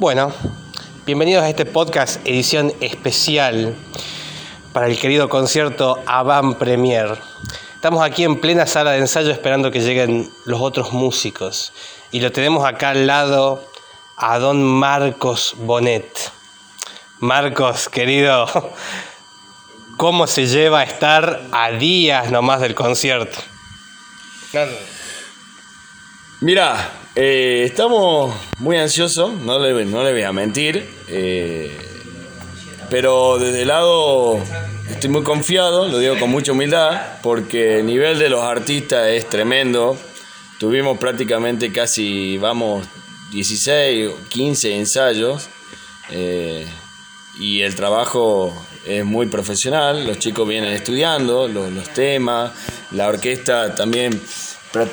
Bueno, bienvenidos a este podcast edición especial para el querido concierto Avant Premier. Estamos aquí en plena sala de ensayo esperando que lleguen los otros músicos y lo tenemos acá al lado a don Marcos Bonet. Marcos, querido, ¿cómo se lleva a estar a días nomás del concierto? Mira, eh, estamos muy ansiosos, no le, no le voy a mentir, eh, pero desde el lado estoy muy confiado, lo digo con mucha humildad, porque el nivel de los artistas es tremendo. Tuvimos prácticamente casi, vamos, 16, 15 ensayos eh, y el trabajo es muy profesional, los chicos vienen estudiando los, los temas, la orquesta también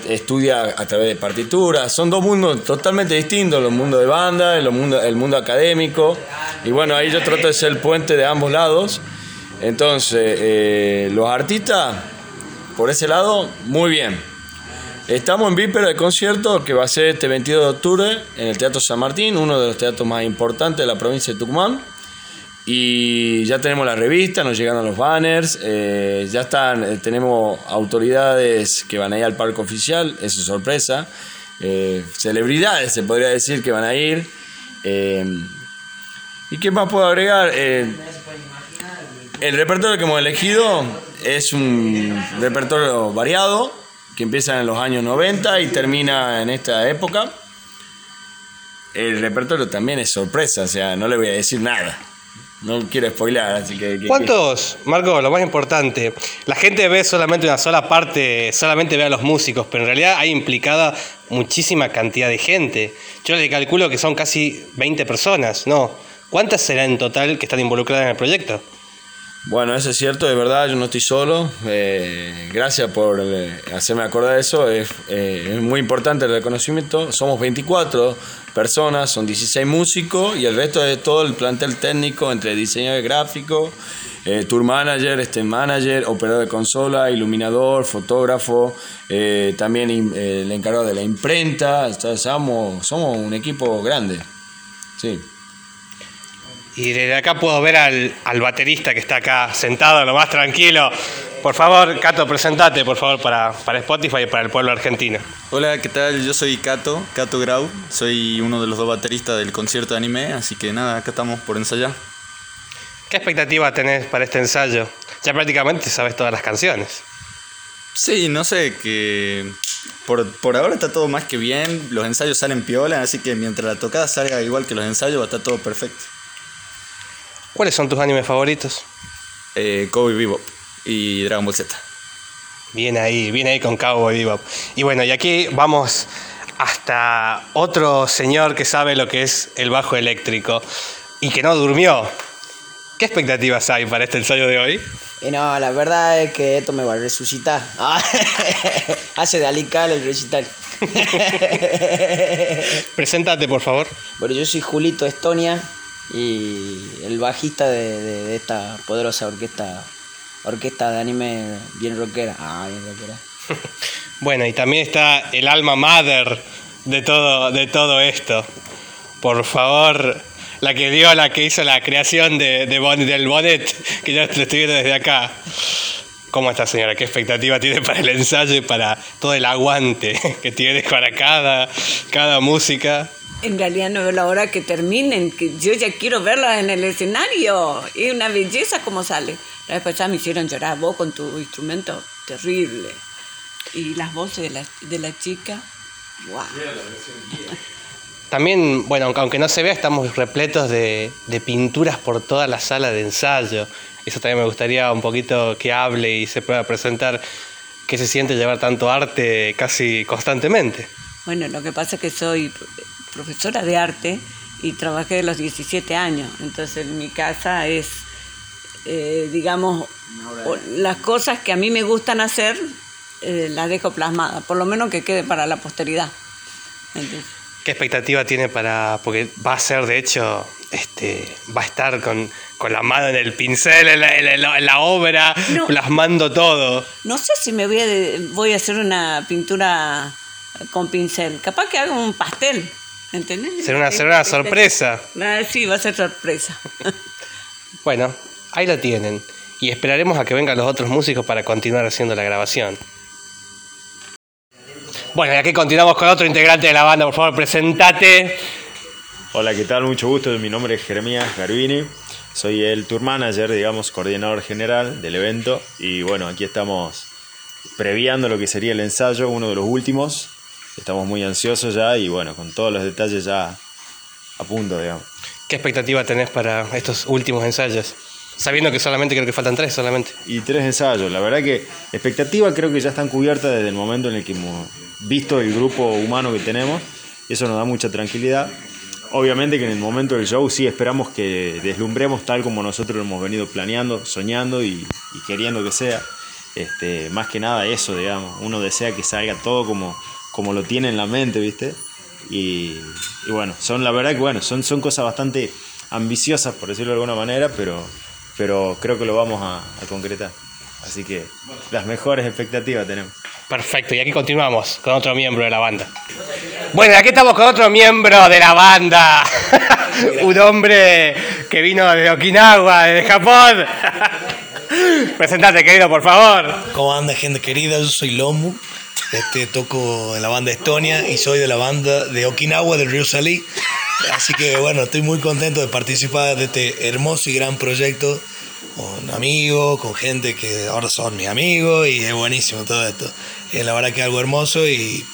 estudia a través de partituras. Son dos mundos totalmente distintos, el mundo de banda, el mundo, académico. Y bueno, ahí yo trato de ser el puente de ambos lados. Entonces, eh, los artistas, por ese lado, muy bien. Estamos en víspera de concierto que va a ser este 22 de octubre en el Teatro San Martín, uno de los teatros más importantes de la provincia de Tucumán. Y ya tenemos la revista, nos llegaron los banners, eh, ya están, eh, tenemos autoridades que van a ir al parque oficial, eso es sorpresa. Eh, celebridades se podría decir que van a ir. ¿Y qué más puedo agregar? el repertorio que hemos elegido es un repertorio variado, que empieza en los años 90 y termina en esta época. El repertorio también es sorpresa, o sea, no le voy a decir nada. No quiero spoiler, así que, ¿Cuántos, Marco, lo más importante? La gente ve solamente una sola parte, solamente ve a los músicos, pero en realidad hay implicada muchísima cantidad de gente. Yo le calculo que son casi 20 personas, ¿no? ¿Cuántas serán en total que están involucradas en el proyecto? Bueno, eso es cierto, de verdad, yo no estoy solo. Eh, gracias por eh, hacerme acordar de eso. Es, eh, es, muy importante el reconocimiento. Somos 24 personas, son 16 músicos y el resto de todo el plantel técnico entre diseñador gráfico, tour manager, este manager, operador de consola, iluminador, fotógrafo, también el encargado de la imprenta. somos, somos un equipo grande. Sí. Y desde acá puedo ver al, baterista que está acá sentado, lo más tranquilo. Por favor, Cato, presentate, por favor, para, para Spotify y para el pueblo argentino. Hola, ¿qué tal? Yo soy Cato, Cato Grau. Soy uno de los dos bateristas del concierto de anime, así que nada, acá estamos por ensayar. ¿Qué expectativa tenés para este ensayo? Ya prácticamente sabes todas las canciones. Sí, no sé, que por, por, ahora está todo más que bien, los ensayos salen piola, así que mientras la tocada salga igual que los ensayos va a estar todo perfecto. ¿Cuáles son tus animes favoritos? Eh, Cowboy Bebop y Dragon Ball Z. Bien ahí, bien ahí con Cowboy Bebop. Y bueno, y aquí vamos hasta otro señor que sabe lo que es el bajo eléctrico y que no durmió. ¿Qué expectativas hay para este ensayo de hoy? Y no, la verdad es que esto me va a resucitar. Hace de alical el recital. Preséntate, por favor. Bueno, yo soy Julito Estonia, y el bajista de, esta poderosa orquesta orquesta de anime bien rockera. Ah, bien rockera. bueno, y también está el alma mother de todo, de todo esto. Por favor, la que dio, la que hizo la creación de, del bonnet, que ya lo estoy viendo desde acá. ¿Cómo está, señora? ¿Qué expectativa tiene para el ensayo y para todo el aguante que tiene para cada, cada música? En realidad no veo la hora que terminen, que yo ya quiero verla en el escenario. Es una belleza como sale. La vez pasada me hicieron llorar vos con tu instrumento terrible. Y las voces de la, de la chica, wow. También, bueno, aunque no se vea, estamos repletos de, de pinturas por toda la sala de ensayo. Eso también me gustaría un poquito que hable y se pueda presentar qué se siente llevar tanto arte casi constantemente. Bueno, lo que pasa es que soy profesora de arte y trabajé de los 17 años. Entonces mi casa es, eh, digamos, las cosas que a mí me gustan hacer, eh, las dejo plasmadas, por lo menos que quede para la posteridad. ¿Qué expectativa tiene para.? Porque va a ser, de hecho, este, va a estar con, la mano en el pincel, en la, obra, plasmando todo. No sé si me voy a, voy a hacer una pintura con pincel. Capaz que haga un pastel ¿Entendés? Será una, será una sorpresa. Ah, sí, va a ser sorpresa. Bueno, ahí lo tienen. Y esperaremos a que vengan los otros músicos para continuar haciendo la grabación. Bueno, y aquí continuamos con otro integrante de la banda. Por favor, presentate. Hola, ¿qué tal? Mucho gusto. Mi nombre es Jeremías Garbini. Soy el tour manager, digamos, coordinador general del evento. Y bueno, aquí estamos previando lo que sería el ensayo, uno de los últimos. Estamos muy ansiosos ya y bueno, con todos los detalles ya a punto, digamos. ¿Qué expectativa tenés para estos últimos ensayos? Sabiendo que solamente creo que faltan tres solamente. Y tres ensayos. La verdad que expectativa creo que ya están cubiertas desde el momento en el que hemos visto el grupo humano que tenemos. Y eso nos da mucha tranquilidad. Obviamente que en el momento del show sí esperamos que deslumbremos tal como nosotros lo hemos venido planeando, soñando y, y queriendo que sea. Este, más que nada eso, digamos. Uno desea que salga todo como, como lo tiene en la mente, ¿viste? Y, y bueno, son la verdad que bueno, son, son cosas bastante ambiciosas, por decirlo de alguna manera, pero, pero creo que lo vamos a, a concretar. Así que las mejores expectativas tenemos. Perfecto, y aquí continuamos con otro miembro de la banda. Bueno, aquí estamos con otro miembro de la banda. Un hombre que vino de Okinawa, de Japón. Presentate, querido, por favor. ¿Cómo anda gente querida? Yo soy Lomu, este, toco en la banda Estonia y soy de la banda de Okinawa del río Salí. Así que bueno, estoy muy contento de participar de este hermoso y gran proyecto con amigos, con gente que ahora son mis amigos y es buenísimo todo esto. Es la verdad que es algo hermoso y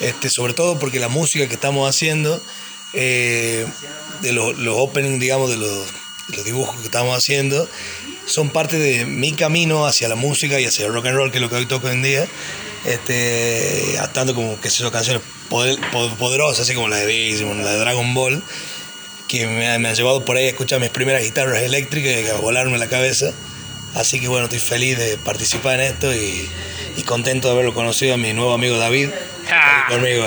este, sobre todo porque la música que estamos haciendo, eh, de los, los openings, digamos, de los, los dibujos que estamos haciendo, son parte de mi camino hacia la música y hacia el rock and roll, que es lo que hoy toco hoy en día. Este, tanto como, sé yo, canciones poder- po- poderosas, así como la de la de Dragon Ball, que me, me han llevado por ahí a escuchar mis primeras guitarras eléctricas y a volarme la cabeza. Así que bueno, estoy feliz de participar en esto y, y contento de haberlo conocido a mi nuevo amigo David. que ahí conmigo.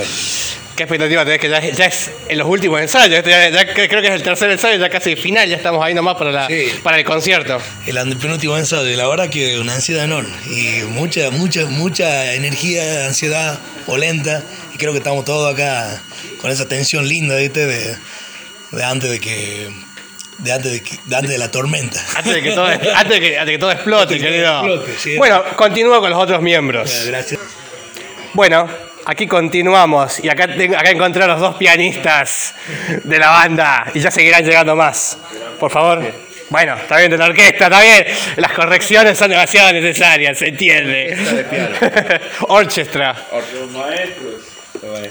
¿Qué expectativa tenés? Que ya, ya es en los últimos ensayos. Esto ya, ya cre- creo que es el tercer ensayo, ya casi final, ya estamos ahí nomás para, la, Sí. para el concierto. El antepenúltimo ensayo, y la verdad que una ansiedad enorme y mucha, mucha, mucha energía, ansiedad, polenta. Y creo que estamos todos acá con esa tensión linda, ¿viste? De, de antes de que. De antes de, que- de antes de la tormenta. Antes de que todo, antes de que, antes que todo explote, querido. explote, sí. Bueno, continúo con los otros miembros. Gracias. Bueno, aquí continuamos y acá, tengo, acá encontré a los dos pianistas de la banda y ya seguirán llegando más. Por favor. Bueno, está bien de la orquesta, está bien. Las correcciones son demasiado necesarias, se entiende. Orchestra.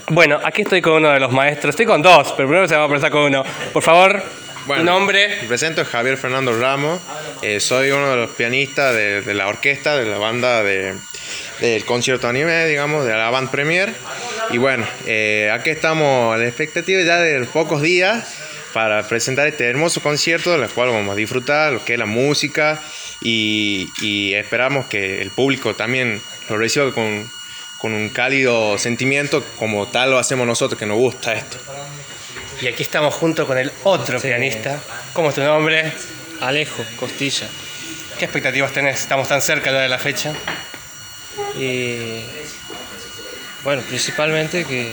Bueno, aquí estoy con uno de los maestros. Estoy con dos, pero primero se va a presentar con uno. Por favor, Bueno, nombre. Me presento es Javier Fernando Ramos. Eh, soy uno de los pianistas de, de la orquesta, de la banda de, del concierto anime, digamos, de la band premier. Y bueno, eh, aquí estamos a la expectativa ya de pocos días para presentar este hermoso concierto, del cual vamos a disfrutar, lo que es la música. Y, y esperamos que el público también lo reciba con, con un cálido sentimiento, como tal lo hacemos nosotros, que nos gusta esto. Y aquí estamos junto con el otro pianista. ¿Cómo es tu nombre? Alejo, Costilla. ¿Qué expectativas tenés? Estamos tan cerca ya de la fecha. Y bueno, principalmente que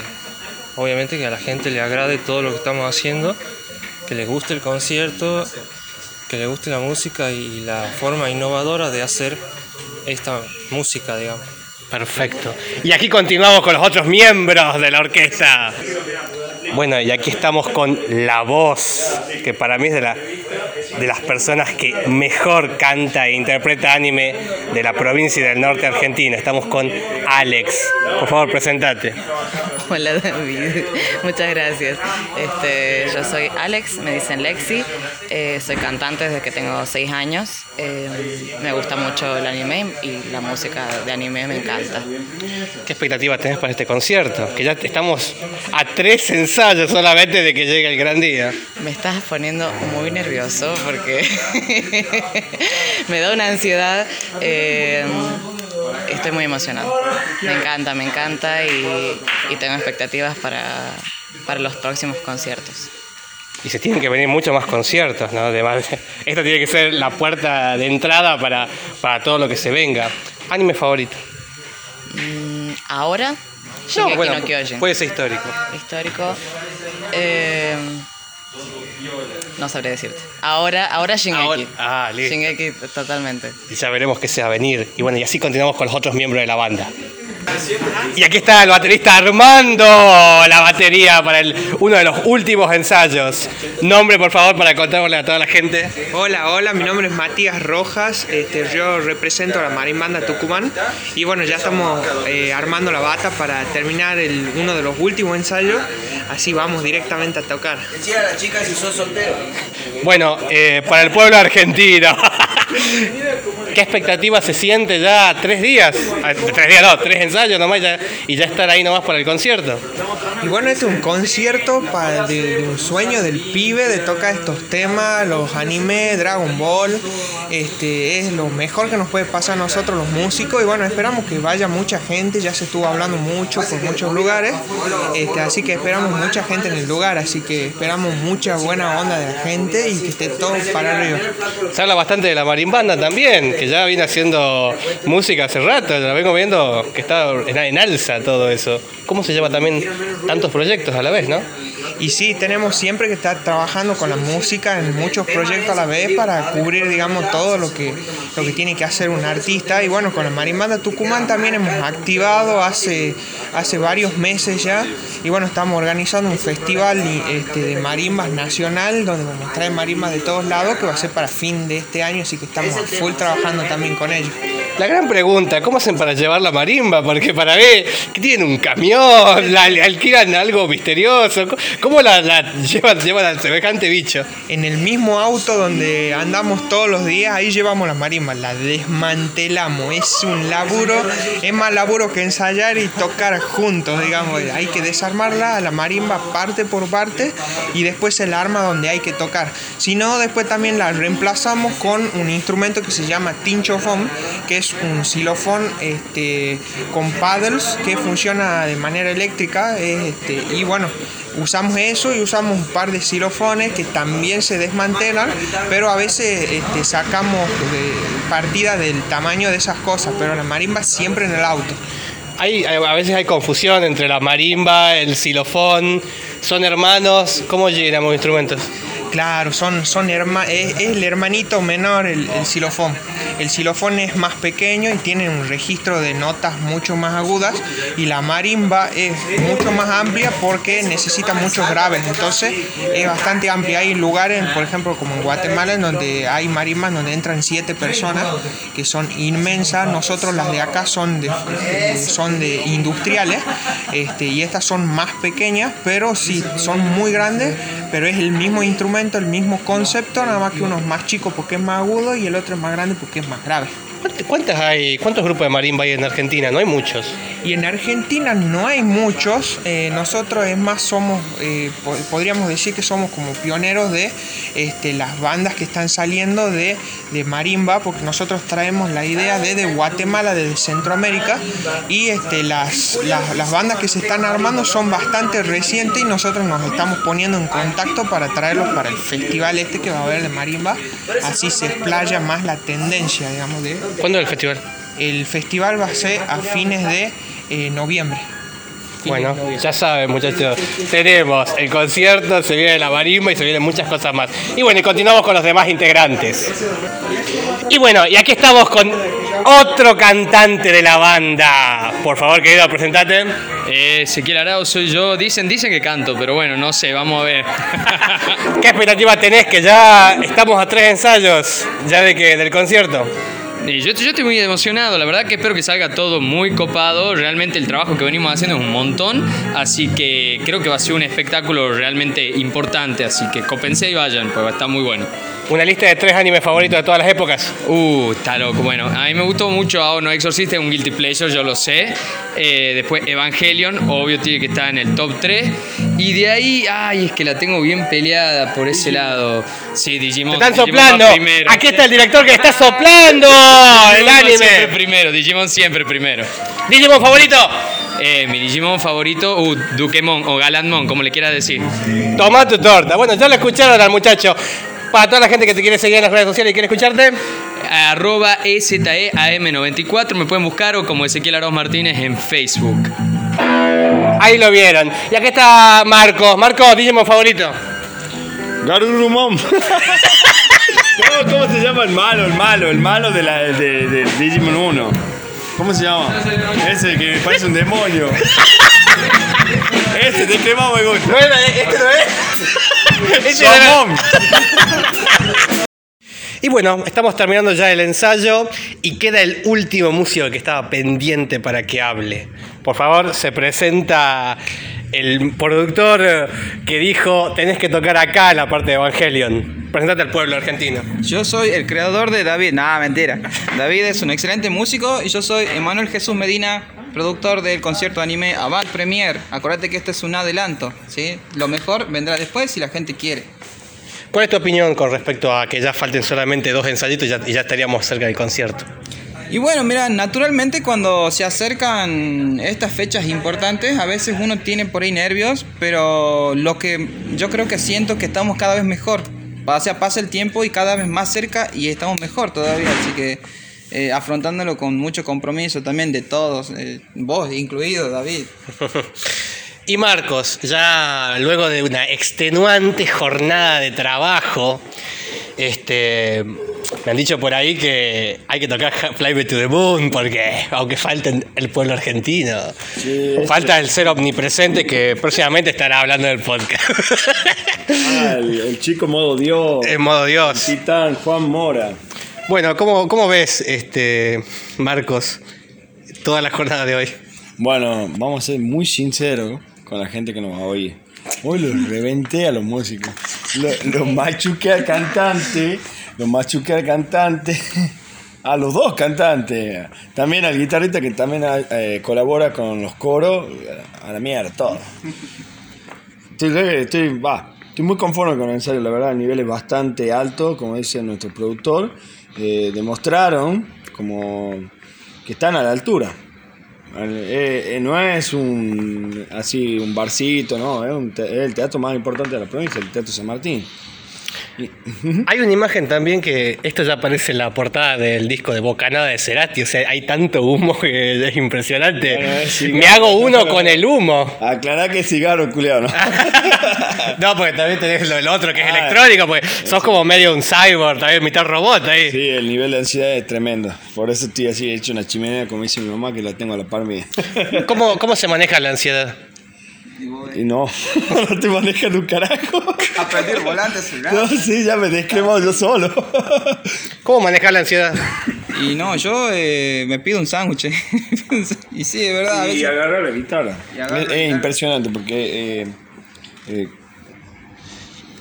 obviamente que a la gente le agrade todo lo que estamos haciendo, que les guste el concierto, que les guste la música y la forma innovadora de hacer esta música, digamos. Perfecto. Y aquí continuamos con los otros miembros de la orquesta. Bueno, y aquí estamos con la voz, que para mí es de, la, de las personas que mejor canta e interpreta anime de la provincia del norte argentina. Estamos con Alex. Por favor, presentate. Hola David, muchas gracias. Este, yo soy Alex, me dicen Lexi, eh, soy cantante desde que tengo seis años. Eh, me gusta mucho el anime y la música de anime me encanta. ¿Qué expectativas tenés para este concierto? Que ya estamos a tres ensayos solamente de que llegue el gran día. Me estás poniendo muy nervioso porque me da una ansiedad. eh, estoy muy emocionada. Me encanta, me encanta y, y tengo expectativas para, para los próximos conciertos. Y se tienen que venir muchos más conciertos, ¿no? Además, esto tiene que ser la puerta de entrada para, para todo lo que se venga. Anime favorito. Mm, Ahora, Bueno, no Kyojin. puede ser histórico. Histórico. Eh, no sabré decirte. Ahora, ahora Shingeki. Ahora- ah, listo. Shingeki totalmente. Y ya veremos qué se va a venir. Y bueno, y así continuamos con los otros miembros de la banda. Y aquí está el baterista Armando, la batería para el, uno de los últimos ensayos. Nombre, por favor, para contarle a toda la gente. Hola, hola, mi nombre es Matías Rojas, este, yo represento a la Marín Banda Tucumán y bueno, ya estamos eh, armando la bata para terminar el, uno de los últimos ensayos, así vamos directamente a tocar. Decía a las chicas si sos soltero. Bueno, eh, para el pueblo argentino. ¿Qué expectativa se siente ya? ¿Tres días? Ah, Tres días, no, tres ensayos nomás ya- y ya estar ahí nomás para el concierto. Y bueno, este es un concierto para, de, de un sueño del pibe de tocar estos temas, los animes, Dragon Ball. Este, es lo mejor que nos puede pasar a nosotros los músicos. Y bueno, esperamos que vaya mucha gente, ya se estuvo hablando mucho por muchos lugares. Este, así que esperamos mucha gente en el lugar, así que esperamos mucha buena onda de la gente y que esté todo para arriba. Se habla bastante de la marimbanda también, que ya viene haciendo música hace rato, la vengo viendo que está en, alza todo eso. ¿Cómo se lleva también tantos proyectos a la vez, no? Y sí, tenemos siempre que estar trabajando con la música en muchos proyectos a la vez para cubrir, digamos, todo lo que, lo que tiene que hacer un artista. Y bueno, con la Marimbanda Tucumán también hemos activado hace, hace varios meses ya. Y bueno, estamos organizando un festival este, de marimbas nacional donde nos traen marimbas de todos lados que va a ser para fin de este año, así que estamos a full trabajando también con ellos. La gran pregunta, ¿cómo hacen para llevar la marimba? Porque para ver, que tienen un camión, alquilan algo misterioso, ¿cómo la, la llevan, llevan al semejante bicho? En el mismo auto donde andamos todos los días, ahí llevamos las marimbas, la desmantelamos. Es un laburo, es más laburo que ensayar y tocar juntos, digamos. Hay que desarmarla, la marimba parte por parte y después se la arma donde hay que tocar. Si no, después también la reemplazamos con un instrumento que se llama tinchofón, que es un xilofón este, con paddles que funciona de manera eléctrica. es, este, y bueno, usamos eso y usamos un par de xilofones que también se desmantelan, pero a veces este, sacamos de- partida del tamaño de esas cosas, pero la marimba siempre en el auto. Hay, hay- a veces hay confusión entre la marimba, el xilofón, son hermanos, ¿cómo llegan ambos instrumentos? Claro, son, son es, el hermanito menor, el, el xilofón. El xilofón es más pequeño y tiene un registro de notas mucho más agudas y la marimba es mucho más amplia porque necesita muchos graves. Entonces es bastante amplia. Hay lugares, por ejemplo, como en Guatemala, en donde hay marimbas donde entran siete personas que son inmensas. Nosotros las de acá son de, son de industriales este, y estas son más pequeñas, pero sí son muy grandes, pero es el mismo instrumento, el mismo concepto, nada más que uno es más chico porque es más agudo y el otro es más grande porque es más grave. ¿Cuántas- ¿Cuántas hay, ¿Cuántos grupos de marimba hay en Argentina? No hay muchos. Y en Argentina no hay muchos. eh, nosotros es más somos, eh, po- podríamos decir que somos como pioneros de este, las bandas que están saliendo de, de marimba, porque nosotros traemos la idea desde Guatemala, desde Centroamérica, y este, las, las bandas que se están armando son bastante recientes y nosotros nos estamos poniendo en contacto para traerlos para el festival este que va a haber de marimba. Así se explaya más la tendencia, digamos, de... ¿Cuándo es el festival? El festival va a ser a fines de eh, noviembre. Bueno, ya saben muchachos, tenemos el concierto, se viene la marimba y se vienen muchas cosas más. Y bueno, y continuamos con los demás integrantes. Y bueno, y aquí estamos con otro cantante de la banda. Por favor, querido, presentate. Eh, Ezequiel Arao soy yo. Dicen, dicen que canto, pero bueno, no sé, vamos a ver. ¿Qué expectativa tenés que ya estamos a tres ensayos ya de que del concierto? Yo, yo estoy muy emocionado, la verdad que espero que salga todo muy copado. Realmente el trabajo que venimos haciendo es un montón, así que creo que va a ser un espectáculo realmente importante. Así que copense y vayan, porque va a estar muy bueno. Una lista de tres animes favoritos de todas las épocas. Uh, está loco. Bueno, a mí me gustó mucho Ao no Exorcist, es un guilty pleasure, yo lo sé. Eh, después Evangelion, obvio tiene que estar en el top 3. Y de ahí, ay, es que la tengo bien peleada por ese lado. Sí, Digimon. ¡Te están Digimon soplando! primero. Aquí está el director que está soplando el Digimon va siempre anime. primero, Digimon siempre primero. ¿Digimon favorito? Eh, mi Digimon favorito, uh, Dukemon o Galanmon, como le quieras decir. Toma tu torta. Bueno, ya lo escucharon al muchacho. Para toda la gente que te quiere seguir en las redes sociales y quiere escucharte, Arroba E EZEAM94, me pueden buscar o como Ezequiel Arauz Martínez en Facebook. Ahí lo vieron. Y acá está Marcos. Marcos, Digimon favorito. Garurumon. no, ¿Cómo se llama el malo? El malo, el malo de la, de, de Digimon 1. ¿Cómo se llama? Ese que parece un demonio. Ese, de crema me gusta. No era, este no es. Y bueno, estamos terminando ya el ensayo y queda el último músico que estaba pendiente para que hable. Por favor, se presenta el productor que dijo tenés que tocar acá la parte de Evangelion. Presentate al pueblo argentino. Yo soy el creador de David. Nada, mentira. David es un excelente músico y yo soy Emanuel Jesús Medina, productor del concierto de anime Avant Premier. Acuérdate que este es un adelanto, ¿sí? Lo mejor vendrá después si la gente quiere. ¿Cuál es tu opinión con respecto a que ya falten solamente dos ensayitos y ya, y ya estaríamos cerca del concierto? Y bueno, mira, naturalmente cuando se acercan estas fechas importantes, a veces uno tiene por ahí nervios, pero lo que yo creo que siento que estamos cada vez mejor. O sea, pasa el tiempo y cada vez más cerca y estamos mejor todavía, así que eh, afrontándolo con mucho compromiso también de todos, eh, vos incluido, David. Y Marcos, ya luego de una extenuante jornada de trabajo, este, me han dicho por ahí que hay que tocar Fly Me to the Moon porque aunque falten el pueblo argentino, falta el ser omnipresente que próximamente estará hablando del podcast. Ah, el, el chico modo Dios. En modo Dios. Titán, Juan Mora. Bueno, ¿cómo, cómo ves, este, Marcos, toda la jornada de hoy? Bueno, vamos a ser muy sinceros con la gente que nos va a oír. Hoy los reventé a los músicos. Los lo machuqué al cantante. Los machuqué al cantante. A los dos cantantes. También al guitarrista que también eh, colabora con los coros. A la mierda, todo. Estoy, estoy, va, estoy muy conforme con el ensayo, la verdad, el nivel es bastante alto, como dice nuestro productor. Eh, demostraron como que están a la altura. Eh, eh, no es un así un barcito, no, es, un te- es el teatro más importante de la provincia, el Teatro San Martín. Hay una imagen también que esto ya aparece en la portada del disco de Bocanada de Cerati, o sea, hay tanto humo que es impresionante. Bueno, es cigarro. Me hago uno con el humo. Aclará que es cigarro, culiado, ¿no? No, porque también tenés lo, el otro que es Ah. electrónico, porque sos como medio un cyborg, también mitad robot ahí. Sí, el nivel de ansiedad es tremendo. Por eso estoy así, he hecho una chimenea, como dice mi mamá, que la tengo a la par mía. ¿Cómo, ¿Cómo se maneja la ansiedad? Y no, no te manejan un carajo. Aprendí el volante celular. No, sí, ya me descremado yo solo. ¿Cómo manejar la ansiedad? Y no, yo eh, me pido un sándwich. y sí, de verdad. Y veces- agarrar la guitarra. Es, es impresionante porque eh, eh,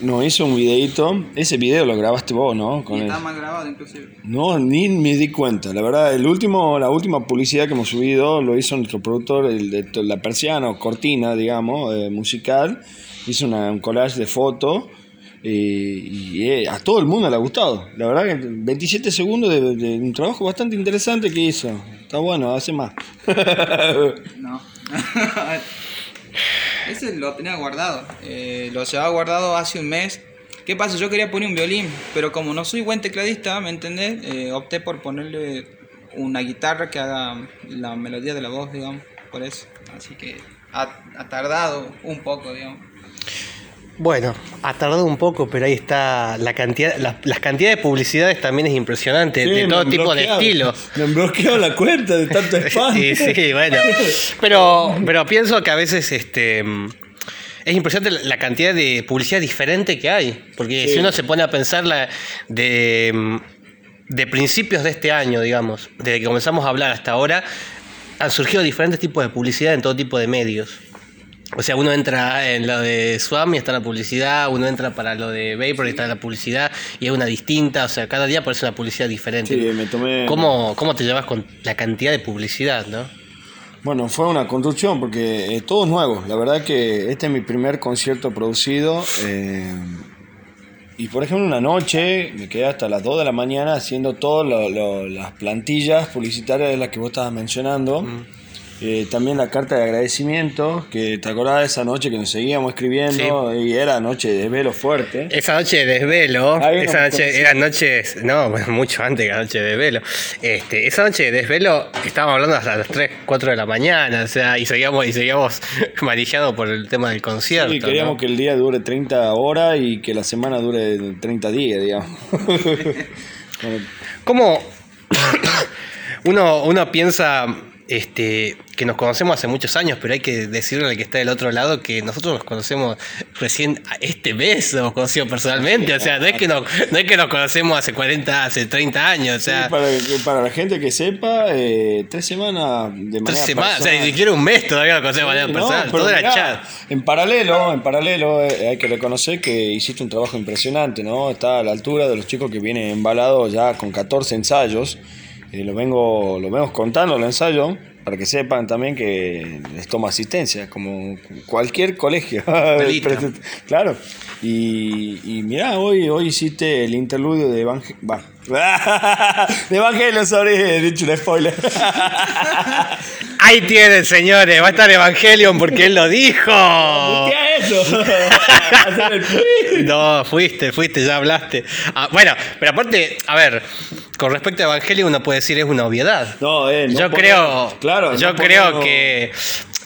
nos hizo un videito. Ese video lo grabaste vos, ¿no? Con Y está mal grabado inclusive. No, ni me di cuenta. La verdad, el último, la última publicidad que hemos subido lo hizo nuestro productor, el de la persiana o cortina, digamos, eh, musical. Hizo una- un collage de fotos y, y, eh, a todo el mundo le ha gustado. La verdad que 27 segundos de, de un trabajo bastante interesante que hizo. Está bueno, hace más. No. Ese lo tenía guardado. Eh, lo llevaba guardado hace un mes. ¿Qué pasa? Yo quería poner un violín, pero como no soy buen tecladista, ¿me entendés? Eh, opté por ponerle una guitarra que haga la melodía de la voz, digamos. Por eso. Así que ha, ha tardado un poco, digamos. Bueno, ha tardado un poco, pero ahí está la cantidad, la- las cantidades de publicidades también es impresionante, Sí, de todo tipo de estilos. Me han bloqueado la cuenta de tanto spam. Sí, sí, bueno. Pero, pero pienso que a veces este es impresionante la- cantidad de publicidad diferente que hay. Porque Sí. si uno se pone a pensar la, de, de principios de este año, digamos, desde que comenzamos a hablar hasta ahora, han surgido diferentes tipos de publicidad en todo tipo de medios. O sea, uno entra en lo de Swam y está la publicidad, uno entra para lo de Vapor y está la publicidad, y es una distinta, o sea, cada día aparece una publicidad diferente. Sí, me tomé. ¿Cómo, ¿Cómo te llevas con la cantidad de publicidad, no? Bueno, fue una construcción porque eh, todo es nuevo. La verdad que este es mi primer concierto producido. eh, y por ejemplo, una noche me quedé hasta las 2 de la mañana haciendo todas las plantillas publicitarias de las que vos estabas mencionando. Eh, también la carta de agradecimiento, que te acordás de esa noche que nos seguíamos escribiendo y era noche de desvelo fuerte. Esa noche de desvelo, Ahí esa noche eran noches, no, mucho antes que la noche de desvelo. Este, esa noche de desvelo estábamos hablando hasta las 3, 4 de la mañana, o sea, y seguíamos, y seguíamos manejando por el tema del concierto. Sí, queríamos ¿no? que el día dure 30 horas y que la semana dure 30 días, digamos. Bueno, ¿Cómo uno, uno piensa este, que nos conocemos hace muchos años, pero hay que decirle al que está del otro lado que nosotros nos conocemos recién este mes, nos hemos conocido personalmente, o sea, no es que nos, no es que nos conocemos hace 40, hace 30 años, o sea, Sí, para, para la gente que sepa, eh, tres semanas de manera tres semanas, o sea, ni siquiera un mes todavía nos conocemos de manera no, personal, era chat. En paralelo, en paralelo eh, hay que reconocer que hiciste un trabajo impresionante, ¿no? Está a la altura de los chicos que vienen embalados ya con 14 ensayos. Eh, lo vengo lo vengo contando los ensayos para que sepan también que les toma asistencia, como cualquier colegio. Claro. Y, y mirá, hoy, hoy hiciste el interludio de Evangel... Va. de Evangelio, sorry, he dicho un spoiler. Ahí tienen, señores, va a estar Evangelion porque él lo dijo. No, fuiste, fuiste, ya hablaste. Ah, bueno, pero aparte, a ver, con respecto a Evangelion uno puede decir es una obviedad. No, eh, no yo creo, claro, yo no creo que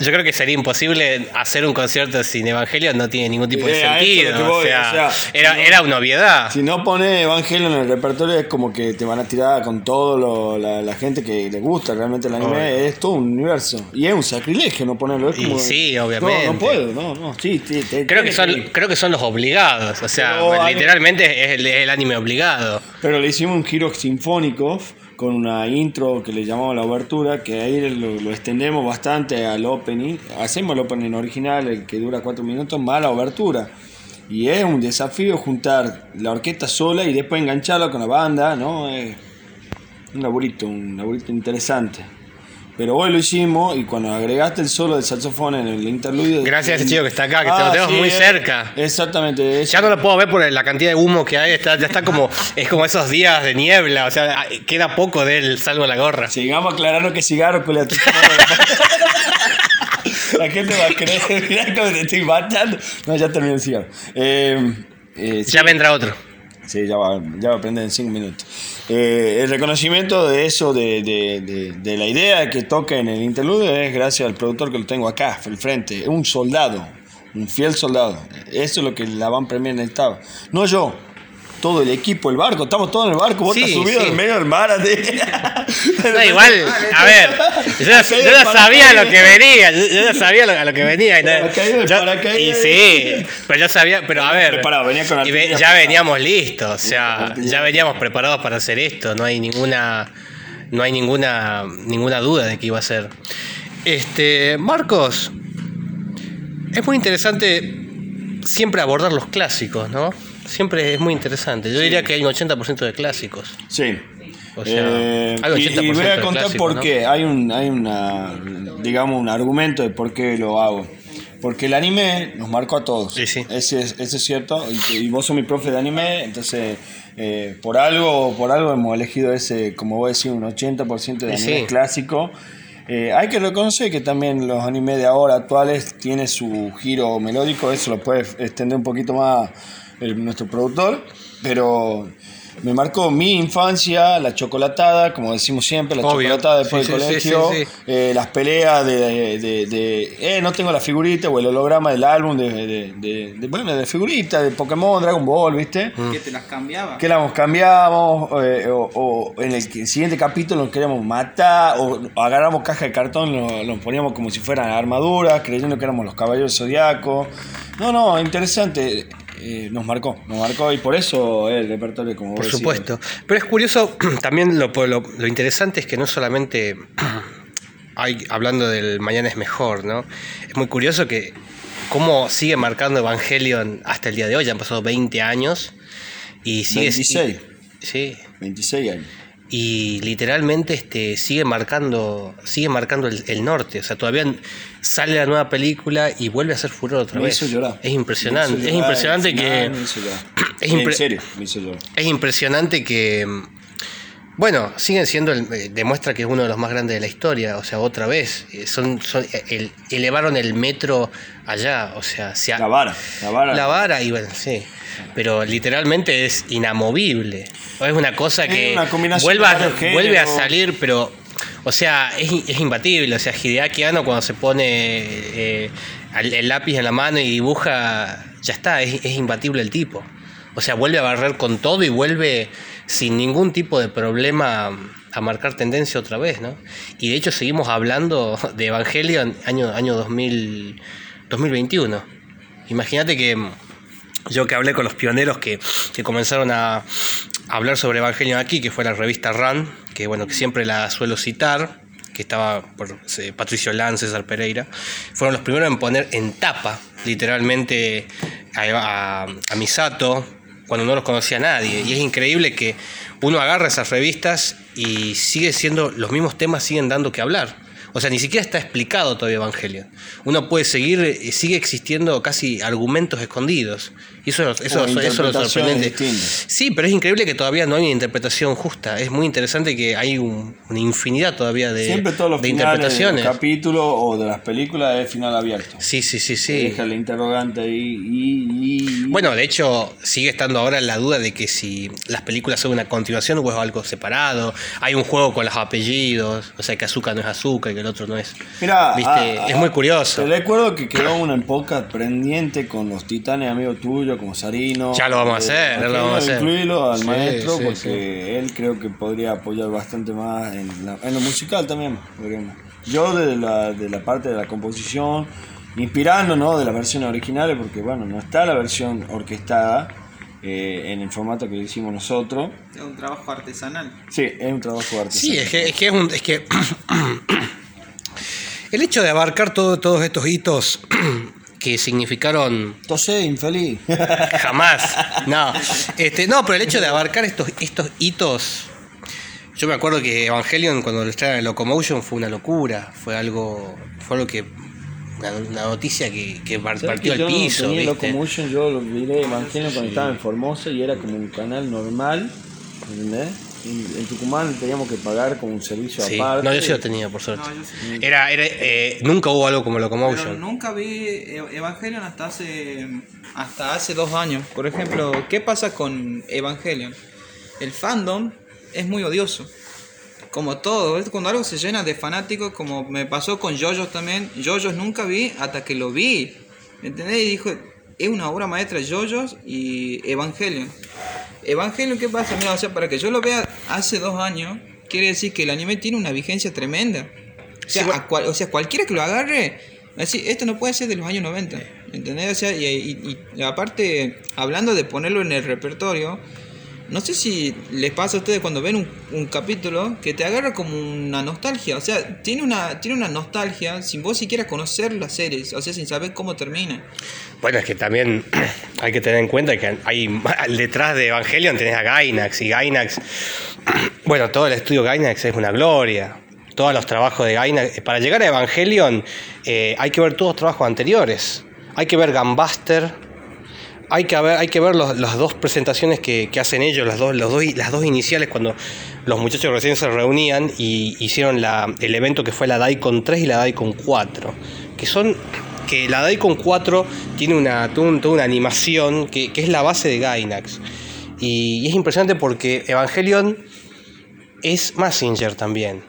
yo creo que sería imposible hacer un concierto sin Evangelion, no tiene ningún tipo de sentido. lo que o, voy, sea, o sea, era, si no- era una obviedad. Si no pones Evangelio en el repertorio es como que te van a tirar con todo lo- la, la gente que le gusta realmente el anime. Obvio. Es todo un universo. Y es un sacrilegio no ponerlo. Es Y como- sí, obviamente. No, no puedo, no, no. Sí, sí, te- Creo que son, creo que son los obligados, o sea, Pero literalmente es el, es el anime obligado. Pero le hicimos un giro sinfónico con una intro que le llamamos la obertura, que ahí lo, extendemos bastante al opening. Hacemos el opening original, el que dura cuatro minutos, más la obertura. Y es un desafío juntar la orquesta sola y después engancharla con la banda, ¿no? Es un laburito, un laburito interesante. Pero hoy lo hicimos y cuando agregaste el solo del saxofón en el interludio... Gracias a ese chico que está acá, que Ah, lo tenemos sí, muy es- cerca. Exactamente. es- Ya no lo puedo ver por la cantidad de humo que hay, está, ya está como, es como esos días de niebla, o sea, queda poco de él, salvo la gorra. Sigamos aclarando que cigarro con la gente va a creer, mirá cómo te estoy matando. No, ya terminé el cigarro. Eh, eh, sí. Ya vendrá otro. Sí, ya va, ya va a prender en cinco minutos. Eh, el reconocimiento de eso, de, de- de- de la idea que toca en el interludio, es gracias al productor que lo tengo acá, al frente. Un soldado, un fiel soldado. Eso es lo que la Van Premier necesitaba. No yo, todo el equipo, el barco. Estamos todos en el barco. Vos Sí, estás subido sí. en medio del mar. No, igual, a ver, yo, ya- yo ya sabía lo que venía, yo, yo ya sabía lo, a lo que venía. y no- Paracaídas, yo- paracaídas. y sí, pero yo sabía, pero a ver, Preparado, venía con y ve- artillería ya veníamos listos, o sea, ya veníamos preparados para hacer esto, no hay ninguna, no hay ninguna, ninguna duda de que iba a ser. Este, Marcos, es muy interesante siempre abordar los clásicos, ¿no? Siempre es muy interesante. Yo diría que hay un 80% de clásicos. Sí. O sea, Eh, hay y, 80% y voy a contar clásico, por ¿no? qué. Hay un, hay una, digamos, un argumento de por qué lo hago. Porque el anime nos marcó a todos. Ese, es, ese es cierto. Y, y vos sos mi profe de anime, entonces eh, por algo por algo hemos elegido ese, como vos decís, un 80% de anime sí. clásico. Eh, hay que reconocer que también los animes de ahora actuales tienen su giro melódico, eso lo puede extender un poquito más el- nuestro productor, pero me marcó mi infancia, la chocolatada, como decimos siempre, la Obvio. chocolatada después Sí, del sí, colegio, sí, sí. eh, las peleas de, de- de, eh, no tengo la figurita o el holograma del álbum de, de, de- de- bueno, de figuritas de Pokémon, Dragon Ball, ¿viste? Mm. Que te las cambiaba. que las cambiamos eh, o, o en el siguiente capítulo nos queríamos matar o agarramos caja de cartón lo, lo poníamos como si fueran armaduras creyendo que éramos los caballeros zodiacos no no interesante eh, nos marcó nos marcó y por eso el repertorio como Por vos decís. supuesto. Pero es curioso, también lo, lo, lo interesante es que no solamente hay, hablando del mañana es mejor, ¿no? Es muy curioso que cómo sigue marcando Evangelion hasta el día de hoy, ya han pasado 20 años y sigue 26 sí. 26 años y literalmente este sigue marcando sigue marcando el, el norte. O sea todavía sale la nueva película y vuelve a ser furor otra me vez. hizo llorar. Es impresionante. Me hizo es impresionante final que me hizo llorar. es en serio me hizo llorar. es impresionante que Bueno, siguen siendo, el- eh, demuestra que es uno de los más grandes de la historia, o sea, otra vez, eh, son, son eh, el- elevaron el metro allá, o sea, se ha- La vara, la vara. La vara, y bueno, sí, pero literalmente es inamovible, es una cosa que una vuelve, a, vuelve a salir, pero, o sea, es, es imbatible, o sea, Hideaki Anno cuando se pone eh, el lápiz en la mano y dibuja, ya está, es, es imbatible el tipo. O sea, vuelve a barrer con todo y vuelve sin ningún tipo de problema a marcar tendencia otra vez, ¿no? Y de hecho seguimos hablando de Evangelion año, año 2000, 2021. Imagínate que yo que hablé con los pioneros que, que comenzaron a hablar sobre Evangelion aquí, que fue la revista Run, que bueno, que siempre la suelo citar, que estaba por eh, Patricio Lanz, César Pereira, fueron los primeros en poner en tapa, literalmente, a- a Misato, cuando no los conocía nadie. Y es increíble que uno agarra esas revistas y sigue siendo, los mismos temas siguen dando que hablar. O sea, ni siquiera está explicado todavía Evangelion. Uno puede seguir, eh, sigue existiendo casi argumentos escondidos. Y eso, eso, eso, eso es lo sorprendente. distintas. Sí, pero es increíble que todavía no hay una interpretación justa. Es muy interesante que hay un- una infinidad todavía de, Siempre todos los de interpretaciones. los capítulos o de las películas es final abierto. Sí, sí, sí, sí. Deja el interrogante ahí y, y- Bueno, de hecho, sigue estando ahora la duda de que si las películas son una continuación o es algo separado. Hay un juego con los apellidos, o sea, que Azúcar no es Azúcar y que el otro no es. Mira, ¿Viste? ah, es muy curioso. Te recuerdo que quedó una época pendiente con los titanes amigos como Sarino. Ya lo vamos a hacer, ya lo vamos a hacer. Incluirlo al Sí, maestro sí, porque él creo que podría apoyar bastante más en, la- en lo musical también. Yo de la, de la parte de la composición, inspirando ¿no? de las versiones originales, porque bueno, no está la versión orquestada eh, en el formato que hicimos nosotros. Es un trabajo artesanal. Sí, es un trabajo artesanal. Sí, es que es, que es, un- es que el hecho de abarcar todo- todos estos hitos que significaron Tosé, infeliz. Jamás. No. Este, no, pero el hecho de abarcar estos, estos hitos. Yo me acuerdo que Evangelion cuando lo estrenaron en Locomotion fue una locura. Fue algo. Fue algo que. Una, una noticia que, que par- ¿Sabes partió que yo no piso. tenía ¿viste? Locomotion, yo lo miré Evangelio cuando estaba en Formosa y era como un canal normal, ¿entendés? Y en Tucumán teníamos que pagar como un servicio Sí. aparte. No, yo sí lo tenía, por suerte. No, yo sí. Era, era, eh, nunca hubo algo como Pero Locomotion. nunca vi E- Evangelion hasta hace hasta hace dos años. Por ejemplo, ¿qué pasa con Evangelion? El fandom es muy odioso. Como todo, ¿ves? cuando algo se llena de fanáticos, como me pasó con JoJo's también, JoJo's nunca vi hasta que lo vi. ¿Me entendés? Y dijo, es una obra maestra JoJo's y Evangelion. Evangelion, ¿qué pasa? Mira, o sea, para que yo lo vea hace dos años, quiere decir que el anime tiene una vigencia tremenda. O sea, cual- o sea cualquiera que lo agarre, va a decir, esto no puede ser de los años 90. ¿Entendés? O sea, y, y- y aparte, hablando de ponerlo en el repertorio, no sé si les pasa a ustedes cuando ven un, capítulo que te agarra como una nostalgia. O sea, tiene una, tiene una nostalgia sin vos siquiera conocer las series, o sea, sin saber cómo termina. Bueno, es que también hay que tener en cuenta que hay detrás de Evangelion tenés a Gainax y Gainax, bueno, todo el estudio Gainax es una gloria. Todos los trabajos de Gainax, para llegar a Evangelion eh, hay que ver todos los trabajos anteriores. Hay que ver Gambuster, hay que ver, hay que ver las dos presentaciones que, hacen ellos, las dos, las dos iniciales cuando los muchachos recién se reunían y hicieron el evento que fue la Daikon 3 y la Daikon 4, que son que la Daikon 4 tiene una, toda un- toda una animación que, que es la base de Gainax. Y, y es impresionante porque Evangelion es Massinger también.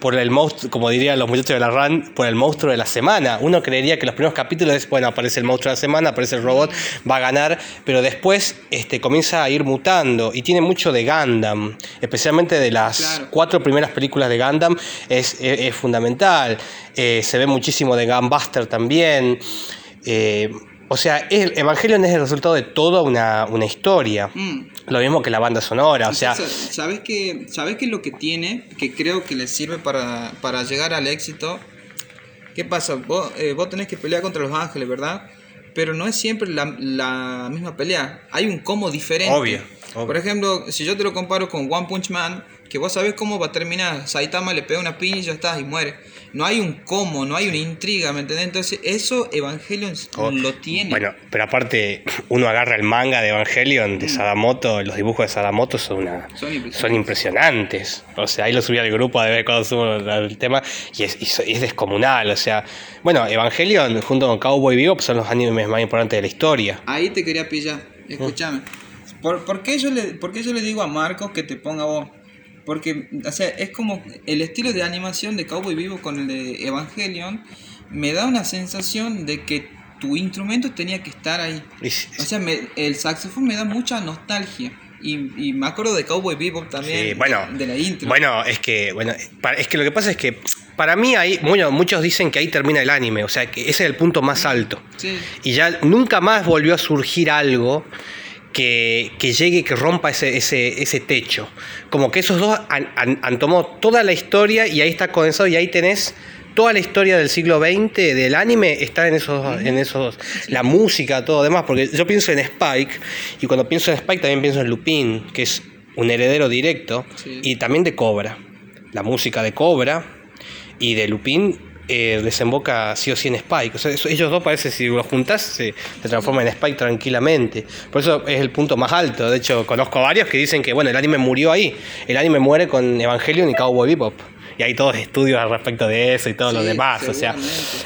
Por el monstruo, como dirían los muchachos de la RAN, por el monstruo de la semana. Uno creería que los primeros capítulos es, bueno, aparece el monstruo de la semana, aparece el robot, va a ganar, pero después este, comienza a ir mutando y tiene mucho de Gundam, especialmente de las cuatro primeras películas de Gundam, es, es- es fundamental. Eh, se ve muchísimo de Gunbuster también. Eh, o sea, el Evangelion es el resultado de toda una, una historia. Mm. Lo mismo que la banda sonora, o sea, ¿sabes qué, ¿Sabes qué es lo que tiene? Que creo que le sirve para, para llegar al éxito. ¿Qué pasa? Vos, eh, vos tenés que pelear contra los ángeles, ¿verdad? Pero no es siempre la, la misma pelea. Hay un cómo diferente. Obvio, obvio. Por ejemplo, si yo te lo comparo con One Punch Man, que vos sabés cómo va a terminar. Saitama le pega una piña y ya está, y muere. No hay un cómo, no hay una intriga, ¿me entendés? Entonces, eso Evangelion Oh, lo tiene. Bueno, pero aparte, uno agarra el manga de Evangelion de Sadamoto, los dibujos de Sadamoto son una, Son impresionantes. son impresionantes. O sea, ahí lo subí al grupo a ver cuando subo el tema y es, y es descomunal. O sea, bueno, Evangelion junto con Cowboy Bebop son los animes más importantes de la historia. Ahí te quería pillar. Escúchame. ¿Por, por qué yo le, por qué yo le digo a Marcos que te ponga vos? Porque, o sea, es como el estilo de animación de Cowboy Vivo con el de Evangelion me da una sensación de que tu instrumento tenía que estar ahí. O sea, me- el saxofón me da mucha nostalgia. Y, y me acuerdo de Cowboy Bebop también. Sí, bueno, de la intro. Bueno, es que, bueno, es que lo que pasa es que para mí ahí, bueno, muchos dicen que ahí termina el anime, o sea, que ese es el punto más alto. Sí. Y ya nunca más volvió a surgir algo que, que llegue, que rompa ese, ese, ese techo. Como que esos dos han, han- han tomado toda la historia y ahí está condensado y ahí tenés toda la historia del siglo XX del anime está en esos, dos- en esos la música, todo demás, porque yo pienso en Spike y cuando pienso en Spike también pienso en Lupin, que es un heredero directo, y también de Cobra. La música de Cobra y de Lupin eh, desemboca sí o sí en Spike. O sea, ellos dos parece si los juntas se, se transforman en Spike tranquilamente. Por eso es el punto más alto. De hecho, conozco varios que dicen que bueno, el anime murió ahí. El anime muere con Evangelion y Cowboy Bebop. Y hay todos estudios al respecto de eso y todo lo Sí, demás. O sea,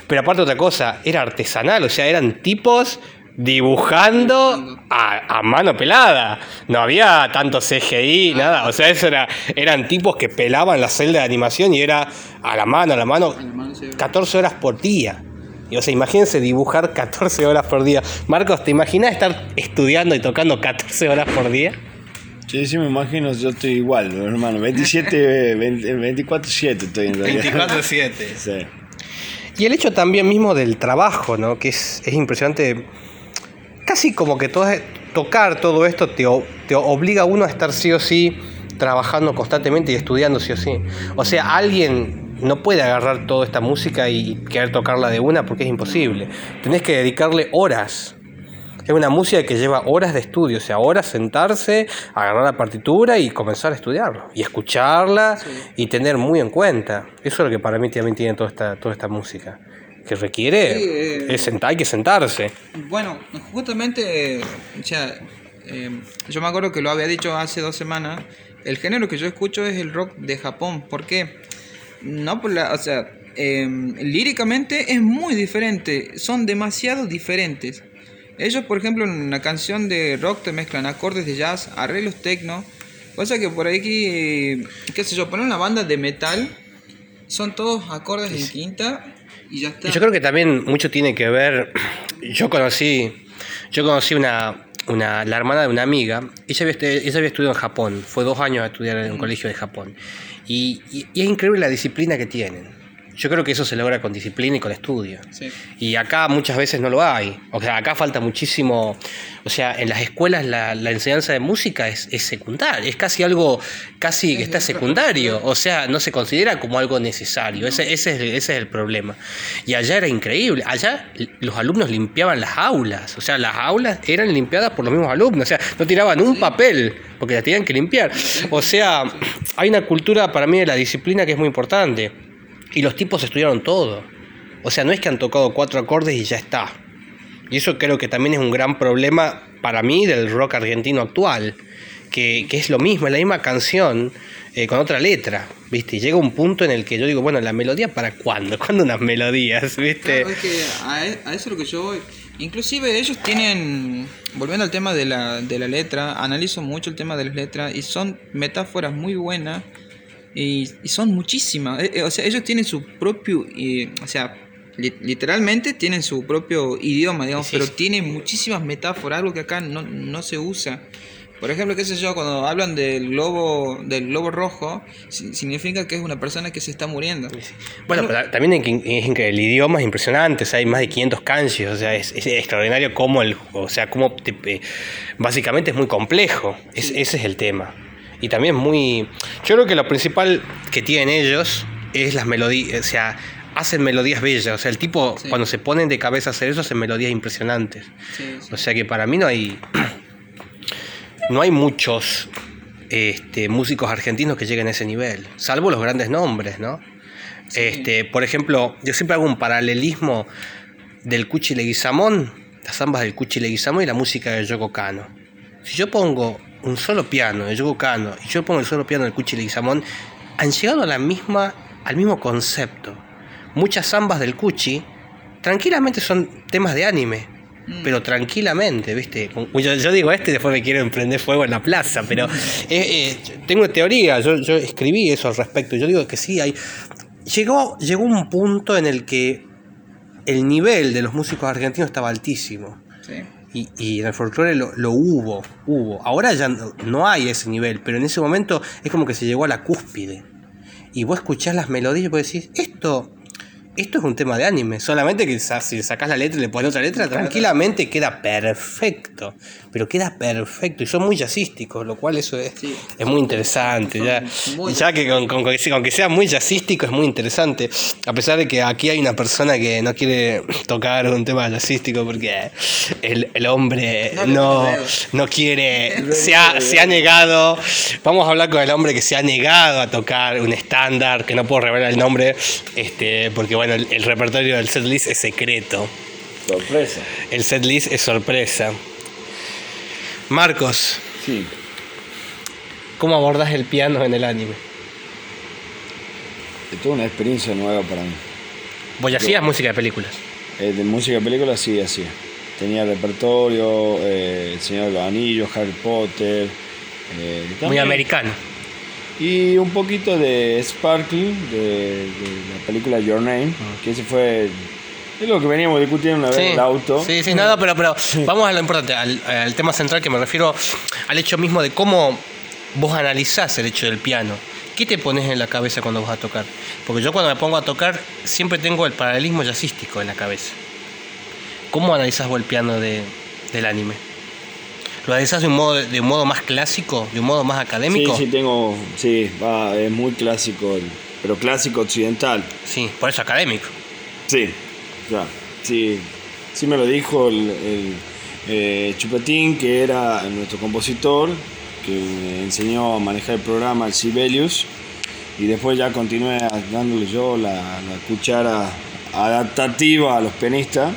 pero aparte otra cosa, era artesanal, o sea, eran tipos dibujando a, a mano pelada. No había tanto CGI, nada. O sea, eso era, eran tipos que pelaban la celda de animación y era a la mano, a la mano, 14 horas por día. Y, o sea, imagínense dibujar 14 horas por día. Marcos, ¿te imaginas estar estudiando y tocando 14 horas por día? Sí, sí, me imagino, yo estoy igual, hermano. 27, 20, 24-7 estoy en realidad. 24-7. Sí. Y el hecho también mismo del trabajo, ¿no? Que es, es impresionante. Casi como que todo, tocar todo esto te, obliga a uno a estar sí o sí trabajando constantemente y estudiando sí o sí. O sea, alguien no puede agarrar toda esta música y querer tocarla de una porque es imposible. Tenés que dedicarle horas. Es una música que lleva horas de estudio, o sea, horas sentarse, agarrar la partitura y comenzar a estudiarlo. Y escucharla y tener muy en cuenta. Eso es lo que para mí también tiene toda esta, toda esta música. Que requiere, Sí, eh, es senta- hay que sentarse. Bueno, justamente, o sea, eh, yo me acuerdo que lo había dicho hace dos semanas. El género que yo escucho es el rock de Japón. ¿Por qué? No por la, o sea, eh, líricamente es muy diferente. Son demasiado diferentes. Ellos, por ejemplo, en una canción de rock te mezclan acordes de jazz, arreglos techno. Cosa que por ahí, que, qué sé yo, ponen una banda de metal. Son todos acordes en quinta y yo creo que también mucho tiene que ver. Yo conocí, yo conocí una, una, la hermana de una amiga. Ella había, estu- ella había estudiado en Japón. Fue dos años a estudiar en un colegio de Japón. Y, y- y es increíble la disciplina que tienen. Yo creo que eso se logra con disciplina y con estudio. Sí. Y acá muchas veces no lo hay. O sea, acá falta muchísimo. O sea, en las escuelas la, la enseñanza de música es, es secundaria. Es casi algo, casi que está secundario. O sea, no se considera como algo necesario. Ese, ese, es, el- ese es el problema. Y allá era increíble. Allá los alumnos limpiaban las aulas. O sea, las aulas eran limpiadas por los mismos alumnos. O sea, no tiraban un papel porque las tenían que limpiar. O sea, hay una cultura para mí de la disciplina que es muy importante. Y los tipos estudiaron todo. O sea, no es que han tocado cuatro acordes y ya está. Y eso creo que también es un gran problema para mí del rock argentino actual. Que, que es lo mismo, es la misma canción eh, con otra letra, ¿viste? Y llega un punto en el que yo digo, bueno, ¿la melodía para cuándo? ¿Cuándo unas melodías, viste? Es e- a eso es lo que yo voy. Inclusive ellos tienen, volviendo al tema de la, de la letra, analizo mucho el tema de las letras y son metáforas muy buenas y, y son muchísimas. Eh, eh, O sea, ellos tienen su propio, eh, o sea, li- literalmente tienen su propio idioma, digamos, Sí, pero sí. tienen muchísimas metáforas, algo que acá no, no se usa. Por ejemplo, qué sé yo, cuando hablan del globo, del globo rojo, si- significa que es una persona que se está muriendo. Bueno, pero también es que- el idioma es impresionante, o sea, hay más de 500 kanjis, o sea, es, es extraordinario cómo el, o sea, cómo te- básicamente es muy complejo, es- ese es el tema. Y también muy, yo creo que lo principal que tienen ellos es las melodías, o sea, hacen melodías bellas, o sea, el tipo cuando se ponen de cabeza a hacer eso hacen melodías impresionantes. Sí, sí. O sea que para mí no hay no hay muchos este, músicos argentinos que lleguen a ese nivel, salvo los grandes nombres, ¿no? Este, por ejemplo, yo siempre hago un paralelismo del Cuchi Leguizamón, las zambas del Cuchi Leguizamón y la música de Yoko Kano. Si yo pongo un solo piano de Yoko Kano y yo pongo el solo piano del Cuchi Leguizamón, han llegado a la misma, al mismo concepto. Muchas zambas del Cuchi tranquilamente son temas de anime. Pero tranquilamente, ¿viste? Yo, yo digo este después me quiero emprender fuego en la plaza, pero eh, eh, tengo teoría, yo, yo escribí eso al respecto. Yo digo que sí, hay. Llegó, llegó un punto en el que el nivel de los músicos argentinos estaba altísimo. Y, y en el folclore lo, lo hubo, hubo. Ahora ya no, hay ese nivel, pero en ese momento es como que se llegó a la cúspide. Y vos escuchás las melodías y vos decís, esto, esto es un tema de anime. Solamente que si sacás la letra y le pones otra letra, tranquilamente queda perfecto. Pero queda perfecto. Y son muy jazzísticos, lo cual eso es, es muy interesante. Ya, ya que con, con- con que sea- con que sea muy jazzístico es muy interesante. A pesar de que aquí hay una persona que no quiere tocar un tema jazzístico porque el, el hombre no, no quiere, se ha, se ha negado. Vamos a hablar con el hombre que se ha negado a tocar un estándar, que no puedo revelar el nombre, este, porque bueno, el, el repertorio del setlist es secreto. Sorpresa. El setlist es sorpresa. Marcos. Sí. ¿Cómo abordás el piano en el anime? Es toda una experiencia nueva para mí. ¿Vos hacías música de películas? Eh, de música de película sí hacía. Tenía repertorio, eh, El Señor de los Anillos, Harry Potter. eh, Muy americano. Y un poquito de Sparkle, de, de la película Your Name, que ese fue. Es lo que veníamos discutiendo una vez en el auto. Sí, sí, nada, pero, pero vamos a lo importante, al, al tema central que me refiero al hecho mismo de cómo vos analizás el hecho del piano. ¿Qué te pones en la cabeza cuando vas a tocar? Porque yo cuando me pongo a tocar siempre tengo el paralelismo jazzístico en la cabeza. ¿Cómo analizás vos el piano de- del anime? ¿Lo analizás de un, modo, de un modo más clásico, de un modo más académico? Sí, sí, tengo. Sí, va, es muy clásico, pero clásico occidental. Sí, por eso académico. Sí, ya. Sí, sí me lo dijo el, el, eh, Chupetín, que era nuestro compositor, que me enseñó a manejar el programa, el Sibelius. Y después ya continué dándole yo la, la cuchara adaptativa a los pianistas.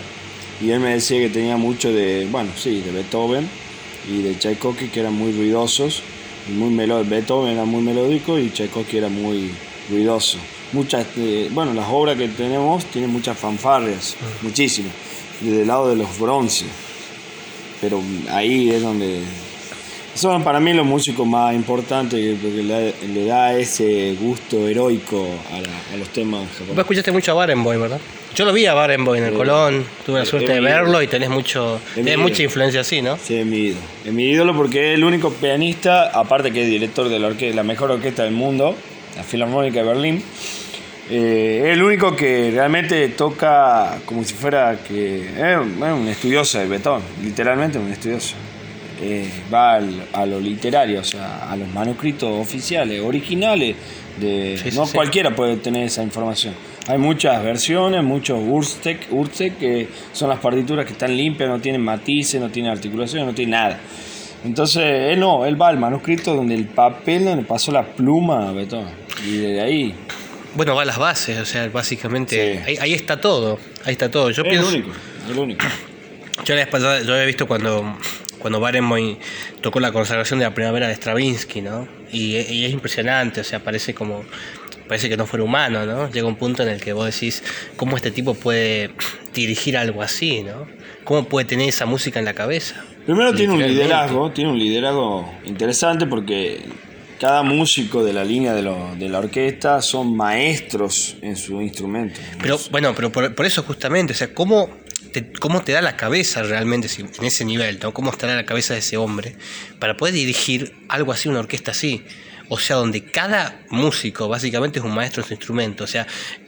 Y él me decía que tenía mucho de, bueno, sí, de Beethoven y de Tchaikovsky, que eran muy ruidosos. Y muy melódicos. Beethoven era muy melódico y Tchaikovsky era muy ruidoso. Muchas, eh, bueno, las obras que tenemos tienen muchas fanfarrias, muchísimas. Desde el lado de los bronces. Pero ahí es donde son para mí los músicos más importantes porque le, le da ese gusto heroico a, la- a los temas Vos japoneses. escuchaste mucho a Barenboim, ¿verdad? Yo lo vi a Barenboim en el. Colón, tuve la Eh, suerte de verlo y tenés mucho tenés mucha influencia así, ¿no? Sí, es mi ídolo. Es mi ídolo porque es el único pianista, aparte que es director de la, orque- la mejor orquesta del mundo, la Filarmónica de Berlín. eh, es el único que realmente toca como si fuera que es un, es un estudioso de Beethoven, literalmente un estudioso. Eh, va al- a lo literario, o sea, a los manuscritos oficiales, originales. De, Sí, sí, no sí. cualquiera puede tener esa información. Hay muchas versiones, muchos Urstek, Urstek, que son las partituras que están limpias, no tienen matices, no tienen articulaciones, no tienen nada. Entonces, él no, él va al manuscrito donde el papel, donde pasó la pluma a Beethoven. Y de ahí. Bueno, va a las bases, o sea, básicamente ahí, ahí está todo, ahí está todo. Yo es pienso, el único, el único. yo la vez pasada, yo había visto cuando cuando Barenboim tocó la consagración de la primavera de Stravinsky, ¿no? Y, y es impresionante, o sea, parece como parece que no fuera humano, ¿no? Llega un punto en el que vos decís cómo este tipo puede dirigir algo así, ¿no? ¿Cómo puede tener esa música en la cabeza? Primero tiene un liderazgo, tiene un liderazgo interesante porque cada músico de la línea de, lo- de la orquesta son maestros en su instrumento. Pero bueno, pero por, por eso justamente, o sea, ¿cómo te, cómo te da la cabeza realmente si- en ese nivel, ¿no? ¿Cómo estará la cabeza de ese hombre para poder dirigir algo así, una orquesta así? O sea, donde cada músico básicamente es un maestro en su instrumento. O sea,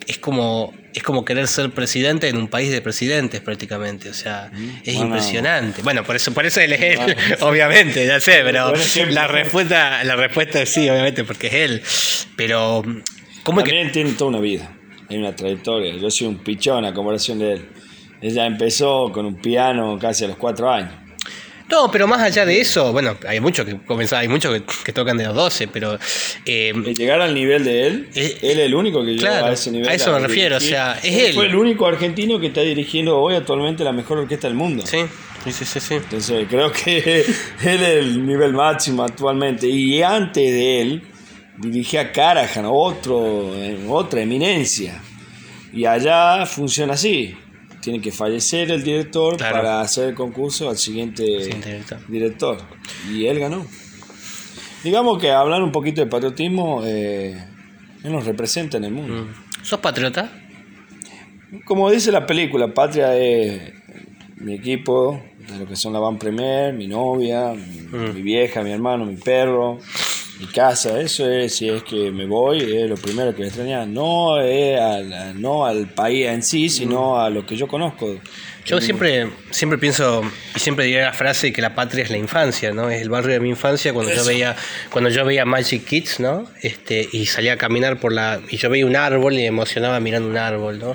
es como, es como querer ser presidente en un país de presidentes prácticamente. O sea, es Bueno. impresionante. Bueno, por eso, por eso él es él, obviamente, ya sé, pero la respuesta, la respuesta es sí, obviamente, porque es él. Pero, ¿cómo es que tiene toda una vida, hay una trayectoria. Yo soy un pichón a comparación de él. Ella empezó con un piano casi a los cuatro años. No, pero más allá de eso, bueno, hay muchos que comenzaban, hay muchos que, que tocan de los 12, pero. eh, llegar al nivel de él, él es el único que llegó claro, a ese nivel. a eso me dirigir. refiero, o sea, es él. Fue el único argentino que está dirigiendo hoy actualmente la mejor orquesta del mundo. Sí, sí, sí, sí. Entonces creo que él es el nivel máximo actualmente. Y antes de él, dirigía a Carajan, otro, otra eminencia. Y allá funciona así. Tiene que fallecer el director Claro. para hacer el concurso al siguiente, director. Y él ganó. Digamos que hablar un poquito de patriotismo, eh, él nos representa en el mundo. ¿Sos patriota? Como dice la película, Patria es mi equipo, de lo que son la Van Premier, mi novia, mi, mi vieja, mi hermano, mi perro, mi casa. Eso es, si es que me voy, es lo primero que extrañar. No, es al, no al país en sí, sino a lo que yo conozco. Yo siempre, siempre pienso y siempre diría la frase que la patria es la infancia, ¿no? Es el barrio de mi infancia cuando yo veía cuando yo veía Magic Kids, ¿no? Este y salía a caminar por la y yo veía un árbol y me emocionaba mirando un árbol, ¿no?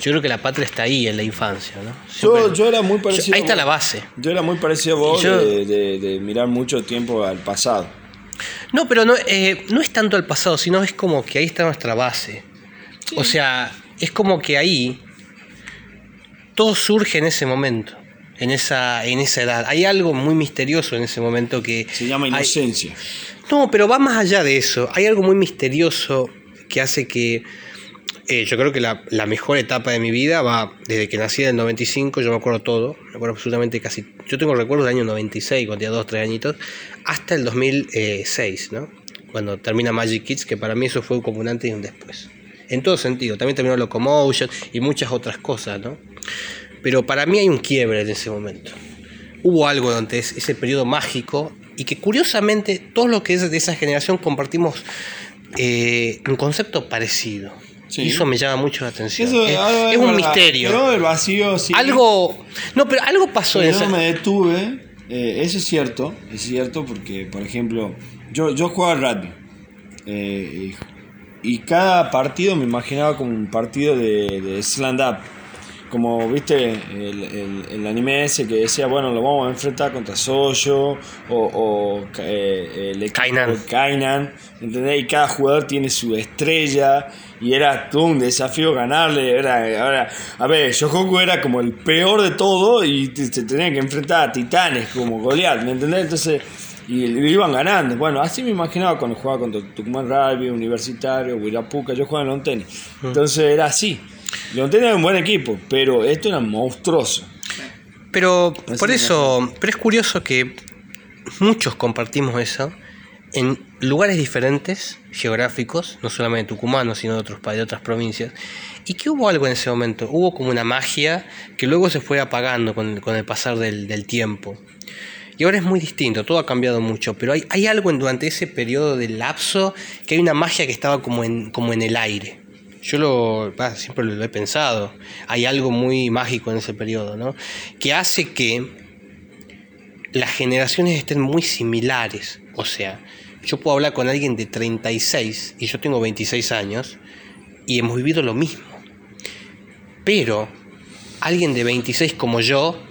Yo creo que la patria está ahí en la infancia, ¿no? Yo, yo era muy parecido. ahí a está la base. Yo era muy parecido a vos Yo- de, de- de mirar mucho tiempo al pasado. No, pero no, eh, no es tanto el pasado, sino es como que ahí está nuestra base. O sea, es como que ahí todo surge en ese momento, en esa, en esa edad. Hay algo muy misterioso en ese momento que... Se llama hay- inocencia. no, pero va más allá de eso. Hay algo muy misterioso que hace que... eh, yo creo que la, la mejor etapa de mi vida va desde que nací en el 95, yo me acuerdo todo, me acuerdo absolutamente casi... Yo tengo recuerdos del año 96, cuando tenía 2, 3 añitos, hasta el 2006, ¿no? Cuando termina Magic Kids, que para mí eso fue como un antes y un después. En todo sentido, también terminó Locomotion y muchas otras cosas, ¿no? Pero para mí hay un quiebre en ese momento. Hubo algo durante ese, periodo mágico y que curiosamente todos los que es de esa generación compartimos eh, un concepto parecido. Sí. Y eso me llama mucho la atención. Eso, es, un misterio. Quedó el vacío, sí. Algo. No, pero algo pasó en Yo esa. me detuve, eh, eso es cierto, es cierto porque, por ejemplo, yo, yo jugaba al rugby eh, y, cada partido me imaginaba como un partido de, de stand-up. Como viste el, el- el anime ese que decía, bueno, lo vamos a enfrentar contra Soyo o, o eh, el Kainan. Kainan, ¿entendés? Y cada jugador tiene su estrella y era todo un desafío ganarle. Era, ahora, a ver, Yohoku era como el peor de todo y se tenía que enfrentar a titanes como Goliath, ¿me entendés? Entonces, y lo iban ganando. Bueno, así me imaginaba cuando jugaba contra Tucumán Rugby, Universitario, Huirapuca, yo jugaba en Long Tennis. Entonces era así. Long era un buen equipo, pero esto era monstruoso. Pero por eso, pero es curioso que muchos compartimos eso en lugares diferentes, geográficos, no solamente tucumanos, sino de otros de otras provincias, y que hubo algo en ese momento, hubo como una magia que luego se fue apagando con, con el pasar del, del tiempo. Y ahora es muy distinto, todo ha cambiado mucho, pero hay, hay algo durante ese periodo del lapso que hay una magia que estaba como en, como en el aire. Yo lo, siempre lo he pensado. Hay algo muy mágico en ese periodo, ¿no? Que hace que las generaciones estén muy similares. O sea, yo puedo hablar con alguien de 36 y yo tengo 26 años y hemos vivido lo mismo. Pero alguien de 26 como yo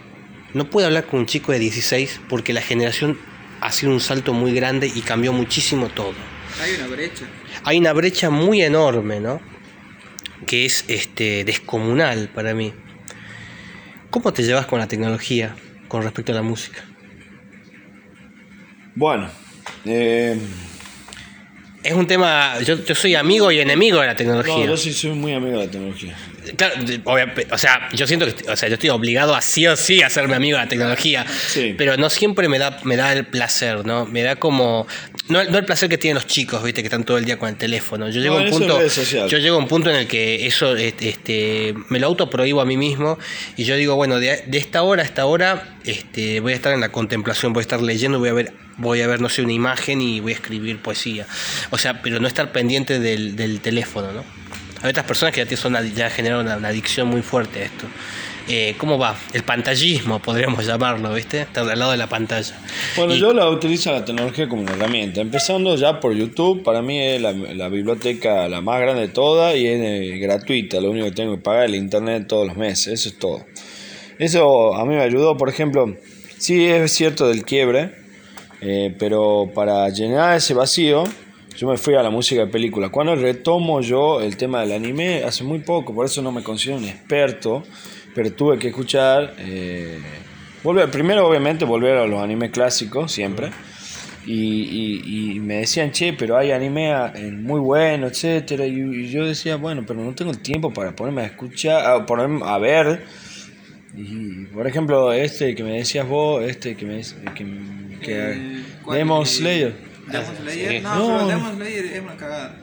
no puede hablar con un chico de 16 porque la generación ha sido un salto muy grande y cambió muchísimo todo. Hay una brecha. Hay una brecha muy enorme, ¿no? Que es este, descomunal para mí. ¿Cómo te llevas con la tecnología con respecto a la música? Bueno, eh, Es un tema, yo, yo soy amigo y enemigo de la tecnología. no, yo sí soy muy amigo de la tecnología. Claro, o sea, yo siento que o sea, yo estoy obligado a sí o sí a hacerme amigo de la tecnología, pero no siempre me da, me da el placer, ¿no? Me da como no, no el placer que tienen los chicos, ¿viste? Que están todo el día con el teléfono. Yo llego No, a un punto yo llego a un punto en el que eso este, este, me lo autoprohíbo a mí mismo y yo digo, bueno, de, de esta hora a esta hora este, voy a estar en la contemplación, voy a estar leyendo, voy a ver voy a ver, no sé, una imagen y voy a escribir poesía. O sea, pero no estar pendiente del, del teléfono, ¿no? Hay otras personas que ya, son, ya generaron una, una adicción muy fuerte a esto. Eh, ¿Cómo va? El pantallismo, podríamos llamarlo, ¿viste? Estar al lado de la pantalla. Bueno, Y- yo la utilizo la tecnología como una herramienta. Empezando ya por YouTube, para mí es la, la biblioteca la más grande de todas y es eh, gratuita. Lo único que tengo que pagar es el internet todos los meses, eso es todo. Eso a mí me ayudó, por ejemplo, Sí, es cierto del quiebre, eh, pero para llenar ese vacío, yo me fui a la música de película. Cuando retomo yo el tema del anime, hace muy poco, por eso no me considero un experto, pero tuve que escuchar, eh, volver, primero obviamente volver a los animes clásicos, siempre. Y, y- y me decían, che, pero hay anime eh, muy bueno, etcétera y, y yo decía, bueno, pero no tengo el tiempo para ponerme a escuchar, a ponerme a ver. Y por ejemplo, este que me decías vos, este que me que, que. Demon Slayer. Demon Slayer, Sí. no, No. pero Demon Slayer es una cagada.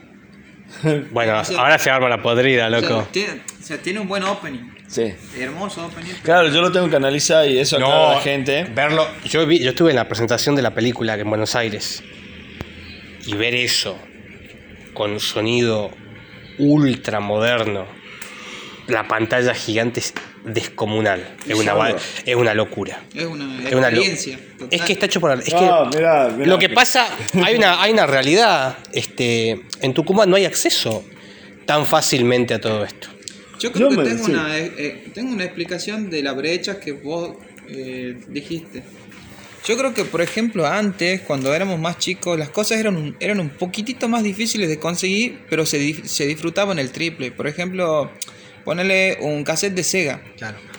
Bueno, O sea, ahora se arma la podrida, O sea, loco. tiene, o sea, tiene un buen opening. Sí. Hermoso opening. Claro, yo lo tengo que analizar y eso aclara a la gente. Verlo. Yo, vi, yo estuve en la presentación de la película en Buenos Aires. Y ver eso con sonido ultra moderno. La pantalla gigante es descomunal. Es una, es una locura. Es una Es una experiencia. Es que está hecho por. Es No, que mirá, mirá. lo que pasa, hay una, hay una realidad. Este, en Tucumán no hay acceso tan fácilmente a todo esto. Yo creo Yo que me- tengo, sí. una, eh, eh, tengo una explicación de la brecha que vos eh, dijiste. Yo creo que, por ejemplo, antes, cuando éramos más chicos, las cosas eran un, eran un poquitito más difíciles de conseguir, pero se, se disfrutaban el triple. Por ejemplo, ponerle un cassette de Sega.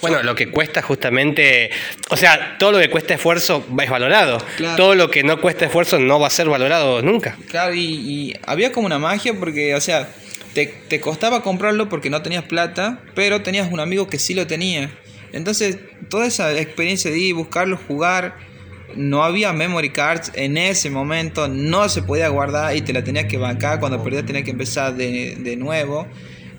Bueno, lo que cuesta justamente, o sea, todo lo que cuesta esfuerzo es valorado. Claro. Todo lo que no cuesta esfuerzo no va a ser valorado nunca. Claro, y, y había como una magia porque, o sea, te, te costaba comprarlo porque no tenías plata, pero tenías un amigo que sí lo tenía. Entonces, toda esa experiencia de ir, buscarlo, jugar, no había memory cards en ese momento, no se podía guardar y te la tenías que bancar, cuando perdías tenías que empezar de, de nuevo.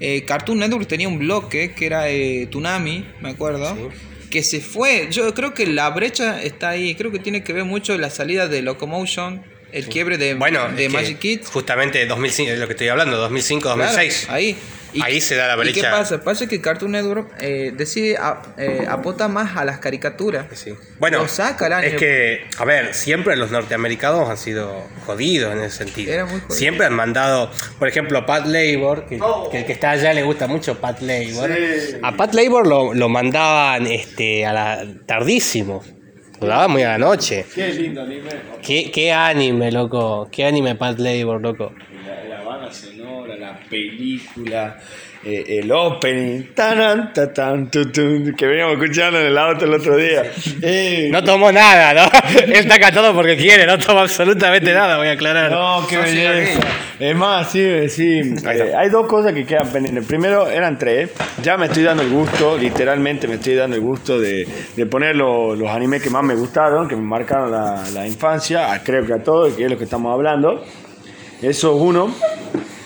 Eh, Cartoon Network tenía un bloque que era eh, Tsunami, me acuerdo. Que se fue, yo creo que la brecha está ahí, creo que tiene que ver mucho la salida de Locomotion, el quiebre de, Bueno, de Magic Kids. Justamente 2005, es lo que estoy hablando, 2005, 2006. Claro, ahí. Ahí se da la ¿Y qué brecha. pasa? Pasa que Cartoon Network eh, decide a- eh, apunta más a las caricaturas. Bueno, Lo saca el es que, a ver, siempre los norteamericanos han sido jodidos en ese sentido. Era muy jodido. Siempre han mandado, por ejemplo, Pat Labor, que, que el que está allá le gusta mucho Pat Labor. Sí. A Pat Labor lo, lo mandaban este, a la, tardísimo. Lo daban muy a la noche. Qué lindo anime. ¿Qué, qué anime, loco. Qué anime Pat Labor, loco. Banda sonora, la película, eh, el opening, taran, tatán, tutun, que veníamos escuchando en el auto el otro día. Eh, No tomó nada, ¿no? Él está cantando porque quiere, no toma absolutamente nada, voy a aclarar. No, qué belleza. Es más, sí, sí. eh, hay dos cosas que quedan pendientes. Primero, eran tres. Ya me estoy dando el gusto, literalmente me estoy dando el gusto de, de poner lo- los animes que más me gustaron, que me marcaron la, la infancia, creo que a todos, que es lo que estamos hablando. Eso es uno.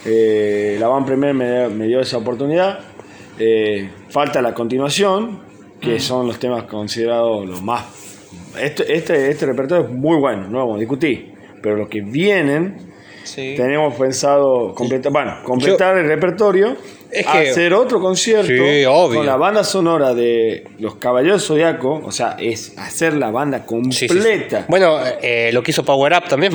Eh, la Van Premier me, me dio esa oportunidad. Eh, falta la continuación, que son los temas considerados los más. Este, este, este repertorio es muy bueno, no vamos a discutir. Pero los que vienen, tenemos pensado completar, bueno, completar el repertorio, Es que- hacer otro concierto Sí, con la banda sonora de Los Caballeros Zodiaco, o sea, es hacer la banda sí, completa. Bueno, eh, lo que hizo Power Up también.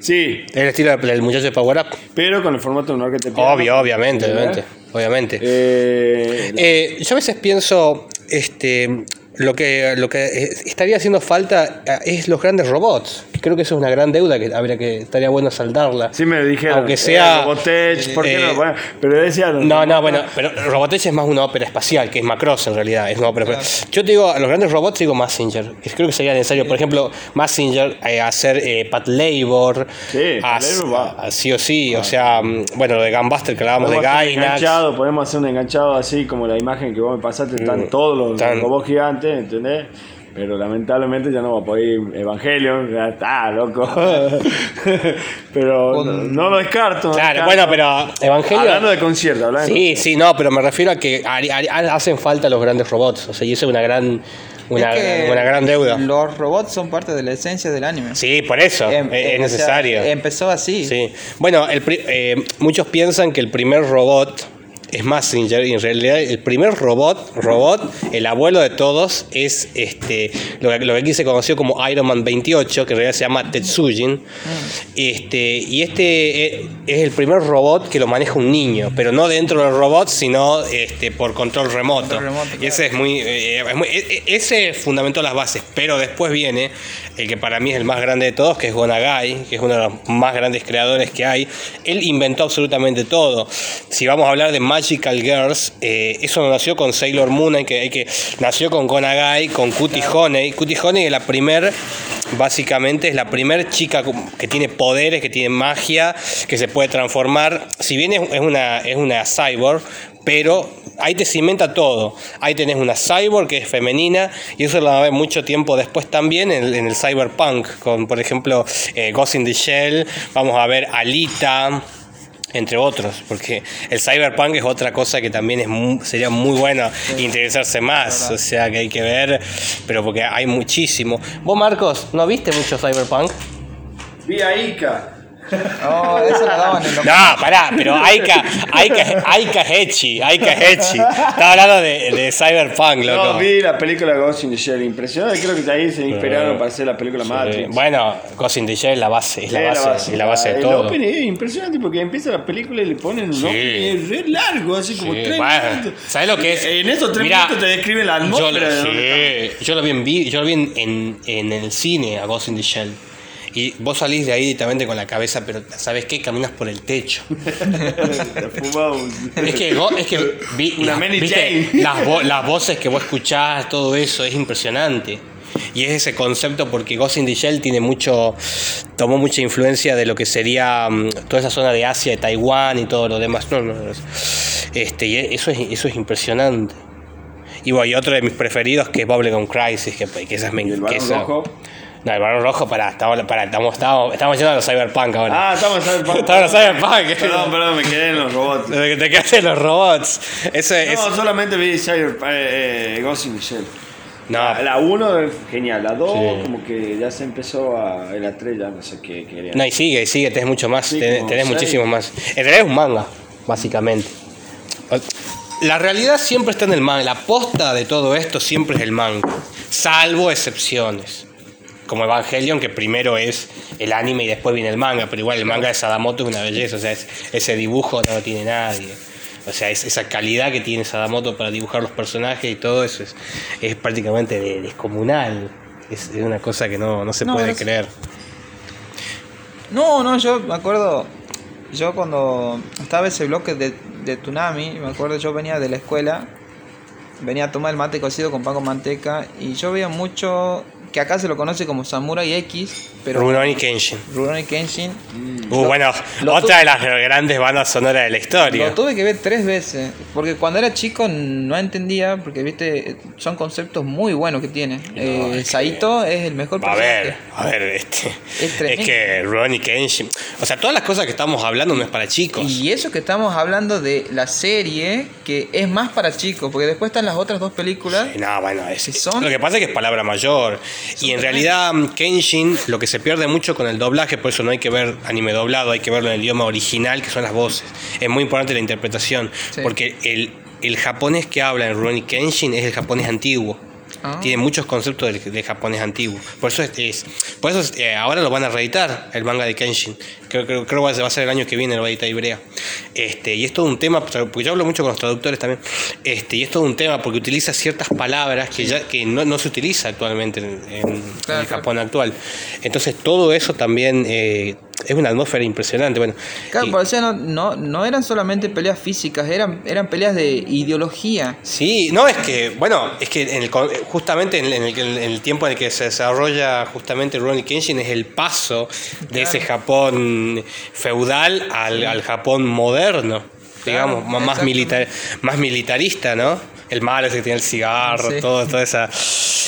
Sí. El estilo del muchacho de Power Up. Pero con el formato de un orquesta de piano. Obvio, obviamente, ¿Verdad? obviamente. obviamente. Eh, Eh, yo a veces pienso, este, lo que, lo que eh, estaría haciendo falta eh, es los grandes robots. Creo que eso es una gran deuda que habría que estaría bueno saldarla. Sí me dijeron. Aunque sea- eh, Robotech, ¿por qué eh, no? Bueno, pero decía. No, no, bueno, pero Robotech es más una ópera espacial, que es Macross en realidad, es una ópera espacial. Yo te digo, a los grandes robots digo Massinger, que creo que sería necesario, por ejemplo, Massinger, eh, hacer eh, Pat Labor, Sí, a- Pat Labor va. a- sí o sí, o sea, mm, bueno, lo de Gunbuster que hablábamos de Gainax. enganchado, podemos hacer un enganchado así como la imagen que vos me pasaste, están todos los, Mm, Están- robots gigantes, ¿entendés? Pero lamentablemente ya no va a poder ir Evangelion, ya está, loco. pero no, no lo descarto. no Claro, descarto. bueno, pero Evangelion- Hablando de concierto, hablando de Sí, sí, no, pero me refiero a que ha- ha- hacen falta los grandes robots, o sea, y eso es una gran, una, Es que una gran deuda. Los robots son parte de la esencia del anime. Sí, por eso, Em- es- o sea, necesario. empezó así. Sí. Bueno, el pri- eh, muchos piensan que el primer robot Es más, en en realidad el primer robot, robot, el abuelo de todos, es este lo que, lo que aquí se conoció como Iron Man 28, que en realidad se llama Tetsujin. Este, y este eh, es el primer robot que lo maneja un niño, pero no dentro del robot, sino este, por control remoto. y ese es muy, eh, es muy- e- e- ese fundamentó las bases, pero después viene el que para mí es el más grande de todos, que es Gonagai, que es uno de los más grandes creadores que hay. Él inventó absolutamente todo. Si vamos a hablar de Magical Girls, eh, eso no nació con Sailor Moon, hay que, hay que, nació con Gonagai, con Cutie Honey. Cutie Honey es la primer, básicamente es la primer chica que tiene poderes, que tiene magia, que se puede transformar. Si bien es es una, es una cyborg, pero ahí te cimenta todo. Ahí tenés una cyborg que es femenina y eso lo va a ver mucho tiempo después también en, el- en el cyberpunk, con por ejemplo eh, Ghost in the Shell, vamos a ver Alita. Entre otros, porque el cyberpunk es otra cosa que también es sería muy bueno interesarse más, o sea que hay que ver, pero porque hay muchísimo. ¿Vos, Marcos, no viste mucho cyberpunk? Vi a Ica. No, eso la daban en los... No, pará, pero Aika, Aika, Aika es Hechi, Aika es Hechi. Estaba hablando de, de Cyberpunk, loco. No, vi la película Ghost in the Shell, impresionante. Creo que de ahí se inspiraron para hacer la película Sí. Matrix. Bueno, Ghost in the Shell es la base, es la base, es la base de El todo. opening es impresionante porque empieza la película y le ponen un Sí. opening re largo, así como Sí, tres bueno, minutos. ¿Sabes lo que es? En esos tres Mirá, minutos te describen la Yo, atmósfera de dónde sí, yo lo vi en vi- yo lo vi en, en, en el cine a Ghost in the Shell. Y vos salís de ahí directamente con la cabeza, pero ¿sabes qué? Caminas por el techo. Es que, es que vi- Una las- viste, las, vo- las voces que vos escuchás, todo eso es impresionante. Y es ese concepto porque Ghost in the Shell tiene mucho, tomó mucha influencia de lo que sería mm, toda esa zona de Asia, de Taiwán y todo lo demás. No, no, no. Este, y eso es, eso es impresionante. Y bueno, y otro de mis preferidos que es Bubblegum Crisis, que, que esas me ¿El que esa-? No, el Barón Rojo, pará, estamos, pará, estamos, estamos, estamos yendo a los Cyberpunk ahora. Ah, estamos en Cyberpunk. Estamos en Cyberpunk. Perdón, perdón, me quedé en los robots. Te quedaste en los robots. Eso es. No, solamente vi Cyber, eh, eh, Ghost in the Shell. No. La 1 es genial, la 2 Sí. como que ya se empezó a... La 3 ya no sé qué quería. No, y sigue, y sigue, tenés mucho más, Sí, tenés, tenés muchísimo más. En realidad es un manga, básicamente. La realidad siempre está en el manga, la posta de todo esto siempre es el manga, salvo excepciones. Como Evangelion, que primero es el anime y después viene el manga, pero igual el manga de Sadamoto es una belleza, o sea, es- ese dibujo no lo tiene nadie. O sea, es, esa calidad que tiene Sadamoto para dibujar los personajes y todo eso es, es prácticamente de- descomunal. Es, una cosa que no, no se No, puede creer. No, no, yo me acuerdo, yo cuando estaba ese bloque de, de Tsunami, me acuerdo, yo venía de la escuela, venía a tomar el mate cocido con pan con manteca y yo veía mucho, que acá se lo conoce como Samurai X, pero Rurouni Kenshin. Rurouni Kenshin, Uh, bueno, lo otra tu- de las grandes bandas sonoras de la historia. lo tuve que ver tres veces, porque cuando era chico no entendía, porque viste, son conceptos muy buenos que tiene. Eh, Saito es el mejor A ver, a ver, este, Es es, que Rurouni Kenshin, o sea, todas las cosas que estamos hablando no es para chicos. Y eso que estamos hablando de la serie, que es más para chicos, porque después están las otras dos películas. No, bueno, es, son- lo que pasa es que es palabra mayor. Y en realidad mm, Kenshin lo que se pierde mucho con el doblaje, por eso no hay que ver anime doblado, hay que verlo en el idioma original, que son las voces. Es muy importante la interpretación, Sí. porque el, el japonés que habla en Rurouni Kenshin es el japonés antiguo. Ah. Tiene muchos conceptos del japonés antiguo. Por eso es, es- por eso es, eh, ahora lo van a reeditar el manga de Kenshin. Creo, creo, creo que va a ser- el año que viene lo va a editar Ibrea. Este, y es todo un tema, porque yo hablo mucho con los traductores también. Este, y es todo un tema porque utiliza ciertas palabras que ya que no, no se utiliza actualmente en, en- en el Japón actual. Entonces todo eso también eh, es una atmósfera impresionante. Bueno, Claro, y- por eso no, no, no eran solamente peleas físicas, eran, eran peleas de ideología. Sí, no, es que, bueno, es que en el justamente en el, en el- en el tiempo en el que se desarrolla justamente Ronnie Kenshin es el paso de ese Japón feudal al, al Japón moderno, digamos, más, militar, más militarista, ¿no? El malo ese que tiene el cigarro, Sí. todo, toda esa...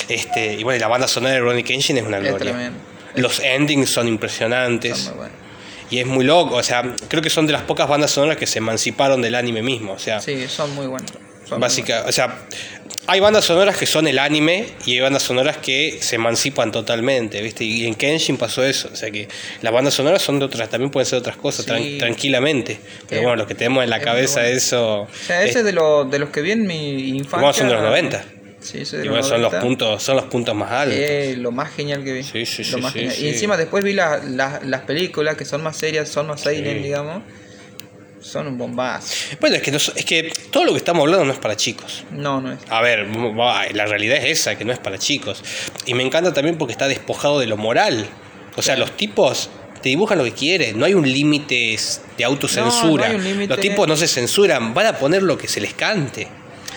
Este, y bueno, y la banda sonora de Ronnie Kenshin es una gloria. Los endings son impresionantes. Y es muy loco, o sea, creo que son de las pocas bandas sonoras que se emanciparon del anime mismo, o sea, Sí, son muy buenos. Básica, o sea, hay bandas sonoras que son el anime y hay bandas sonoras que se emancipan totalmente, ¿viste? Y en Kenshin pasó eso, o sea que las bandas sonoras son de otras, también pueden ser otras cosas, Sí. tran- tranquilamente. Pero bueno, lo que tenemos en la es cabeza bueno. eso... O sea, ese es de, los de los que vi en mi infancia. Igual son de los 90. Sí, de Igual los son los 90. puntos, son los puntos más altos. Eh, lo más genial que vi. Sí, sí, Lo más genial. Y encima después vi la- la- las películas que son más serias, son más seinen, digamos. Son un bombazo. Bueno, es que, no es que todo lo que estamos hablando no es para chicos. No, no es. A ver, la realidad es esa, que no es para chicos. Y me encanta también porque está despojado de lo moral. O sea, los tipos te dibujan lo que quieren, no hay un límite de autocensura. No, no hay un límite. los tipos no se censuran, van a poner lo que se les cante.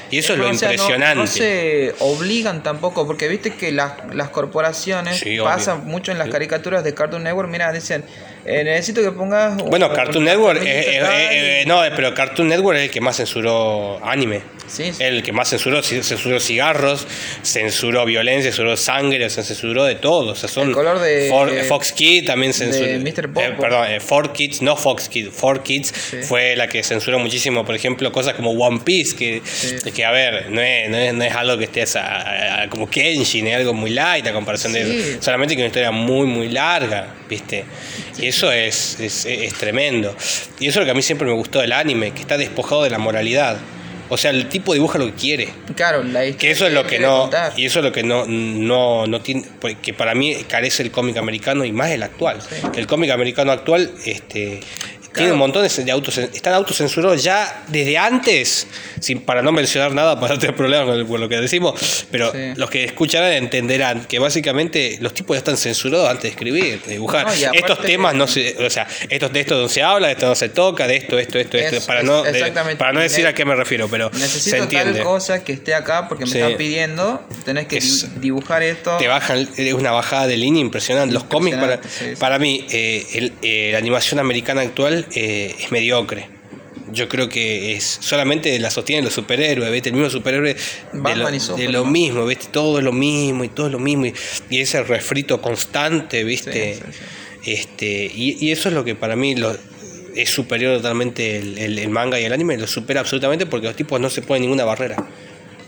Y eso es lo O sea, no- impresionante. No, se obligan tampoco, porque viste que las, las corporaciones Sí, pasan mucho en las caricaturas de Cartoon Network. Mira, dicen, eh, necesito que pongas. un- Bueno, Cartoon Network, eh, eh, eh, eh, no, pero Cartoon Network es el que más censuró anime. Sí, El que más censuró, censuró cigarros, censuró violencia, censuró sangre, o sea, censuró de todo. O sea, son El color de- For- Fox Kids también censuró. de Mr. Pop, eh, perdón, eh, Four Kids, no Fox Kids, Four Kids Sí. fue la que censuró muchísimo, por ejemplo, cosas como One Piece, que, que a ver, no es, no es, no es algo que estés a- a- como Kenshin, es algo muy light a comparación de. Solamente que una historia muy, muy larga, ¿viste? Y eso es, es, es tremendo. Y eso es lo que a mí siempre me gustó del anime, que está despojado de la moralidad. O sea, el tipo dibuja lo que quiere. Claro, la Que eso es lo que no. contar. Y eso es lo que no, no, no tiene. Que para mí carece el cómic americano y más el actual. El cómic americano actual este, tiene un montón de autos. Están autocensurados ya desde antes, sin, para no mencionar nada, para no tener problemas con, el- con lo que decimos. Pero Sí. los que escucharán entenderán que básicamente los tipos ya están censurados antes de escribir, de dibujar. No, estos temas no se. O sea, estos, de esto no se habla, de esto no se toca, de esto, esto, esto, esto. Es- Para es- no, de- para no decir a qué me refiero, pero se Necesito entiende. tal cosa que esté acá porque me Sí. están pidiendo. Tenés que Es- dibujar esto. te bajan, es una bajada de línea impresionante. Los cómics, para, sí. para mí, eh, el- eh, la animación americana actual eh, es mediocre. Yo creo que es solamente la sostienen los superhéroes, ¿viste? El mismo superhéroe de lo, de mismo, ¿viste? Todo es lo mismo y todo es lo mismo. Y, y ese refrito constante, ¿viste? Sí, sí, Este, y, y eso es lo que para mí lo, es superior totalmente el, el- el manga y el anime, lo supera absolutamente porque los tipos no se ponen ninguna barrera.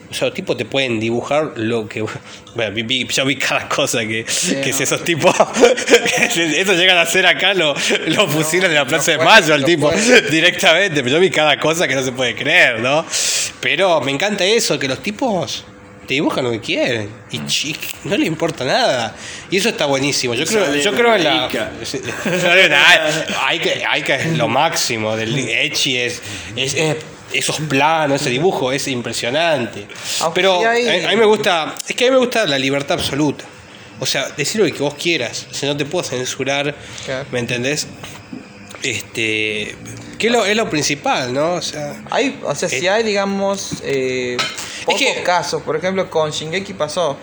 O sea, los tipos te pueden dibujar lo que. Bueno, vi- vi- yo vi cada cosa que, que si esos tipos. eso llegan a hacer acá, lo, lo fusilan en la Plaza de puede, Mayo al no tipo puede. directamente. Pero yo vi cada cosa que no se puede creer, ¿no? Pero me encanta eso, que los tipos te dibujan lo que quieren y chi- no le importa nada. Y eso está buenísimo. Yo creo, yo creo en la. Hay que, hay que es lo máximo del Echi es, es- es- esos planos, ese dibujo es impresionante. Aunque Pero a, mí me gusta, es que a mí me gusta la libertad absoluta. O sea, decir lo que vos quieras, o sea, no te puedo censurar, Claro. ¿me entendés? Este, que es lo, es lo principal, ¿no? O sea, Hay, o sea, si hay, digamos, eh, pocos que- casos. Por ejemplo, con Shingeki pasó.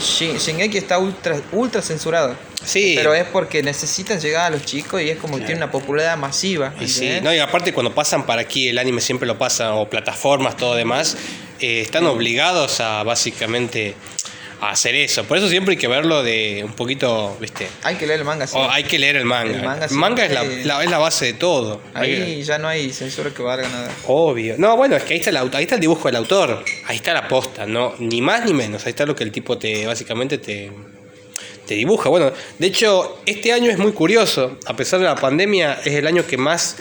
Shin- Shingeki está ultra, ultra censurado. Sí. Pero es porque necesitan llegar a los chicos y es como que tiene una popularidad masiva. Y sí, no, y aparte cuando pasan para aquí, el anime siempre lo pasa, o plataformas, todo demás, eh, están obligados a básicamente a hacer eso. Por eso siempre hay que verlo de un poquito, ¿viste? Hay que leer el manga, sí. O hay que leer el manga. El manga El manga es, la, siempre- la- es la base de todo. Que- Ahí ya no hay censura que valga nada. Obvio. No, bueno, es que ahí está, el, ahí está el dibujo del autor. Ahí está la posta, no ni más ni menos. Ahí está lo que el tipo te básicamente te, te dibuja. Bueno, de hecho, este año es muy curioso. A pesar de la pandemia, es el año que más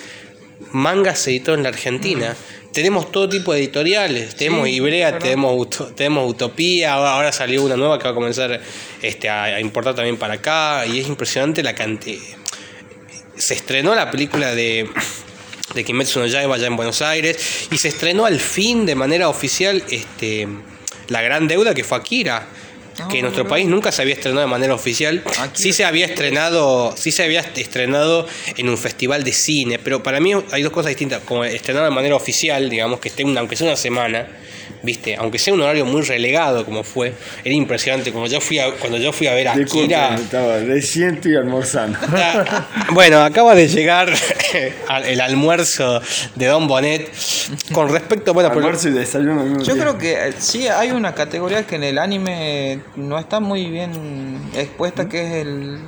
manga se editó en la Argentina. Tenemos todo tipo de editoriales. Tenemos Ibrea, verdad. tenemos, Uto- tenemos Utopía. Ahora ahora salió una nueva que va a comenzar este, a, a importar también para acá. Y es impresionante la cantidad. Se estrenó la película de de Kimetsu no Yaiba allá en Buenos Aires y se estrenó al fin de manera oficial este la gran deuda que fue Akira que en nuestro país nunca se había estrenado de manera oficial. Sí se había estrenado sí se había estrenado en un festival de cine pero para mí hay dos cosas distintas. Como estrenado de manera oficial digamos que esté una, aunque sea una semana viste aunque sea un horario muy relegado como fue era impresionante como yo fui a- cuando yo fui a ver a Akira estaba reciente y almorzando. bueno, acaba de llegar el almuerzo de Don Bonet. Con respecto, bueno, Almuerzo y desayuno al mismo Yo creo que eh, sí hay una categoría que en el anime no está muy bien expuesta, que es el,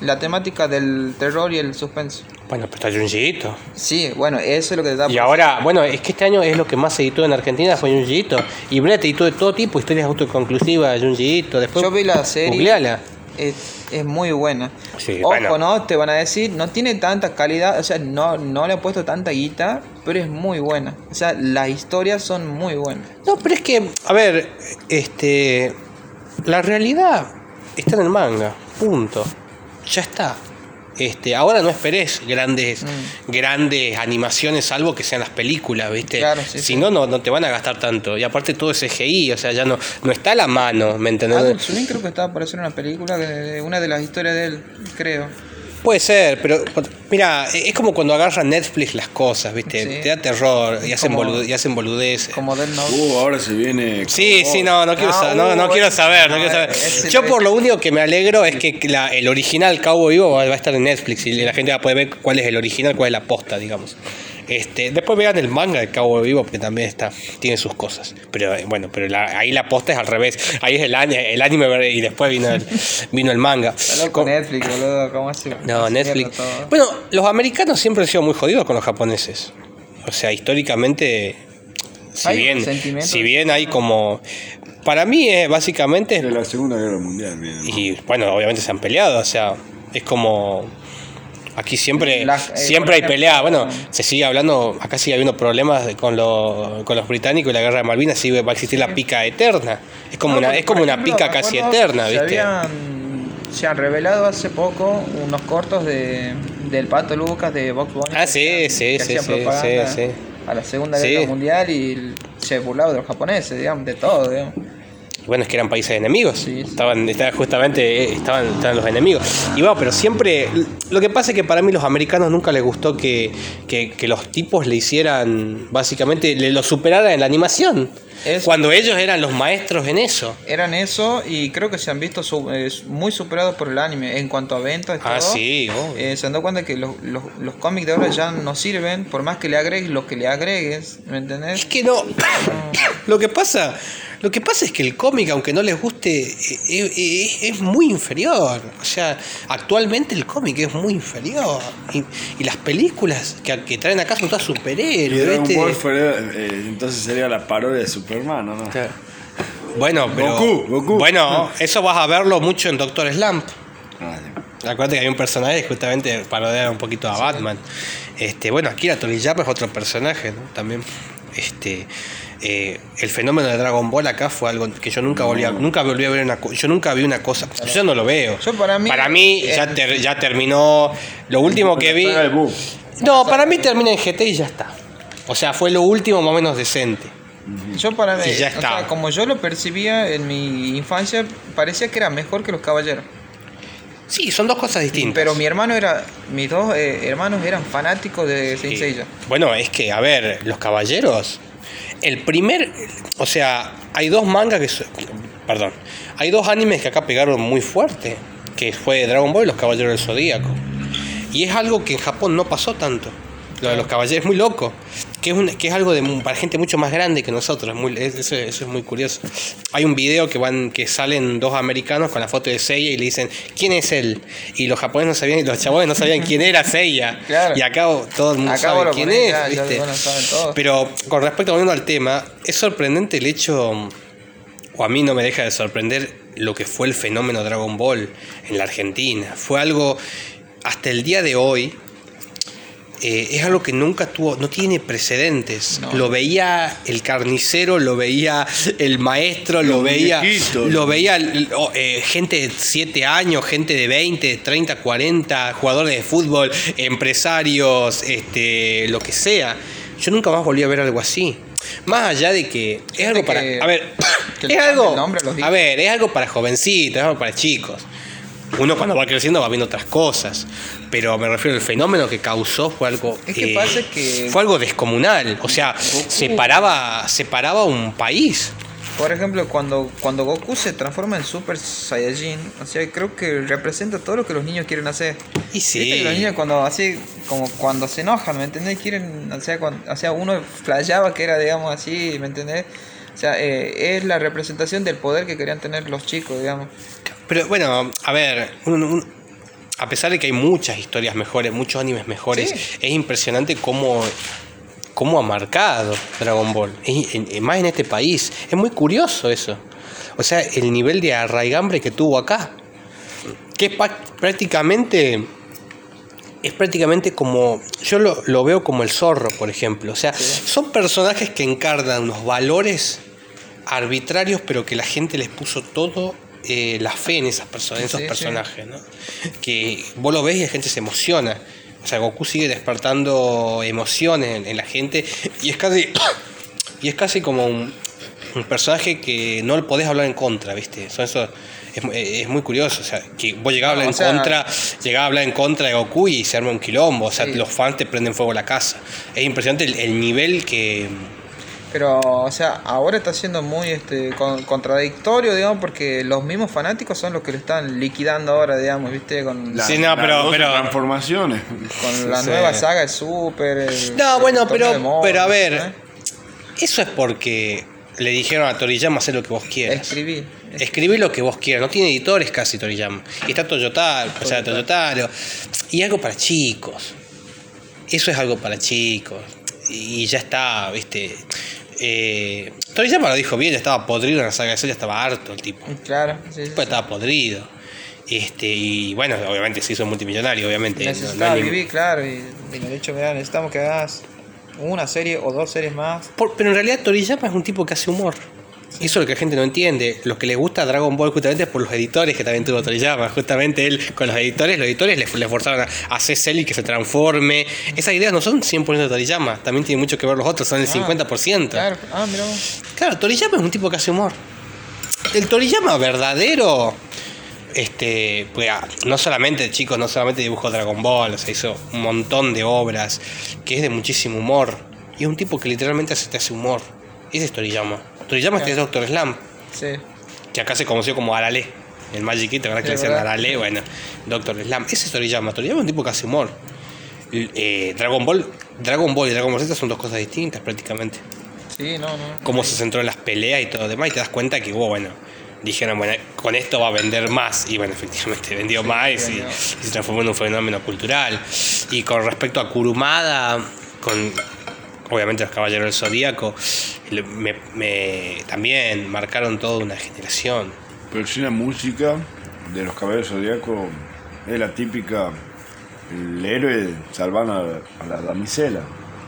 la temática del terror y el suspenso. Bueno, pero está Junjiito. Sí, bueno, eso es lo que te da. Y ahora, bueno, es que este año es lo que más se editó en Argentina, fue Junjiito. Y Brett editó de todo tipo, historias autoconclusivas, Junjiito. Después, Yo vi la serie. googleala. Es, es muy buena. Sí, Ojo, bueno. ¿no? Te van a decir, no tiene tanta calidad, o sea, no, no le he puesto tanta guita, pero es muy buena. O sea, las historias son muy buenas. No, pero es que, a ver, este. La realidad está en el manga. Punto. Ya está. Este, ahora no esperes grandes, grandes animaciones, salvo que sean las películas, ¿viste? Claro, sí, si sí. no, no, te van a gastar tanto. Y aparte todo es CGI, o sea, ya no, no está a la mano, ¿me entendés? Swim creo que estaba por hacer una película, de una de las historias de él, creo. Puede ser, pero mira, es como cuando agarran Netflix las cosas, ¿viste? Sí. Te da terror y hacen, Como- bolude- y hacen boludeces. Como Death Note. Uh, ahora se viene. Sí, sí, no, no quiero, Ah, sa- no, no uh, quiero saber, no quiero saber. Yo por lo único que me alegro es que la- el original Cowboy Vivo va va a estar en Netflix y la gente va a poder ver cuál es el original, cuál es la posta, digamos. Este, después vean el manga de Cowboy Vivo porque también está, tiene sus cosas. Pero eh, bueno, pero la- ahí la posta es al revés. Ahí es el, el anime y después vino el, vino el manga. Loco Netflix, boludo, ¿cómo hace? No, Netflix. Bueno, los americanos siempre han sido muy jodidos con los japoneses. O sea, históricamente, si Hay bien, si bien hay como... Para mí, es básicamente... De la Segunda Guerra Mundial, bien. Y bueno, obviamente se han peleado, o sea, es como... Aquí siempre, La- eh, siempre hay pelea. Bueno, se sigue hablando, acá sigue habiendo problemas con, los con los británicos y la guerra de Malvinas, sigue, va a existir la pica eterna. Es como No, una, es como una pica casi eterna, se ¿viste? habían- se han revelado hace poco unos cortos de, del Pato Lucas de Box Bunny. Ah, sí, sí, sí, sí, sí, sí. A la Segunda. Guerra Mundial y se burlaba de los japoneses, digamos, de todo, digamos. Bueno, es que eran países enemigos. Sí, sí. Estaban, estaban justamente eh, estaban, estaban los enemigos. Y bueno, pero siempre. Lo que pasa es que para mí los americanos nunca les gustó que, que, que los tipos le hicieran. Básicamente, le lo superaran en la animación. Eso. Cuando ellos eran los maestros en eso. Eran eso y creo que se han visto su- eh, muy superados por el anime en cuanto a ventas Ah, todo. sí, obvio. Eh, se han dado cuenta que los, los, los cómics de ahora ya no sirven, por más que le agregues lo que le agregues, ¿me entendés? Es que no. Lo que pasa. Lo que pasa es que el cómic, aunque no les guste, eh, eh, eh, es, muy inferior. O sea, actualmente el cómic es muy inferior. Y, y las películas que, que traen acá son todas Y superhéroes. Eh, entonces sería la parodia de Superman, ¿no? no? Bueno, pero. Goku, Goku. Bueno, eso vas a verlo mucho en Doctor Slump. Ah, sí. Acuérdate que hay un personaje que justamente parodia un poquito a Batman. Este, bueno, Akira Toriyama es otro personaje, ¿no? También. Este. Eh, el fenómeno de Dragon Ball acá fue algo que yo nunca volví a, nunca volví a ver una yo nunca vi una cosa. Yo no lo veo. Yo para mí- para mí ya, ter- ya terminó. Lo último que vi no para mí termina en GT y ya está. O sea fue lo último más o menos decente. Yo para mí, Y ya o está. sea, como yo lo percibía en mi infancia, parecía que era mejor que los caballeros. sí son dos cosas distintas. Pero mi hermano era, mis dos eh, hermanos eran fanáticos de Saint Sí. Bueno, es que, a ver, los caballeros. El primer. O sea, hay dos mangas que. Perdón. Hay dos animes que acá pegaron muy fuerte. Que fue Dragon Ball y los Caballeros del Zodíaco. Y es algo que en Japón no pasó tanto. Lo de los caballeros es muy loco. Que es, un- que es algo de, para gente mucho más grande que nosotros. Muy, es- eso, eso es muy curioso. Hay un video que van que salen dos americanos con la foto de Seiya y le dicen, ¿quién es él? Y los japoneses no sabían, los chabones no sabían quién era Seiya. Claro. Y acá todo el mundo Acá sabe quién es. ya- ya, ¿viste? bueno. Pero con respecto volviendo al tema, es sorprendente el hecho, o a mí no me deja de sorprender lo que fue el fenómeno Dragon Ball en la Argentina. Fue algo, hasta el día de hoy, eh, es algo que nunca tuvo, no tiene precedentes. No. Lo veía el carnicero, lo veía el maestro, lo veía, muñequitos. lo veía el- o, eh, gente de 7 años, gente de 20, 30, 40, jugadores de fútbol, empresarios, este, lo que sea. Yo nunca más volví a ver algo así. Más allá de que es algo para. A ver, es algo. a ver, es algo para jovencitos, es algo para chicos. Uno cuando va creciendo va viendo otras cosas. Pero me refiero al fenómeno que causó fue algo. Es que pasa que- Fue algo descomunal. O sea, separaba, separaba un país. Por ejemplo, cuando, cuando Goku se transforma en Super Saiyajin, o sea, creo que representa todo lo que los niños quieren hacer. Y sí. Viste que los niños cuando así, como cuando se enojan, ¿me entendés? Quieren, o sea, cuando, o sea uno flasheaba que era, digamos, así, ¿me entendés? O sea, eh, es la representación del poder que querían tener los chicos, digamos. Pero bueno, a ver, un- un- a pesar de que hay muchas historias mejores, muchos animes mejores, es impresionante cómo, cómo ha marcado Dragon Ball. Es- más en este país. Es muy curioso eso. O sea, el nivel de arraigambre que tuvo acá. Que es prácticamente. Es prácticamente como. Yo lo, lo veo como el zorro, por ejemplo. O sea, son personajes que encarnan unos valores arbitrarios, pero que la gente les puso todo eh, la fe en esas personas, en esos Sí, sí. personajes, ¿no? Que vos lo ves y la gente se emociona. O sea, Goku sigue despertando emociones en, en la gente y es casi y es casi como un, un personaje que no le podés hablar en contra, ¿viste? Son esos- es, mu- es muy curioso, o sea, que vos llegás a hablar en sea- contra, llegás a hablar en contra de Goku y se arma un quilombo, o sea, Sí. los fans te prenden fuego a la casa. Es impresionante el, el nivel que Pero, o sea, ahora está siendo muy este, con- contradictorio, digamos, porque los mismos fanáticos son los que lo están liquidando ahora, digamos, ¿viste? Con la, Sí, no, Las pero- transformaciones. con la Sí. nueva saga de Super. el- No, el bueno, pero, moda, pero a ver, ¿eh? eso es porque le dijeron a Toriyama hacer lo que vos quieras. Escribí. Escribí lo que vos quieras, no tiene editores casi Toriyama. Y está Toyotaro, o sea, Toyotaro. Y algo para chicos. Eso es algo para chicos. Y ya está, viste. Eh, Toriyama lo dijo bien, ya estaba podrido en la saga de Cell, ya estaba harto el tipo. Claro, sí, sí. Pues estaba podrido. Este, y bueno, obviamente se hizo multimillonario, obviamente. no- no Necesitaba vivir, claro, y, y de hecho, mira, necesitamos que hagas una serie o dos series más. Por- pero en realidad Toriyama es un tipo que hace humor. Y Eso es lo que la gente no entiende. Lo que le gusta a Dragon Ball justamente es por los editores que también tuvo Toriyama. Justamente él con los editores, los editores le, le forzaron a hacer Cell y que se transforme. Esas ideas no son 100% de Toriyama. También tiene mucho que ver los otros, son el Ah, 50%. Claro, ah, mira. vos. Claro, Toriyama es un tipo que hace humor. El Toriyama verdadero, este, pues, ah, no solamente, chicos, no solamente dibujó Dragon Ball, o sea, hizo un montón de obras que es de muchísimo humor. Y es un tipo que literalmente hace, te hace humor. Ese es Toriyama. Toriyama este es Doctor Slam, Sí. que acá se conoció como Arale. El Magic Kid, ¿verdad? Que le decían. Arale, bueno, Doctor Slam. Ese es Toriyama. Toriyama es un tipo que hace humor. Eh, Dragon Ball, Dragon Ball y Dragon Ball Z son dos cosas distintas prácticamente Sí, no, no. cómo se centró en las peleas y todo lo demás, y te das cuenta que, wow, bueno, dijeron, bueno, con esto va a vender más, y bueno, efectivamente vendió más y se transformó en un fenómeno cultural. Y con respecto a Kurumada, con obviamente los Caballeros del Zodíaco, me, me- también marcaron toda una generación. Pero si la música de los caballeros zodíacos es la típica, el héroe salvando a, a la damisela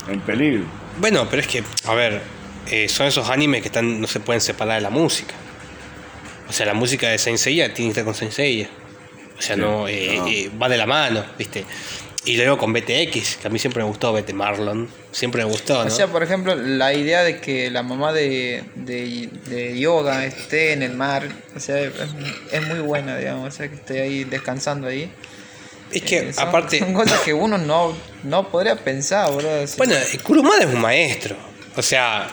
en peligro. Bueno, pero es que, a ver, eh, son esos animes que están no se pueden separar de la música. O sea, la música de Saint Seiya tiene que estar con Saint Seiya. O sea, Sí. no, eh, eh, va de la mano, ¿viste? Y luego con BTX, que a mí siempre me gustó BT Marlon. Siempre me gustó, ¿no? O sea, por ejemplo, la idea de que la mamá de, de, de yoga esté en el mar, o sea, es, es muy buena, digamos, o sea, que esté ahí descansando ahí. es que, Eh, son- aparte. Son cosas que uno no, no podría pensar, boludo. así. Bueno, Kurumada es un maestro. O sea,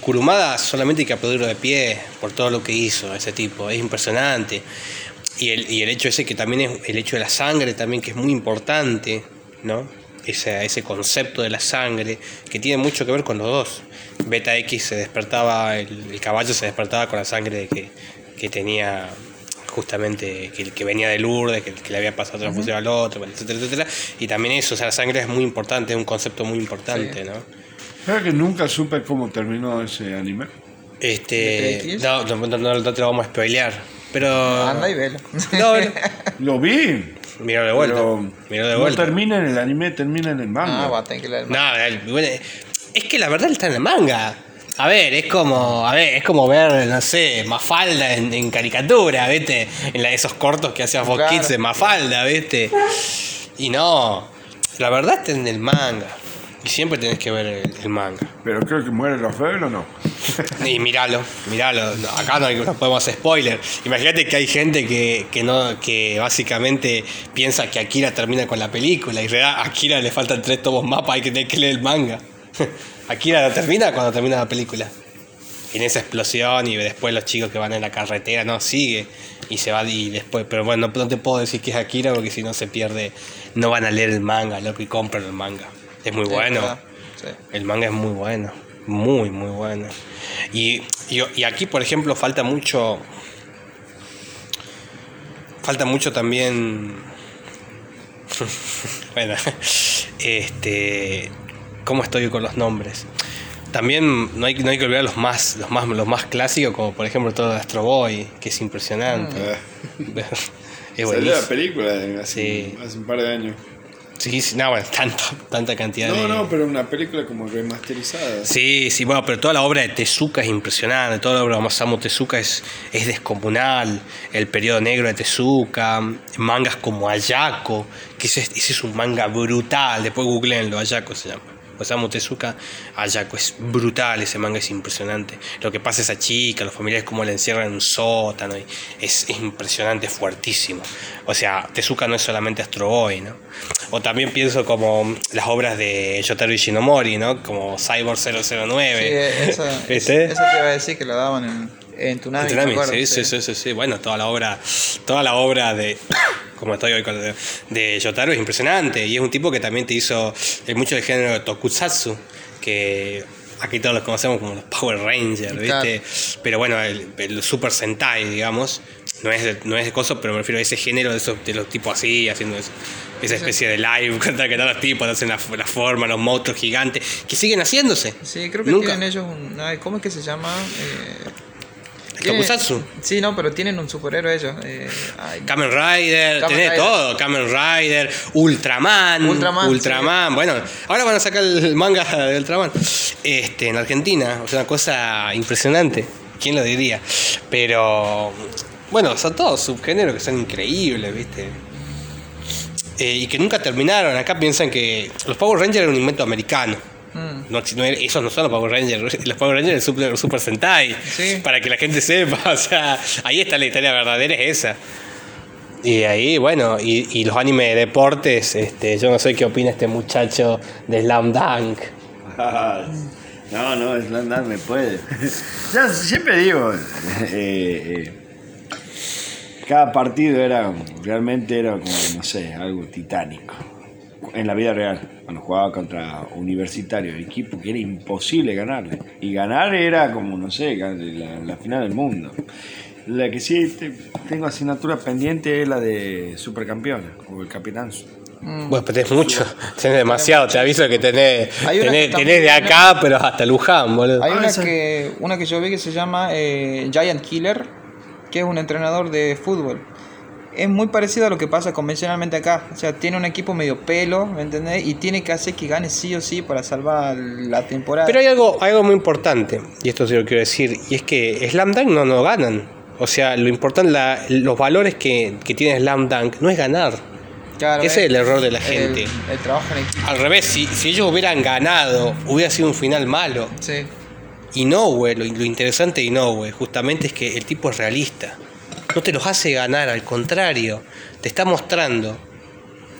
Kurumada solamente hay que aplaudirlo de pie por todo lo que hizo ese tipo. Es impresionante. Y el, y el hecho ese que también es el hecho de la sangre también que es muy importante, ¿no? Ese, ese concepto de la sangre que tiene mucho que ver con los dos. Beta X se despertaba, el, el caballo se despertaba con la sangre que, que tenía justamente, que, que venía de Lourdes, que, que le había pasado transfusión al otro, etcétera, etcétera. Y también eso, o sea, la sangre es muy importante, es un concepto muy importante, ¿no? ¿Sabes que nunca supe cómo terminó ese anime? Este, no, no, no, no- no te lo vamos a spoilear, pero... Anda y velo. No, no. Lo vi. Míralo de vuelta. Míralo de no vuelta. termina en el anime, termina en el manga. Ah, va a tener que leer más. No, el- bueno, es que la verdad está en el manga. A ver, es como, a ver, es como ver, no sé, Mafalda en, en caricatura, ¿viste? En la, esos cortos que hacía Fox Claro. Kids de Mafalda, ¿viste? Y no, la verdad está en el manga. Y siempre tenés que ver el, el manga. Pero creo que muere Rafael o no. Y míralo, míralo. No, acá no, podemos hacer spoiler. Imagínate que hay gente que, que no, que básicamente piensa que Akira termina con la película y en realidad a Akira le faltan tres tomos más para hay que tener que leer el manga. Akira no termina cuando termina la película. En esa explosión y después los chicos que van en la carretera, no, sigue y se va y después, pero bueno, no, no te puedo decir que es Akira porque si no se pierde, no van a leer el manga, loco, y compran el manga. Es muy bueno. Sí. El manga es muy bueno, muy, muy bueno. Y, y, y aquí, por ejemplo, falta mucho. Falta mucho también bueno, este, ¿cómo estoy con los nombres? También no hay, no hay que olvidar los más, los más, los más clásicos, como por ejemplo todo Astro Boy, que es impresionante. es Salió la película hace, hace un par de años. Sí, sí, no, bueno, tanto, tanta cantidad No, de... no, pero una película como remasterizada. Sí, sí, bueno, pero toda la obra de Tezuka es impresionante, toda la obra de Masamu Tezuka es, es descomunal, el periodo negro de Tezuka, mangas como Ayako, que ese, ese es un manga brutal, después googleenlo, Ayako se llama. Osamu Tezuka, Ayako, es brutal, ese manga es impresionante. Lo que pasa a esa chica, los familiares como la encierran en un sótano, y es, es impresionante, es fuertísimo. O sea, Tezuka no es solamente Astro Boy, ¿no? O también pienso como las obras de Yotaro Ishinomori, ¿no? Como Cyborg 009. Sí, eso te iba a decir que lo daban en, en Tsunami. Tsunami, me acuerdo, sí, sí, sí, sí, sí. Bueno, toda la obra, toda la obra de, como estoy hoy con de Yotaro es impresionante y es un tipo que también te hizo eh, mucho del género de Tokusatsu, que aquí todos los conocemos como los Power Rangers, ¿viste? Pero bueno, el, el Super Sentai, digamos, no es de, no es de cosas, pero me refiero a ese género de, esos, de los tipos así, haciendo eso, esa especie de live, contra que todos los tipos hacen la, la forma, los monstruos gigantes, que siguen haciéndose. Sí, creo que Nunca. tienen ellos un. ¿Cómo es que se llama? Eh, Tokusatsu. Sí, no, pero tienen un superhéroe ellos. Eh, Kamen Rider, Kamen tenés Rider. todo, Kamen Rider, Ultraman, Ultraman, Ultraman, bueno, ahora van a sacar el manga de Ultraman, este, en Argentina, o sea, una cosa impresionante, ¿quién lo diría? Pero, bueno, son todos subgéneros que son increíbles, ¿viste? Eh, y que nunca terminaron, acá piensan que los Power Rangers eran un invento americano. Mm, No, no no son los Power Rangers, los Power Rangers del Super, Super Sentai. Para que la gente sepa, o sea, ahí está la historia verdadera, es esa. Y ahí, bueno, y, y los animes de deportes, este, yo no sé qué opina este muchacho de Slam Dunk. no, no, Slam Dunk me puede. ya siempre digo, eh, eh, cada partido era realmente era como, no sé, algo titánico. En la vida real, cuando jugaba contra universitario, equipo que era imposible ganarle. Y ganar era como, no sé, la, la final del mundo. La que sí te- tengo asignatura pendiente es la de supercampeones, o el capitanazo. mm. Bueno, pero tenés mucho, tenés demasiado, te aviso que tenés, tenés, que tenés de acá, pero hasta Luján, boludo. Hay una que, una que yo vi que se llama eh, Giant Killer, que es un entrenador de fútbol. Es muy parecido a lo que pasa convencionalmente acá. O sea, tiene un equipo medio pelo, ¿me entendés? Y tiene que hacer que gane sí o sí para salvar la temporada. Pero hay algo, algo muy importante, y esto sí lo quiero decir, y es que Slam Dunk no, no ganan. O sea, lo importante, la- los valores que, que tiene Slam Dunk no es ganar. Claro, Ese es el eh, error de la el- gente. El, trabajo en equipo. Al revés, si, si ellos hubieran ganado, hubiera sido un final malo. Sí. Y no, güey, lo, lo interesante de Inoue justamente es que el tipo es realista. No te los hace ganar, al contrario, te está mostrando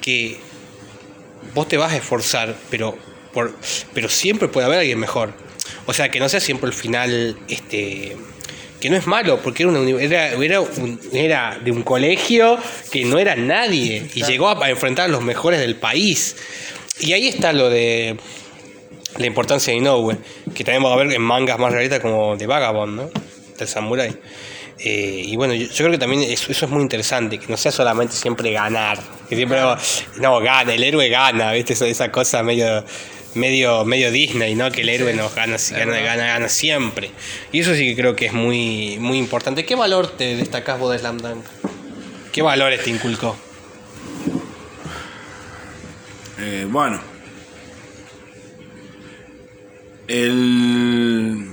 que vos te vas a esforzar, pero, por, pero siempre puede haber alguien mejor. O sea, que no sea siempre el final, este, que no es malo, porque era, una era, era, un- era de un colegio que no era nadie y llegó a, a enfrentar a los mejores del país. Y ahí está lo de la importancia de Inoue, que también va a ver en mangas más realistas como de Vagabond, ¿no? Del Samurai. Eh, y bueno, yo, yo creo que también eso, eso es muy interesante, que no sea solamente siempre ganar, que siempre no, no, gana, el héroe gana, ¿viste? Esa, esa cosa medio, medio, medio Disney, ¿no? Que el héroe nos gana, gana, gana, gana siempre. Y eso sí que creo que es muy, muy importante. ¿Qué valor te destacás vos de Slam Dunk? ¿Qué valores te inculcó? Eh, bueno. El.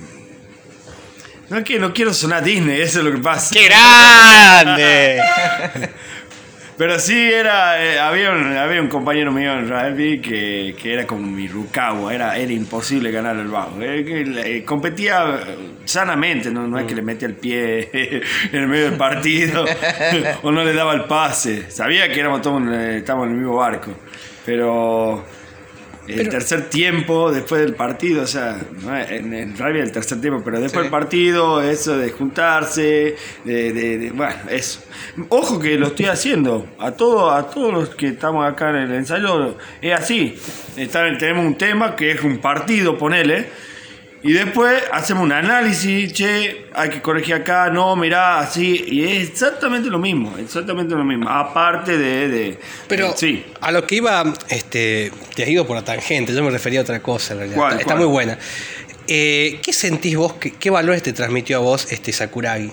No es que no quiero sonar Disney, eso es lo que pasa. ¡Qué grande! Pero sí era, eh, había, un, había un compañero mío en rugby que, que era como mi Rukawa, era, era imposible ganar el bajo. Eh, eh, competía sanamente, no, no es que le metía el pie en el medio del partido o no le daba el pase. Sabía que éramos todos, estábamos en el mismo barco, pero el tercer tiempo después del partido, o sea, no en el rugby el tercer tiempo, pero después del partido, eso de juntarse, de, de- de- bueno, eso. Ojo que lo estoy haciendo, a todos, a todos los que estamos acá en el ensayo, es así. Está- tenemos un tema que es un partido, ponele, Y después hacemos un análisis, che, hay que corregir acá, no, mirá, así. Y es exactamente lo mismo, exactamente lo mismo. Aparte de. de Pero sí. a lo que iba, este, te has ido por la tangente, yo me refería a otra cosa en realidad. ¿Cuál, está, muy buena. Eh, ¿Qué sentís vos, qué, qué valores te transmitió a vos este Sakuragi?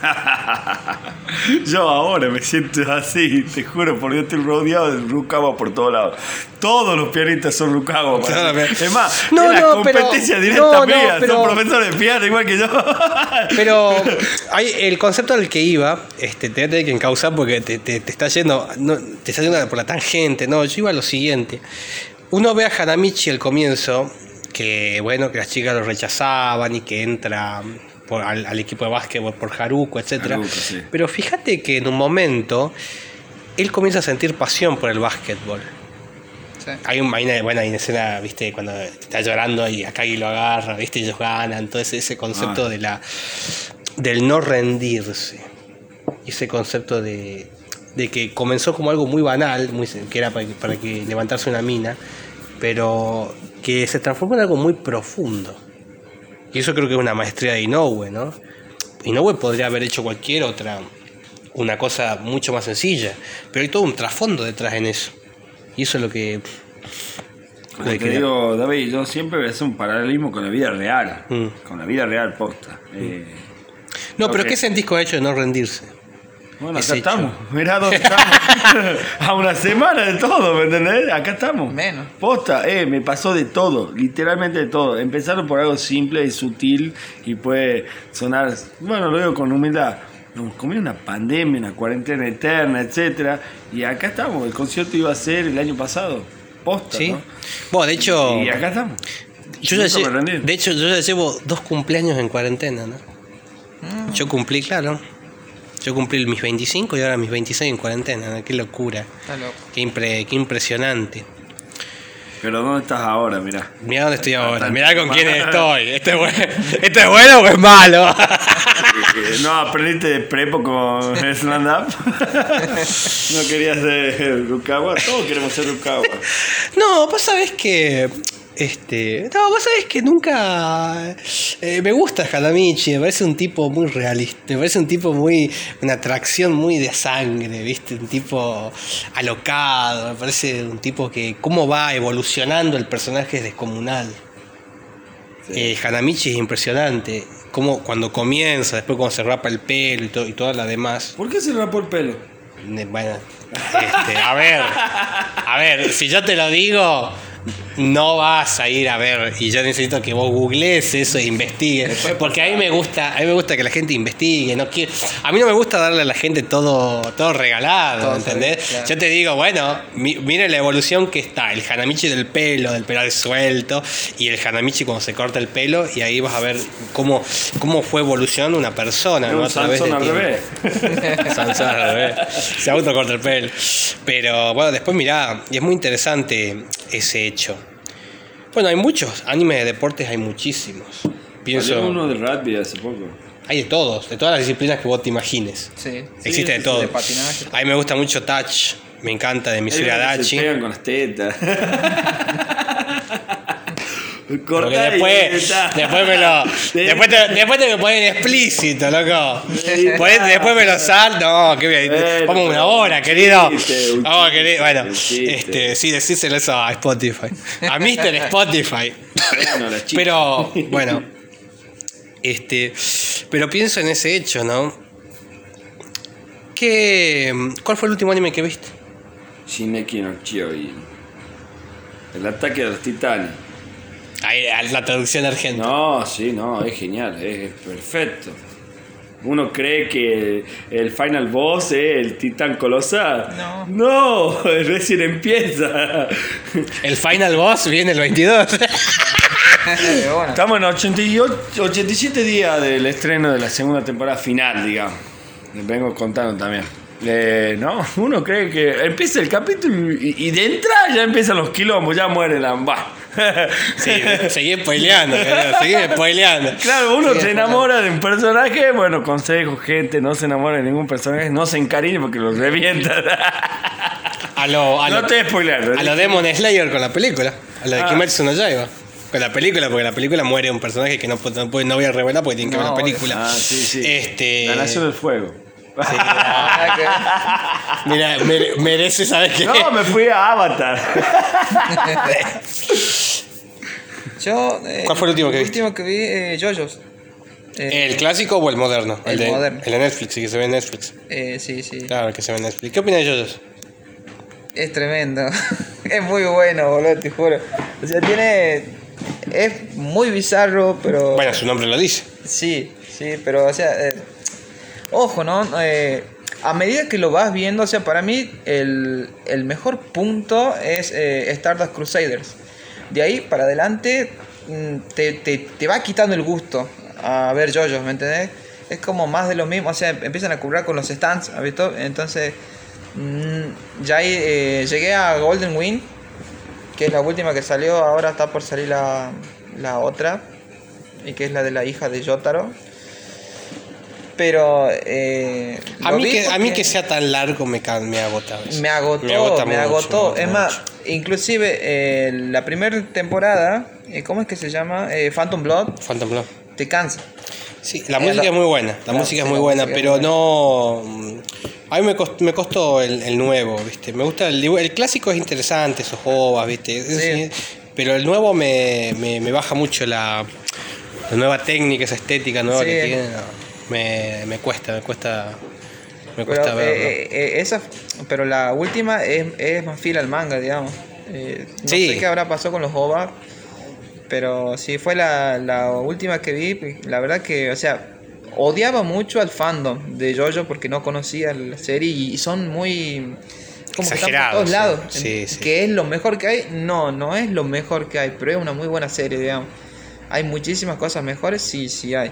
Yo ahora me siento así, te juro, porque yo estoy rodeado de Rukawa por todos lados. Todos los pianistas son Rukawa. para mí. Es más, No, es la no, pero- competencia directa no, no, mía. pero- Son profesores de piano igual que yo. Pero hay, el concepto al que iba, este, te voy a tener que encauzar porque te, te- te está yendo, no, te está yendo por la tangente, no, yo iba a lo siguiente. Uno ve a Hanamichi al comienzo, que bueno, que las chicas lo rechazaban y que entra por- al, al equipo de básquetbol por Haruko, etc. Haruko, sí. Pero fíjate que en un momento él comienza a sentir pasión por el básquetbol. Sí. Hay, un, hay una buena escena, viste, cuando está llorando y Akagi lo agarra, viste, ellos ganan, todo ese, ese concepto Ah. de la del no rendirse. Ese concepto de, de que comenzó como algo muy banal, muy, que era para, para que levantarse una mina, pero que se transformó en algo muy profundo. Y eso creo que es una maestría de Inoue, ¿no? Inoue podría haber hecho cualquier otra, una cosa mucho más sencilla, pero hay todo un trasfondo detrás en eso. Y eso es lo que... lo que te digo, David, yo siempre voy a hacer un paralelismo con la vida real. Mm. Con la vida real posta. Eh, No, pero Ok. ¿qué sentís con el hecho de no rendirse? Bueno, acá hecho. estamos. Mirá dónde estamos. a una semana de todo, ¿me entendés? Acá estamos. Menos. Posta, eh, me pasó de todo, literalmente de todo. Empezaron por algo simple y sutil y puede sonar, bueno, lo digo con humildad. Nos comió una pandemia, una cuarentena eterna, etcétera, y acá estamos. El concierto iba a ser el año pasado. Posta, Sí. ¿no? Bueno, de hecho, Y acá estamos. yo ya Nunca me lle- rendí. de hecho, yo ya llevo dos cumpleaños en cuarentena, ¿no? Mm. Yo cumplí, claro. Yo cumplí mis 25 y ahora mis 26 en cuarentena, ¿no? Qué locura. Está loco. Qué, impre- qué impresionante. Pero ¿dónde estás ahora? Mirá. Mirá dónde estoy ahora, mirá con quién estoy. ¿Esto es bueno, ¿Esto es bueno o es malo? Eh, No, aprendiste de prepo con stand up. no querías ser Rukawa. Todos queremos ser Rukawa. No, vos sabés que. Este. No, vos sabés que nunca. eh, me gusta Hanamichi, me parece un tipo muy realista. Me parece un tipo muy. Una atracción muy de sangre, ¿viste? Un tipo alocado. Me parece un tipo que. Cómo va evolucionando el personaje es descomunal. Eh, Hanamichi es impresionante. Como cuando comienza, después cuando se rapa el pelo y, todo, y toda la demás. ¿Por qué se rapó el pelo? Bueno, este, a ver, a ver, si yo te lo digo, no vas a ir a ver y yo necesito que vos googlees eso e investigues, porque a mí me gusta, a mí me gusta que la gente investigue, no quiero, a mí no me gusta darle a la gente todo, todo regalado, Todo ¿entendés? claro. Yo te digo, bueno, mi- mire la evolución que está, el Hanamichi del pelo, del pelo suelto y el Hanamichi cuando se corta el pelo y ahí vas a ver cómo, cómo fue evolucionando una persona, ¿no? del al revés. Sansón al revés. Se autocorta el pelo. Pero bueno, después mirá, y es muy interesante ese hecho. Bueno, hay muchos animes de deportes, hay muchísimos. Pienso, uno de rugby hace poco. hay de todos, de todas las disciplinas que vos te imagines. Sí. Existe de todo. de patinaje. A mí me gusta mucho Touch, me encanta de que Adachi. Se pegan con las tetas. Porque después, después me lo. Después te, después te me ponen explícito, loco. Ponete- después me lo salto. Qué Vamos una hora, querido. chiste, querido. Bueno, este, sí, decíselo eso a Spotify. A Mr. Spotify. Pero, bueno. Este. Pero pienso en ese hecho, ¿no? ¿Qué, ¿Cuál fue el último anime que viste? Shingeki no Kyojin. El ataque de los titanes. Ahí, la traducción argentina. No, sí, no, es genial, es perfecto. Uno cree que el final boss es el titán colosal. No. No, recién empieza. El final boss viene el 22. bueno. Estamos en 88, 87 días del estreno de la segunda temporada final, digamos. Les vengo contando también. Eh, no, uno cree que empieza el capítulo y, y de entrada ya empiezan los quilombos, ya muere la. Bah. Sí, seguí spoileando, querido, seguí spoileando. Claro, uno se enamora de un personaje, bueno, consejo, gente, no se enamora de ningún personaje, no se encariñe porque los revienta. A lo, a no lo, te spoiler. a lo Demon Slayer con la película. A lo de Ah. Kimetsu no Yaiba. con la película, porque la película muere un personaje que no, no, no voy a revelar porque tiene que ver la No, película. Ah, sí, sí. Este, La Nación del Fuego. mira, mere- merece, ¿sabes qué? No, me fui a Avatar. Yo. eh, ¿Cuál fue el último que el viste? último que vi, eh, JoJo's. Eh, ¿El clásico o el moderno? El de, moderno. El de Netflix, sí, que se ve en Netflix. eh, sí, sí. Claro, el que se ve en Netflix. ¿Qué opinas de Yoyos? Es tremendo. es muy bueno, boludo, te juro. O sea, tiene. Es muy bizarro, pero. Bueno, su nombre lo dice. Sí, sí, pero, o sea. eh, ojo, ¿no? Eh, a medida que lo vas viendo, o sea, para mí el, el mejor punto es eh, Stardust Crusaders. De ahí para adelante mm, te, te, te va quitando el gusto a ver JoJo's, ¿me entendés? Es como más de lo mismo, o sea, empiezan a cubrir con los stands, ¿has visto? Entonces, mm, ya ahí eh, llegué a Golden Wind, que es la última que salió, ahora está por salir la, la otra, y que es la de la hija de Yotaro. Pero eh, A mí, que, a mí que sea tan largo me, me agota. me agotó, me, agota mucho, agotó. es más, inclusive eh, la primera temporada, eh, ¿cómo es que se llama? Phantom Blood. Phantom Blood. Te cansa. Sí, la música la- es muy buena, la música sí, es muy buena, pero buena. no... mm, A mí me costó, me costó el, el nuevo, ¿viste? Me gusta el, el clásico es interesante, esos jovas, ¿viste? Es- Pero el nuevo me, me, me baja mucho la, la nueva técnica, esa estética nueva que Sí. tiene. no, me, me cuesta, me cuesta, me Pero, cuesta eh, eh, eh, esa, pero la última es, es más fiel al manga, digamos. Eh, no Sí. sé qué habrá pasado con los OVA, pero sí fue la, la última que vi. La verdad que, o sea, odiaba mucho al fandom de JoJo porque no conocía la serie y son muy... Como que están por Exagerados, todos sí. lados. Sí, sí. Que es lo mejor que hay. No, no es lo mejor que hay, pero es una muy buena serie, digamos. Hay muchísimas cosas mejores, sí, sí hay.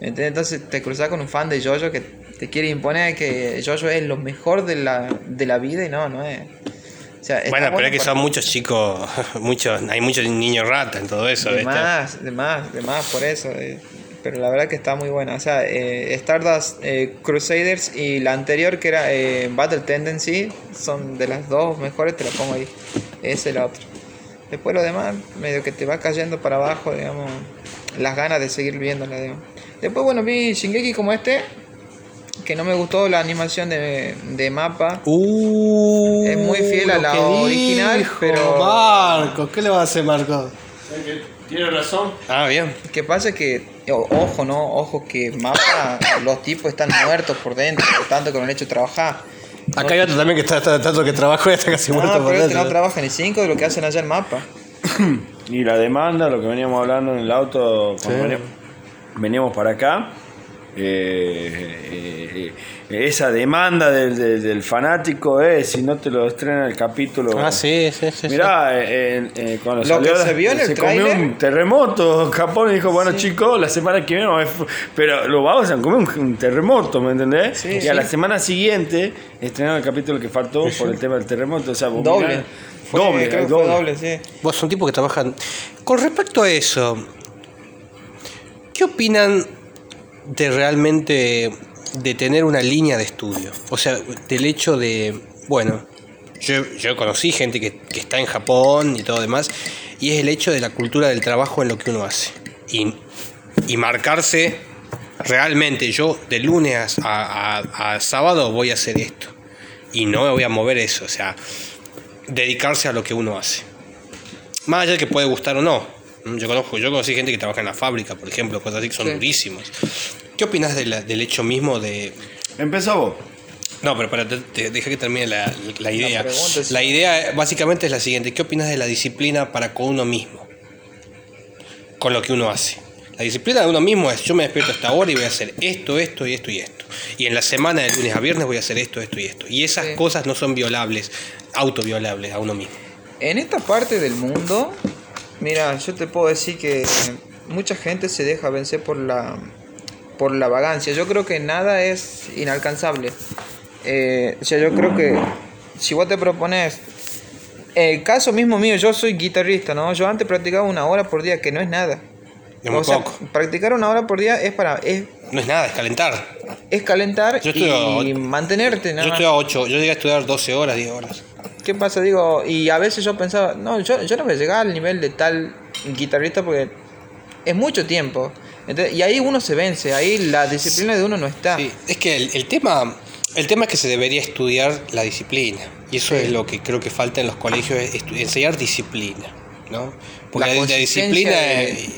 ¿Entendés? Entonces te cruzas con un fan de JoJo que te quiere imponer que JoJo es lo mejor de la, de la vida y no, no es. O sea, está Bueno, pero es que son muchos chicos, muchos, hay muchos niños rata en todo eso, De ¿viste? más, de más, de más por eso. eh. Pero la verdad que está muy buena. O sea, eh, Stardust eh, Crusaders y la anterior que era eh, Battle Tendency son de las dos mejores, te la pongo ahí. Esa y la otra. Después lo demás, medio que te va cayendo para abajo, digamos, las ganas de seguir viéndola, digamos. Después, bueno, vi Shingeki como este, que no me gustó la animación de, de mapa. Uh, es muy fiel a la que original, dijo pero... Marco, ¿qué le va a hacer Marco? Tiene razón. Ah, bien. que pasa es que, ojo, ¿no? Ojo que mapa, los tipos están muertos por dentro, por tanto que no han hecho trabajar. Acá hay otro también que está, está tanto que trabajó y está casi No, muerto por pero este no trabaja ni cinco de lo que hacen allá en mapa. Y la demanda, lo que veníamos hablando en el auto cuando Sí. veníamos, veníamos para acá, eh, eh, esa demanda del, del- del fanático es si no te lo estrena el capítulo. Ah, sí, sí, sí. Mirá, eh, eh, eh, cuando Lo salió que se vio en el se comió tráiler. un terremoto. Japón dijo, bueno chicos, la semana que viene, pero lo vamos a comer un, un terremoto, ¿me entendés? Sí, y sí. a la semana siguiente estrenaron el capítulo que faltó por el tema del terremoto. O sea, vos Doble. mirá, Fue- doble, creo que doble. fue doble, sí. Vos son tipos que trabajan. Con respecto a eso, ¿qué opinan de realmente de tener una línea de estudio? O sea, del hecho de, bueno, yo, yo conocí gente que, que está en Japón y todo demás, y es el hecho de la cultura del trabajo en lo que uno hace. Y, y marcarse realmente, yo de lunes a, a- a sábado voy a hacer esto. Y no me voy a mover eso, o sea, dedicarse a lo que uno hace. Más allá de que puede gustar o no. Mm, Yo conozco, yo conocí gente que trabaja en la fábrica, por ejemplo, cosas así que son Sí. durísimos. ¿Qué opinas de la- del hecho mismo de. Empezó vos. No, pero para, te, te- deja que termine la, la idea. es- La idea básicamente es la siguiente: ¿qué opinas de la disciplina para con uno mismo? Con lo que uno hace. La disciplina de uno mismo es: yo me despierto a esta hora y voy a hacer esto, esto y esto y esto. Y en la semana de lunes a viernes voy a hacer esto, esto y esto. Y esas Sí. cosas no son violables, autoviolables a uno mismo. En esta parte del mundo, mira, yo te puedo decir que mucha gente se deja vencer por la por la vagancia. Yo creo que nada es inalcanzable. Eh, o sea, yo creo que si vos te propones el caso mismo mío, yo soy guitarrista, ¿no? Yo antes practicaba una hora por día, que no es nada. Es muy o sea, poco. practicar una hora por día es para es, No es nada, es calentar. es calentar Yo y a- mantenerte, nada Yo estoy a 8, yo llegué a estudiar 12 horas, 10 horas. ¿Qué pasa? Digo, y a veces yo pensaba, no, yo, yo no voy a llegar al nivel de tal guitarrista porque es mucho tiempo. Entonces, y ahí uno se vence, ahí la disciplina de uno no está. Sí, es que el, el tema el tema es que se debería estudiar la disciplina. Y eso es lo que creo que falta en los colegios, enseñar disciplina. ¿no? Porque La disciplina, de-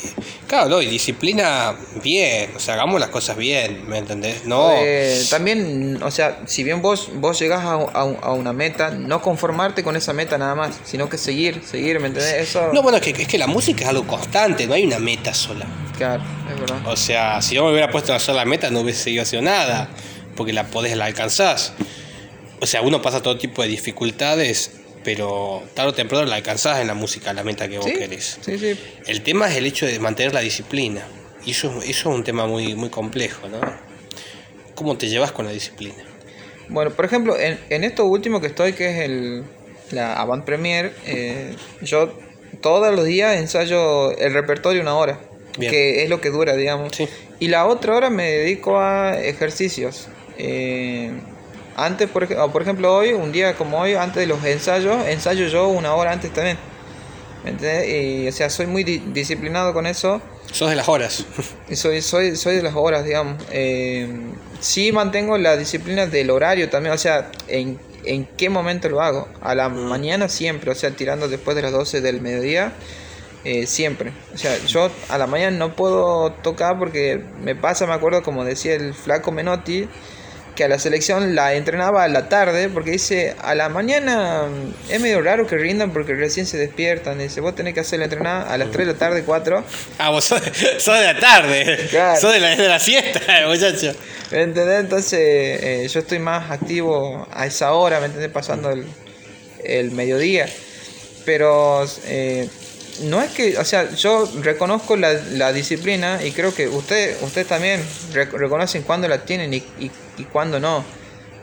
claro, no, y disciplina bien, o sea, hagamos las cosas bien, ¿me entendés? No, Eh, también, o sea, si bien vos, vos llegás a, a- a una meta, no conformarte con esa meta nada más, sino que seguir, seguir, ¿me entendés? Eso, no bueno, es que, es que la música es algo constante, no hay una meta sola. claro, es verdad. O sea, si yo me hubiera puesto una sola meta no hubiese seguido haciendo nada, porque la podés, la alcanzás. O sea, uno pasa todo tipo de dificultades, pero tarde o temprano la alcanzás en la música, la meta que vos Sí, querés. sí, sí. El tema es el hecho de mantener la disciplina. Y eso, eso es un tema muy, muy complejo, ¿no? ¿Cómo te llevas con la disciplina? Bueno, por ejemplo, en, en esto último que estoy, que es el, la Avant Premier, eh, yo todos los días ensayo el repertorio una hora, Bien. que es lo que dura, digamos. Sí. Y la otra hora me dedico a ejercicios. Eh, antes, por, por ejemplo, hoy, un día como hoy, antes de los ensayos, ensayo yo una hora antes también. ¿Me entendés? Y, o sea, soy muy di- disciplinado con eso. Sos de las horas. Soy, soy, soy de las horas, digamos. Eh, sí mantengo la disciplina del horario también, o sea, en, en qué momento lo hago. A la mañana siempre, o sea, tirando después de las 12 del mediodía, eh, siempre. O sea, yo a la mañana no puedo tocar porque me pasa, me acuerdo, como decía el flaco Menotti, que a la selección la entrenaba a la tarde porque dice, a la mañana mm, es medio raro que rindan porque recién se despiertan. Dice, vos tenés que hacer la entrenada a las 3 de la tarde, 4. Ah, vos sos, sos de la tarde. Claro. Sos de la, de la siesta, muchacho. ¿Me entendés? Entonces eh, yo estoy más activo a esa hora, ¿me entendés? Pasando el, el mediodía. Pero eh, no es que, o sea, yo reconozco la, la disciplina y creo que ustedes usted también rec- reconocen cuándo la tienen y, y, y cuándo no.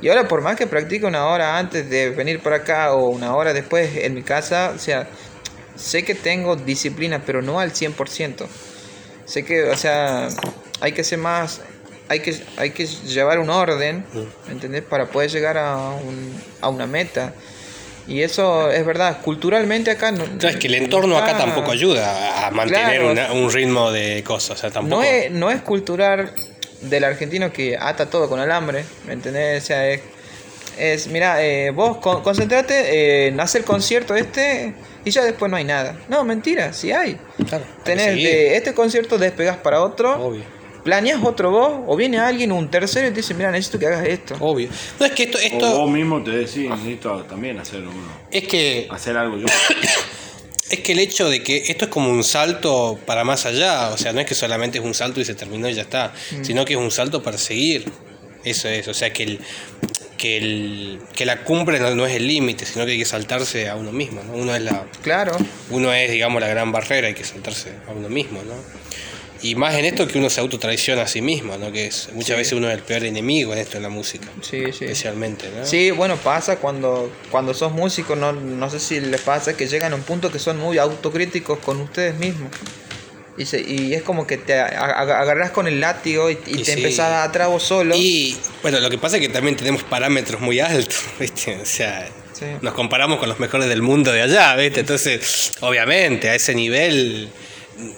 Y ahora por más que practique una hora antes de venir por acá o una hora después en mi casa, o sea, sé que tengo disciplina, pero no al 100%. Sé que, o sea, hay que ser más, hay que, hay que llevar un orden, ¿me ¿entendés? Para poder llegar a, un, a una meta. Y eso es verdad, culturalmente acá no... Claro, es que el entorno acá tampoco ayuda a mantener Claro. una- un ritmo de cosas. O sea, tampoco. No es, no es cultural del argentino que ata todo con alambre, ¿me entendés? O sea, es, es mira, eh, vos con- concentrate en hacer el concierto este y ya después no hay nada. No, mentira, sí hay. Claro, Tenés de este concierto despegás para otro, Obvio. Planeas otro vos, o viene alguien, un tercero, y te dice, mira, necesito que hagas esto. Obvio. No, es que esto, O esto vos mismo te decís, necesito también hacer uno. es que Hacer algo yo. es que el hecho de que esto es como un salto para más allá, o sea, no es que solamente es un salto y se terminó y ya está, Mm. sino que es un salto para seguir. Eso es, o sea, que el que el que la cumbre no, no es el límite, sino que hay que saltarse a uno mismo, ¿no? Uno es la Claro, uno es, digamos, la gran barrera, hay que saltarse a uno mismo, ¿no? Y más en esto que uno se autotraiciona a sí mismo, ¿no? Que es, muchas veces uno es el peor enemigo en esto en la música, sí, sí. especialmente, ¿no? Sí, bueno, pasa cuando, cuando sos músico, no, no sé si les pasa que llegan a un punto que son muy autocríticos con ustedes mismos. Y, se- y es como que te a- a- agarrás con el látigo y, y Y te sí. empezás a trabo solo. Y bueno, lo que pasa es que también tenemos parámetros muy altos, ¿viste? O sea, Sí. nos comparamos con los mejores del mundo de allá, ¿viste? Entonces, obviamente, a ese nivel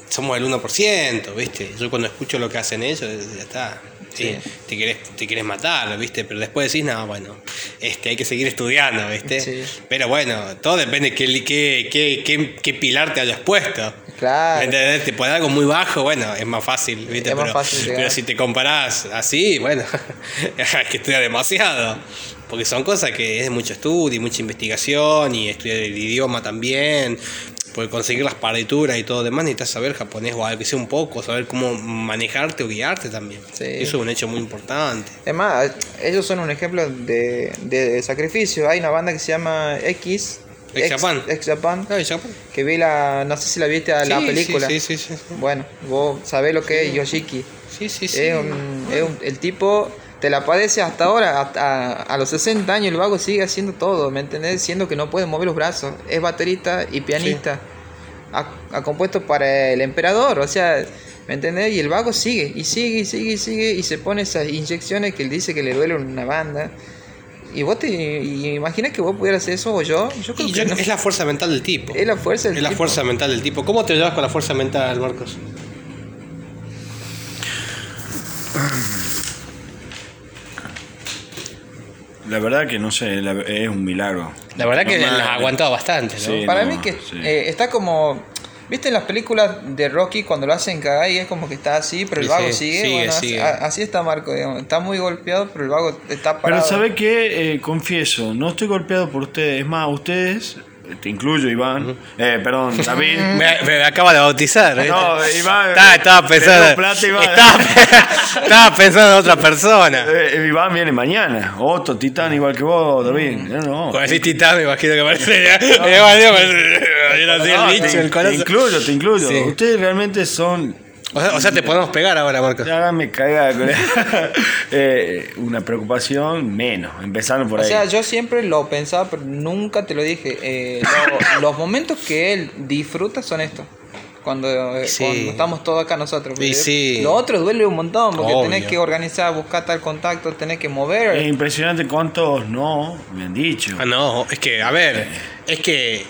somos el 1%, ¿viste? Yo cuando escucho lo que hacen ellos, ya está. Sí, Sí. te querés, te querés matar, ¿viste? Pero después decís, no, bueno, este, hay que seguir estudiando, ¿viste? Sí. Pero bueno, todo depende de qué, qué, qué, qué, pilar te hayas puesto. Claro. ¿Me entendés? Te pones algo muy bajo, bueno, es más fácil, ¿viste? Es más pero, fácil pero si te comparás así, bueno, hay que estudiar demasiado. Porque son cosas que es mucho estudio y mucha investigación y estudiar el idioma también. Porque conseguir las partituras y todo demás necesitas saber japonés o algo que sea un poco, saber cómo manejarte o guiarte también. Sí. Eso es un hecho muy importante. Es más, ellos son un ejemplo de, de sacrificio. Hay una banda que se llama X. Ex Japan. Ex Japan. Ah, Japón. Que vi la. No sé si la viste a la Sí, película. Sí, sí, sí. sí. Bueno, vos sabés lo que es Yoshiki. Sí, sí, sí. Es un, es un- el tipo te la padece hasta ahora, hasta a los 60 años el vago sigue haciendo todo, ¿me entendés? Siendo que no puede mover los brazos, es baterista y pianista. Ha, ha compuesto para el emperador, o sea, ¿me entendés? Y el vago sigue, y sigue, y sigue, y sigue, y se pone esas inyecciones que él dice que le duele una banda. Y vos te y imaginas que vos pudieras hacer eso o yo. Yo creo Y que yo- no. Es la fuerza mental del tipo. Es la fuerza del Es la tipo. fuerza mental del tipo. ¿Cómo te llevas con la fuerza mental, Marcos? La verdad que no sé, la- es un milagro. La verdad que Normal. la has aguantado bastante, ¿no? Sí, Para no, mí que sí. eh, está como... ¿Viste en las películas de Rocky cuando lo hacen cagar y es como que está así, pero el vago sí, sigue? sigue, bueno, sigue. Así, está Marco, digamos. Está muy golpeado, pero el vago está Pero parado. ¿sabe qué? Eh, confieso, no estoy golpeado por ustedes. Es más, ustedes, te incluyo Iván, eh, perdón, David. Me, me acaba de bautizar. ¿eh? No, Iván. Estaba, estaba pensando. Plata, Iván. Estaba, estaba pensando en otra persona. Eh, Iván viene mañana. Otro titán igual que vos, David. No, no. Cuando decís titán, me imagino que parece. No, te, incluyo, te incluyo. Sí. Ustedes realmente son. O sea, o sea, te podemos pegar ahora, Marcos. Ya me caiga con eh, una preocupación menos, empezando por O ahí. sea, yo siempre lo pensaba, pero nunca te lo dije. Eh, lo- los momentos que él disfruta son estos. Cuando, eh, Sí. cuando estamos todos acá nosotros. Y sí. Lo otro duele un montón, porque Obvio. tenés que organizar, buscar tal contacto, tenés que mover. es impresionante cuántos no me han dicho. Ah, no, es que, a ver, es que.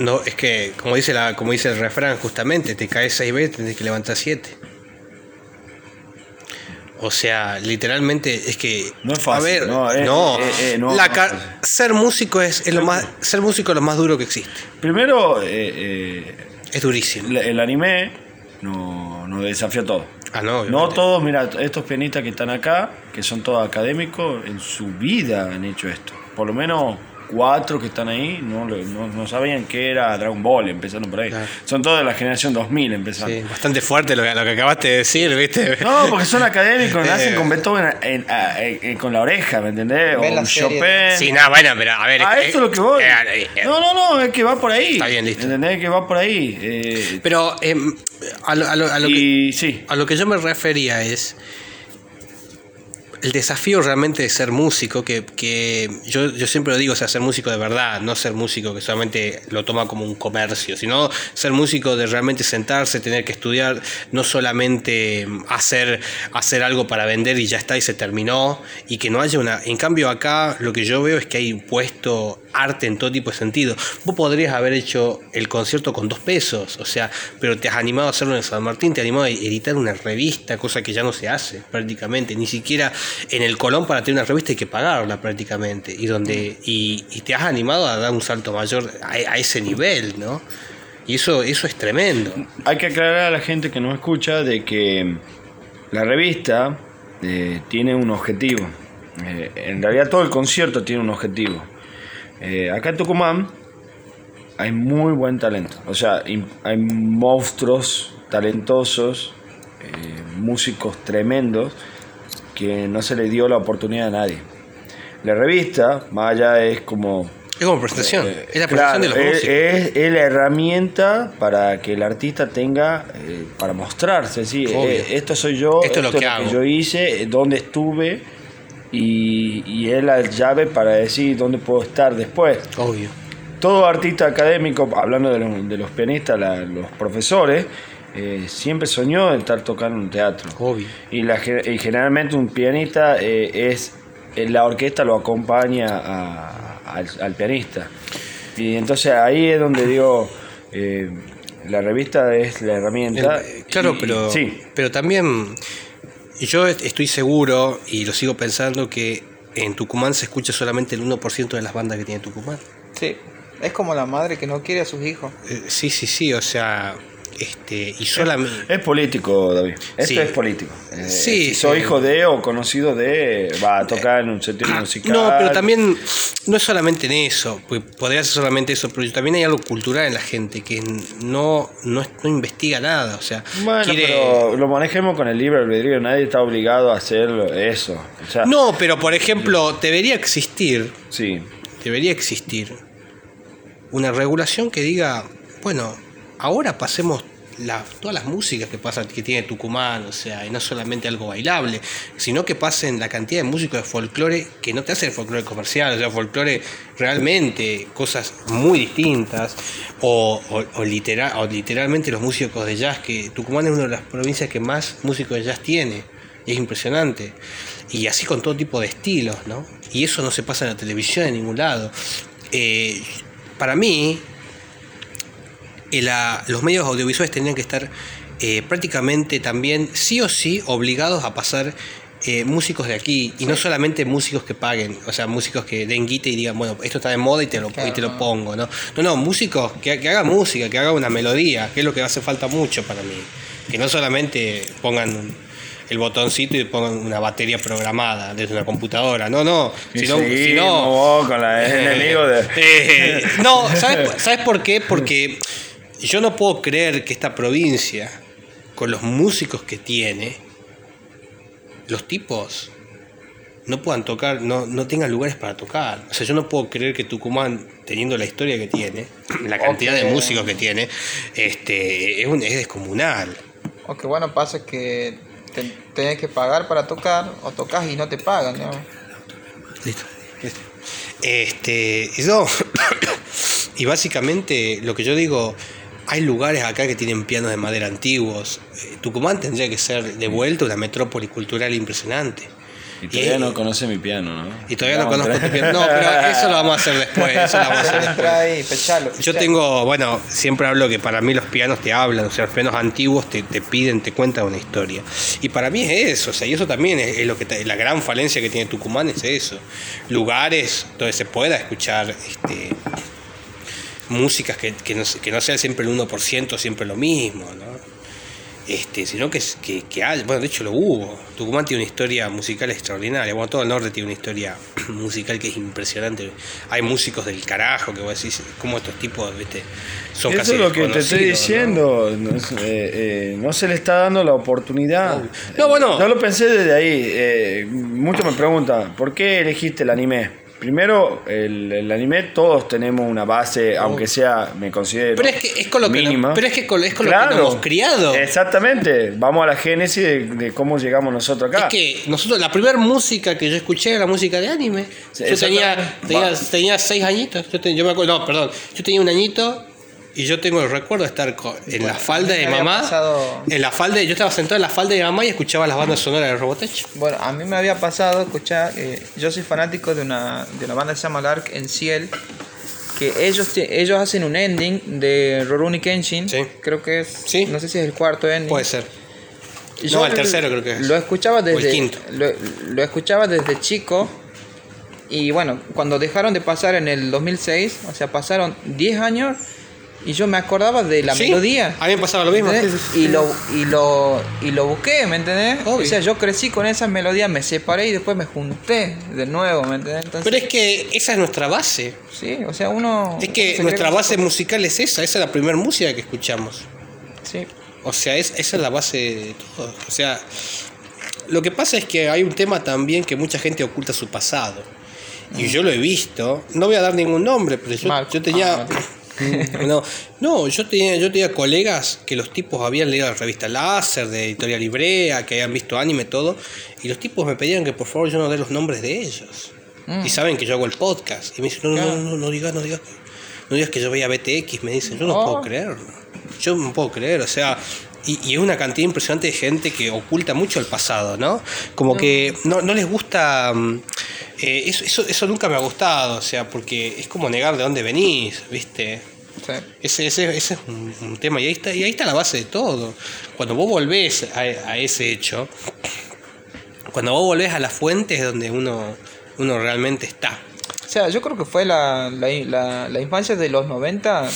No, es que, como dice, la, como dice el refrán, justamente, te caes seis veces, tenés que levantar siete. O sea, literalmente es que. No es fácil, A ver, no, no. eh, eh, eh, no, La no es fácil. ser músico es, es lo más. Ser músico es lo más duro que existe. Primero, eh, eh, Es durísimo. el anime no- nos desafió todo. Ah, no, No todos, mira, estos pianistas que están acá, que son todos académicos, en su vida han hecho esto. Por lo menos cuatro que están ahí no, no, no sabían qué era Dragon Ball, empezando por ahí. Claro. Son todos de la generación 2000 empezando. Sí, bastante fuerte lo que, lo que acabaste de decir, ¿viste? No, porque son académicos, Eh, nacen con Beethoven en- en- en- con la oreja, ¿me entendés? O un. Chopin. Sí, nada, bueno, pero a ver. A que- esto es lo que voy. eh, eh, eh, No, no, no, es que va por ahí. Está bien, listo. ¿Entendés? Que va por ahí. Eh, Pero em, a, lo, a lo- a lo que, sí, a lo que yo me refería es el desafío realmente de ser músico, que, que yo, yo siempre lo digo, o sea, ser músico de verdad, no ser músico que solamente lo toma como un comercio, sino ser músico de realmente sentarse, tener que estudiar, no solamente hacer, hacer algo para vender y ya está y se terminó, y que no haya una... En cambio acá lo que yo veo es que hay puesto arte en todo tipo de sentido. Vos podrías haber hecho el concierto con dos pesos, o sea, pero te has animado a hacerlo en San Martín, te has animado a editar una revista, cosa que ya no se hace prácticamente, ni siquiera en el Colón para tener una revista hay que pagarla prácticamente, y donde y, y te has animado a dar un salto mayor a, a ese nivel, ¿no? Y eso, eso es tremendo. hay que aclarar a la gente que nos escucha de que la revista eh, tiene un objetivo. Eh, en realidad todo el concierto tiene un objetivo. Eh, acá en Tucumán hay muy buen talento. O sea, hay monstruos talentosos, eh, músicos tremendos, que no se le dio la oportunidad a nadie. La revista, más allá es como Es como presentación, es la Eh, Claro, presentación de los es, músicos. es- es la herramienta para que el artista tenga eh, para mostrarse. ¿sí? Eh, esto soy yo, Esto es lo que hago. yo hice, eh, dónde estuve y, y es la llave para decir dónde puedo estar después. Obvio. Todo artista académico, hablando de los, de los pianistas, la- los profesores, eh, siempre soñó de estar tocando en un teatro. Obvio. Y, la, y generalmente un pianista eh, es eh, la orquesta lo acompaña a- al, al pianista. Y entonces ahí es donde digo, eh, la revista es la herramienta. Claro, y- pero, Sí, pero también yo est- estoy seguro y lo sigo pensando que en Tucumán se escucha solamente el 1% de las bandas que tiene Tucumán. Sí, es como la madre que no quiere a sus hijos. Eh, sí, sí, sí, o sea, este, y solamente... es político, David. Esto Sí. es político. Eh, Sí, si soy eh, hijo de o conocido de, va a tocar en un sentido musical. No, pero también no es solamente en eso, pues podría ser solamente eso, pero también hay algo cultural en la gente que no, no, no investiga nada, o sea, Bueno, quiere... pero lo manejemos con el libre albedrío. Nadie está obligado a hacer eso. O sea, No, pero por ejemplo, debería existir, Sí. debería existir una regulación que diga, bueno, ahora pasemos la- todas las músicas que pasa que tiene Tucumán, o sea, y no solamente algo bailable, sino que pasen la cantidad de músicos de folclore que no te hace el folclore comercial, o sea, folclore realmente, cosas muy distintas, o, literal, o literalmente los músicos de jazz, que Tucumán es una de las provincias que más músicos de jazz tiene, y es impresionante. Y así con todo tipo de estilos, ¿no? Y eso no se pasa en la televisión en ningún lado. Eh, para mí, la- los medios audiovisuales tenían que estar eh, prácticamente también, sí o sí, obligados a pasar eh, músicos de aquí y no solamente músicos que paguen, o sea, músicos que den guita y digan, bueno, esto está de moda y te lo, y te lo pongo, ¿no? No, no, músicos que, que hagan música, que hagan una melodía, que es lo que hace falta mucho para mí. Que no solamente pongan el botoncito y pongan una batería programada desde una computadora, no, no, Y sino, seguimos sino- vos con la el enemigo de- Eh, no, ¿sabes, ¿sabes por qué? Porque yo no puedo creer que esta provincia, con los músicos que tiene, los tipos no puedan tocar, no, no tengan lugares para tocar. O sea, yo no puedo creer que Tucumán, teniendo la historia que tiene, la cantidad de músicos que tiene, este, es, un, es descomunal. O que bueno, pasa que te, tenés que pagar para tocar, o tocas y no te pagan, ¿no? Listo. listo. Este, y no, y básicamente lo que yo digo, hay lugares acá que tienen pianos de madera antiguos. Eh, Tucumán tendría que ser de vuelta una metrópoli cultural impresionante. Y todavía no conoce mi piano, ¿no? Y todavía no conozco tu piano. No, pero eso lo vamos a hacer después. Eso lo vamos a hacer después. Entra ahí, pechalo. Yo tengo, bueno, siempre hablo que para mí los pianos te hablan, o sea, los pianos antiguos te, te piden, te cuentan una historia. Y para mí es eso, o sea, y eso también es, es lo que te- la gran falencia que tiene Tucumán es eso. Lugares donde se pueda escuchar este, músicas que, que no, se- que no sea siempre el 1%, siempre lo mismo, ¿no? Este, sino que, que, que haya, bueno, de hecho lo hubo. Tucumán tiene una historia musical extraordinaria, bueno, todo el norte tiene una historia musical que es impresionante. Hay músicos del carajo que vos decís, como estos tipos, viste, son Eso casi es lo que te estoy diciendo. No, eh, eh, no se le está dando la oportunidad. No, bueno. Yo lo pensé desde ahí. Eh, muchos me preguntan, ¿por qué elegiste el anime? Primero, el, el anime, todos tenemos una base, aunque sea, me considero. Pero es que es con lo que, mínima. nos- pero es que con, es con lo que Claro. nos hemos criado. Exactamente. Vamos a la génesis de, de cómo llegamos nosotros acá. Es que nosotros, la primera música que yo escuché era la música de anime. Yo tenía, tenía, tenía seis añitos. Yo, te- yo me acuerdo, no, perdón. Yo tenía un añito y yo tengo el recuerdo de estar co- en la falda de mamá. pasado- En la falda, yo estaba sentado en la falda de mamá y escuchaba las bandas sonoras de Robotech. Bueno, a mí me había pasado escuchar, eh, yo soy fanático de una, de una banda que se llama Lark en Ciel, que ellos, te- ellos hacen un ending de Rurouni Kenshin, creo que es, no sé si es el cuarto ending. Puede ser. Yo No, el tercero creo que es. Lo escuchaba O el desde, quinto. Lo, lo escuchaba desde chico y bueno, cuando dejaron de pasar en el 2006, o sea, pasaron 10 años y yo me acordaba de la Sí, melodía. a mí me pasaba lo mismo. Y lo, y lo, y lo busqué, ¿me entendés? Obvio. O sea, yo crecí con esas melodías, me separé y después me junté de nuevo, ¿me entendés? Entonces, Pero es que esa es nuestra base. Sí, o sea, uno... Es que nuestra base musical es esa, esa es la primera música que escuchamos. Sí. O sea, es, esa es la base de todo. O sea, lo que pasa es que hay un tema también que mucha gente oculta su pasado. Y yo lo he visto, no voy a dar ningún nombre, pero yo, yo tenía... No, no, yo tenía, yo tenía colegas que los tipos habían leído la revista Láser, de Editorial Librea, que habían visto anime, todo, y los tipos me pedían que por favor yo no dé los nombres de ellos. Mm. Y saben que yo hago el podcast. Y me dicen, no, no, no, no digas, no digas, no digas que yo veía BTX, me dicen, yo no Oh. puedo creerlo. Yo no puedo creer, o sea, y, y es una cantidad impresionante de gente que oculta mucho el pasado, ¿no? Como que no, no les gusta. mm, eh, eso, eso, eso nunca me ha gustado, o sea, porque es como negar de dónde venís, ¿viste? Ese, ese, ese es un, un tema, y ahí, está, y ahí está la base de todo. Cuando vos volvés a, a ese hecho, cuando vos volvés a la fuente es donde uno, uno realmente está. O sea, yo creo que fue la, la, la, la infancia de los 90,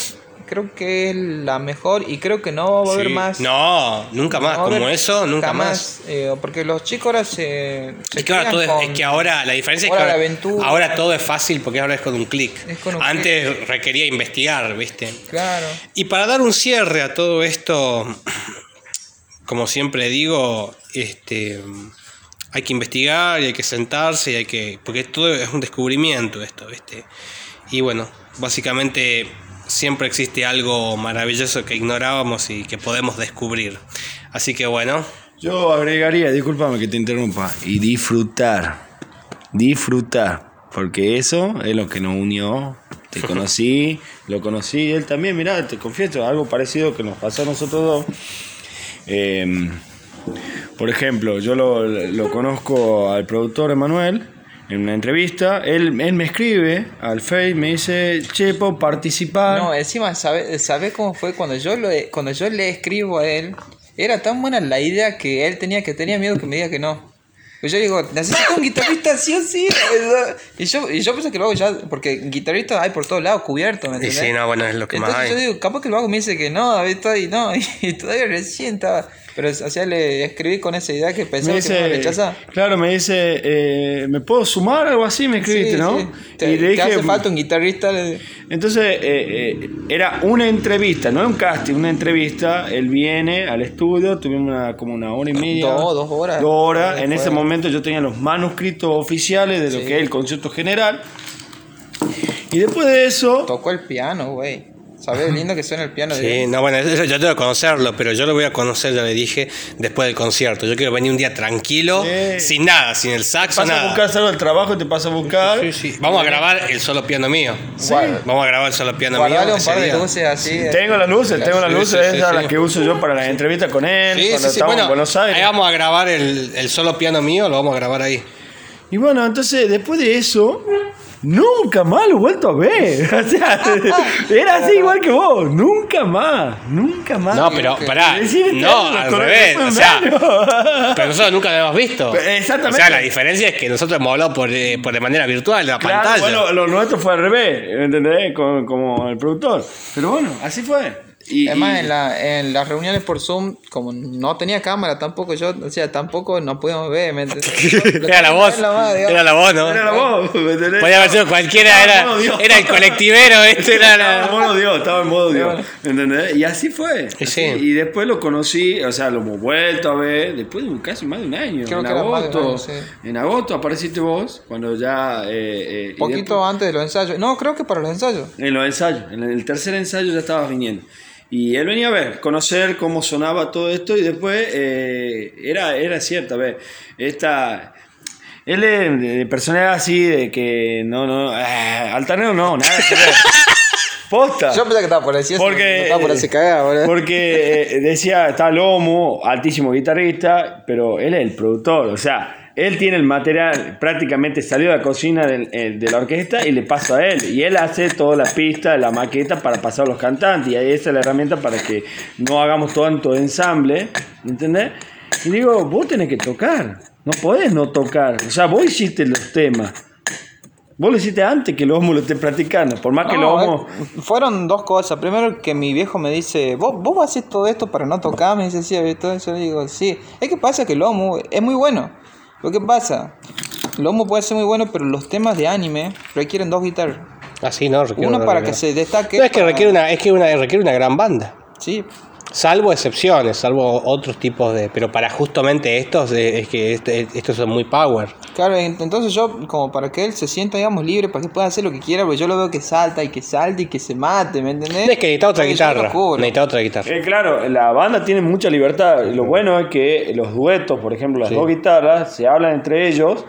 creo que es la mejor y creo que no va a haber Sí. más. No, nunca más. No Como eso, nunca más. eh, porque los chicos ahora se. se Es que, ahora todo es, es que ahora la diferencia es que ahora, Aventura. ahora todo es fácil porque ahora es con un clic. Antes requería investigar, ¿viste? Claro. Y para dar un cierre a todo esto, como siempre digo, este hay que investigar y hay que sentarse y hay que. porque todo es un descubrimiento esto, ¿viste? Y bueno, básicamente siempre existe algo maravilloso que ignorábamos y que podemos descubrir. Así que bueno. Yo agregaría, discúlpame que te interrumpa, y disfrutar. Disfrutar. Porque eso es lo que nos unió. Te conocí, lo conocí, él también, mirá, te confieso, algo parecido que nos pasó a nosotros dos. Eh, por ejemplo, yo lo, lo conozco al productor Emanuel en una entrevista. Él, él me escribe al Face, me dice, Chepo, participar. No, encima, ¿sabes sabe cómo fue? Cuando yo, lo, cuando yo le escribo a él, era tan buena la idea que él tenía que tenía miedo que me diga que no. Pues yo digo, necesito un guitarrista sí o sí. Y yo, y yo pensé que lo hago ya, porque guitarristas hay por todos lados, cubierto, ¿me Y entiendes? sí, no, bueno, es lo que más Entonces yo hay. digo, capaz que lo hago, me dice que no, David, todavía no, y todavía recién estaba. Pero, o sea, le escribí con esa idea que pensaba que me iba a dice, rechazar. claro, me dice, eh, ¿me puedo sumar? Algo así, me escribiste, Sí, ¿no? sí. Te, te hace falta un guitarrista. le- Entonces, eh, eh, era una entrevista, no un casting, una entrevista. Él viene al estudio, tuvimos una, como una hora y media. Dos, dos horas. Dos horas. En ese momento yo tenía los manuscritos oficiales de lo Sí. que es el concierto general. Y después de eso. Tocó el piano, güey. ¿Sabes? Lindo que suena el piano. Sí, de no, bueno, eso yo tengo que conocerlo, pero yo lo voy a conocer, ya le dije, después del concierto. Yo quiero venir un día tranquilo, Sí. sin nada, sin el saxo, a nada. buscar algo del trabajo, te pasa a buscar. Vamos a grabar el solo piano mío. Vamos a grabar el solo piano Guardale mío. un par de luces así. Tengo las luces, tengo las Sí, luces, sí, sí, esas sí. las que uso yo para las entrevistas con él, Sí, cuando sí, sí, estamos bueno, en Buenos Aires. ahí vamos a grabar el, el solo piano mío, lo vamos a grabar ahí. Y bueno, entonces después de eso, nunca más lo he vuelto a ver. O sea, era así igual que vos, nunca más, nunca más. No, pero pará, no, al revés, o sea. Pero nosotros nunca lo hemos visto. Exactamente. O sea, la diferencia es que nosotros hemos hablado por, eh, por de manera virtual, en la Claro, pantalla. bueno, lo nuestro fue al revés, ¿entendés? Como, como el productor. Pero bueno, así fue. Y, Además, y- en, la, en las reuniones por Zoom, como no tenía cámara tampoco, yo, o sea, tampoco nos podíamos ver. Era la voz, era la voz, ¿no? Era la voz. Podía haber sido cualquiera, Estaba era, era el colectivero, este era Estaba en la... modo Dios, estaba en modo Dios. ¿Entendés? Y así fue. Y así. sí. Y después lo conocí, o sea, lo hemos vuelto a ver después de casi más de un año. Creo en que era más de un agosto. año, sí. En agosto apareciste vos, cuando ya. eh, eh, Poquito antes de los ensayos. No, creo que para los ensayos. En los ensayos, en el tercer ensayo ya estabas viniendo. Y él venía a ver, conocer cómo sonaba todo esto y después eh, era, era cierto, a ver, esta... Él es de, de personalidad así, de que no, no, eh, altanero no, nada que ver. Posta. Yo pensé que estaba por decir Porque, estaba por porque eh, decía, está Lomo, altísimo guitarrista, pero él es el productor, o sea, él tiene el material, prácticamente salió de la cocina el- de la orquesta y le pasa a él. Y él hace toda la pista, la maqueta para pasar a los cantantes. Y ahí esa es la herramienta para que no hagamos tanto ensamble, ¿entendés? Y digo, vos tenés que tocar, no podés no tocar. O sea, vos hiciste los temas. Vos lo hiciste antes que el Homo lo esté practicando, por más que el No, Homo... eh, fueron dos cosas. Primero que mi viejo me dice, ¿vos, vos haces todo esto para no tocar? Me dice, sí, ¿viste? yo le digo, sí. Es que pasa que el Lomo es muy bueno. Lo que pasa, Lomo puede ser muy bueno, pero los temas de anime requieren dos guitarras. Así, ¿no? Requiere Una una para que se destaque. No, es que requiere una, es que una, requiere una gran banda. Sí. Salvo excepciones, salvo otros tipos de... Pero para justamente estos, eh, es que este- estos son muy power. Claro, en- entonces yo, como para que él se sienta, digamos, libre, para que pueda hacer lo que quiera, porque yo lo veo que salta y que salta y que se mate, ¿me entendés? Es que necesita otra lo guitarra. Necesita otra guitarra. Eh, claro, la banda tiene mucha libertad. Lo bueno es que los duetos, por ejemplo, las Sí. dos guitarras, se hablan entre ellos.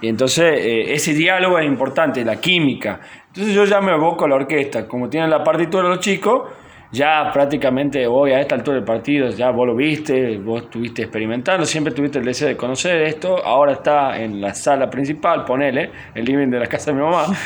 Y entonces eh, ese diálogo es importante, la química. Entonces yo ya me aboco a la orquesta. Como tienen la partitura los chicos, ya prácticamente hoy a esta altura del partido, ya vos lo viste, vos estuviste experimentando, siempre tuviste el deseo de conocer esto. Ahora está en la sala principal, ponele, el living de la casa de mi mamá.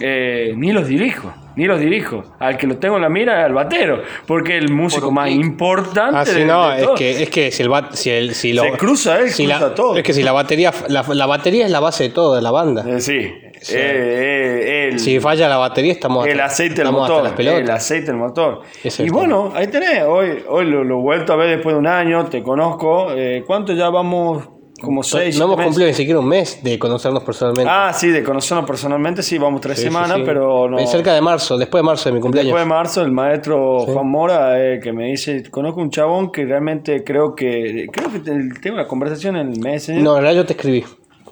Eh, ni los dirijo, ni los dirijo. Al que lo tengo en la mira es al batero, porque el músico más importante. Ah, sí, de- no, de es que, es que si el bat, si el, si lo, Se cruza él, si cruza la, todo. Es que si la batería, la, la batería es la base de todo, de la banda. Eh, sí. Eh, eh, el, Si falla la batería estamos el aceite del motor. El aceite del motor. Es y bueno, ahí tenés. Hoy, hoy lo, lo he vuelto a ver después de un año. Te conozco. Eh, ¿Cuánto ya vamos? Como seis. no hemos meses. cumplido ni siquiera un mes de conocernos personalmente. Ah, sí, de conocernos personalmente, sí, vamos tres Sí, semanas, sí. pero no. Eh, Cerca de marzo, después de marzo de mi cumpleaños. Después de marzo, el maestro Juan Mora eh, que me dice, conozco un chabón que realmente creo que, creo que te- tengo una conversación en el Messenger. No, en realidad yo te escribí.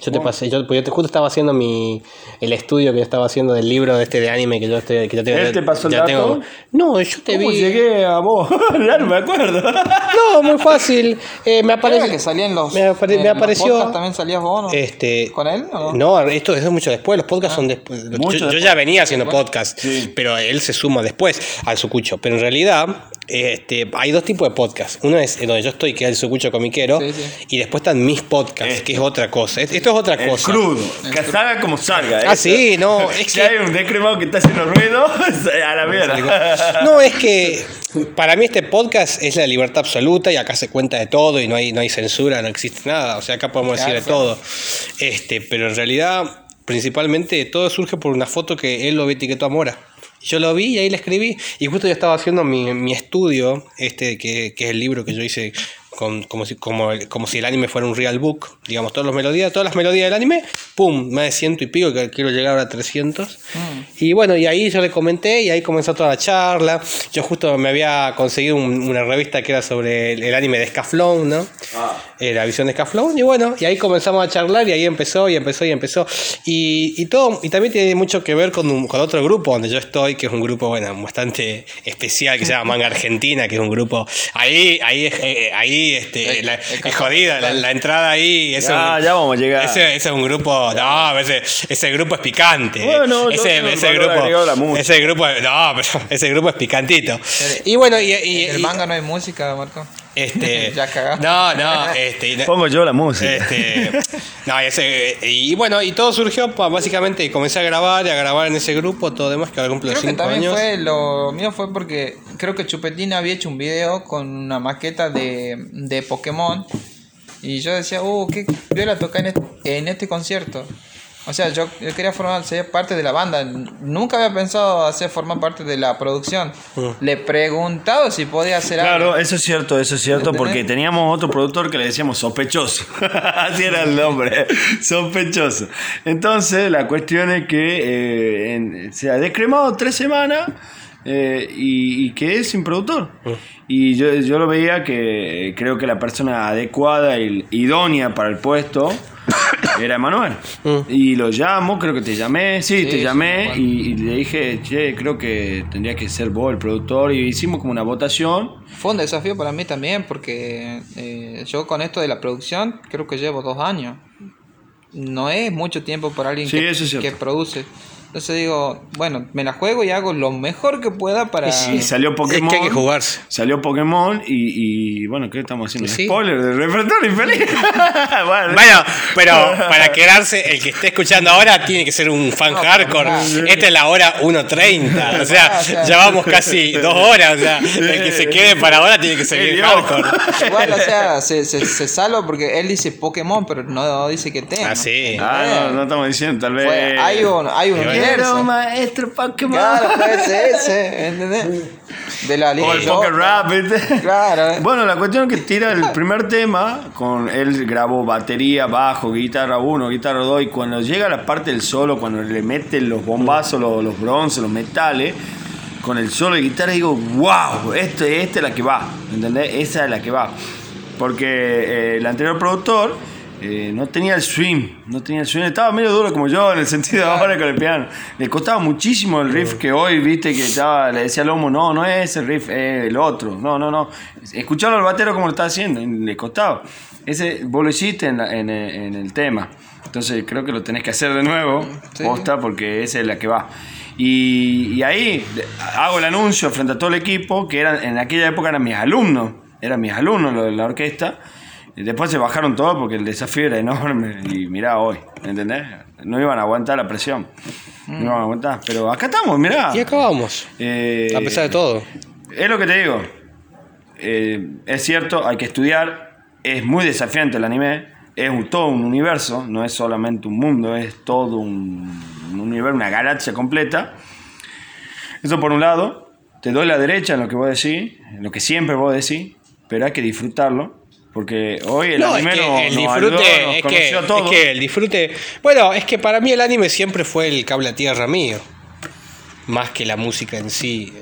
Yo te pasé, yo, pues yo te- justo estaba haciendo mi el estudio que yo estaba haciendo del libro de este de anime que yo estoy que yo tengo. ¿Él te pasó el ya dato? tengo- No, yo te ¿Cómo vi. llegué a vos? no me acuerdo. No, muy fácil. Eh, me ¿Era apareció. que salían los. me apare- en me los apareció- podcasts también salías vos, ¿no? Este, ¿Con él? o No, esto es mucho después, los podcasts son después. Yo, después. ya venía haciendo podcast, pero él se suma después al Sucucho. Pero en realidad este, hay dos tipos de podcasts. Uno es en donde yo estoy, que es el Sucucho Comiquero, Sí, sí. y después están mis podcasts, que es otra cosa. Es- Esto es otra El cosa. crudo. Que salga como salga. Ah, eso. sí, no, es si que- hay un descremado que está haciendo ruido, a la mierda. No, es que para mí este podcast es la libertad absoluta y acá se cuenta de todo y no hay, no hay censura, no existe nada. O sea, acá podemos decir de todo. Este, pero en realidad, principalmente, todo surge por una foto que él lo etiquetó a Mora. Yo lo vi y ahí le escribí. Y justo yo estaba haciendo mi, mi estudio, este que, que es el libro que yo hice con, como, si, como, el- como si el anime fuera un real book. Digamos, todas las melodías, todas las melodías del anime, ¡pum! Más de ciento y pico, que quiero llegar ahora a 300. Y bueno, y ahí yo le comenté y ahí comenzó toda la charla. Yo justo me había conseguido un- una revista que era sobre el, el anime de Scaflón, ¿no? Eh, la visión de Scaflón. Y bueno, y ahí comenzamos a charlar y ahí empezó y empezó y empezó. Y, y todo, y también tiene mucho que ver con, un- con otro grupo donde yo estoy, que es un grupo, bueno, bastante especial, que se llama Manga Argentina, que es un grupo. Ahí, ahí, eh, ahí este, la- es jodida, la, la entrada ahí. Es Ya, un- ya vamos a llegar. Ese, ese es un grupo, no, ese, ese grupo es picante. Bueno, yo ese, el ese grupo, ese grupo, no, pero ese grupo es picantito. Y bueno, y, y- En el y- manga no hay música, Marco. Este, Ya cagaste. no, no, este, Pongo yo la música. este, no, y, ese- y bueno, y todo surgió pues, básicamente comencé a grabar y a grabar en ese grupo, todo demás que ahora que cinco también años. fue lo mío fue porque creo que Chupetín había hecho un video con una maqueta de, de Pokémon y yo decía, uh, qué viola toca en este, en este concierto. O sea, yo, yo quería formar ser parte de la banda. Nunca había pensado hacer formar parte de la producción. Le he preguntado si podía hacer Claro, algo. eso es cierto, eso es cierto, ¿Entendés? porque teníamos otro productor que le decíamos sospechoso. Así era el nombre, sospechoso. Entonces, la cuestión es que eh, en- se ha descremado tres semanas eh, y, y quedé sin productor. Y yo, yo lo veía que creo que la persona adecuada y idónea para el puesto era Emanuel. Y lo llamo, creo que te llamé, sí, Sí, te sí, llamé y, y le dije, che, creo que tendría que ser vos el productor. Y hicimos como una votación. Fue un desafío para mí también porque eh, yo con esto de la producción creo que llevo dos años. No es mucho tiempo para alguien Sí, que, eso es cierto. que produce. Entonces digo, bueno, me la juego y hago lo mejor que pueda para... Y salió Pokémon. que hay que jugarse. Salió Pokémon y, y, bueno, ¿qué estamos haciendo? Sí. Spoiler del repertorio infeliz. bueno, Bueno, pero para quedarse, el que esté escuchando ahora tiene que ser un fan hardcore. Esta es la hora 1.30. O sea, ya vamos casi dos horas. O sea, el que se quede para ahora tiene que seguir Dios. hardcore. Igual, o sea, se, se, se salva porque él dice Pokémon, pero no dice que tenga. Ah, sí. Ah, no, no estamos diciendo, tal vez. Fue- hay un, hay un bueno. universo. maestro Pokémon. Claro, puede ser ese, ¿entendés? De la O Liga el Yo- Poker Rap, ¿viste? Claro, eh. Bueno, la cuestión es que tira el primer tema, con él grabó batería, bajo, guitarra 1, guitarra 2, y cuando llega la parte del solo, cuando le meten los bombazos, los, los bronces, los metales, con el solo de guitarra digo, wow, esto, esta es la que va, ¿entendés? Esa es la que va. Porque eh, el anterior productor eh, no tenía el swing, no tenía el swing, estaba medio duro como yo en el sentido de ahora con el piano. Le costaba muchísimo el riff que hoy, viste, que estaba, le decía al Lomo, no, no es ese riff, es el otro, no, no, no. Escucharlo al batero como lo está haciendo, le costaba. Ese vos lo hiciste en, la- en, en el tema. Entonces creo que lo tenés que hacer de nuevo, Sí. posta, porque esa es la que va. Y, y ahí hago el anuncio frente a todo el equipo, que eran, en aquella época eran mis alumnos, eran mis alumnos los de la orquesta. Y después se bajaron todos porque el desafío era enorme. Y mirá hoy, ¿entendés? No iban a aguantar la presión. No iban a aguantar. Pero acá estamos, mirá. Y acabamos. Eh, A pesar de todo. Es lo que te digo. Eh, es cierto, hay que estudiar. Es muy desafiante el anime. Es un- todo un universo, no es solamente un mundo, es todo un, un universo, una galaxia completa. Eso por un lado. Te doy la derecha en lo que vos decís, en lo que siempre vos decís, pero hay que disfrutarlo. Porque hoy el No, es anime que nos- el nos disfrute, ayudó, nos es, que, conoció a todos. es que el disfrute. Bueno, es que para mí el anime siempre fue el cable a tierra mío. Más que la música en sí.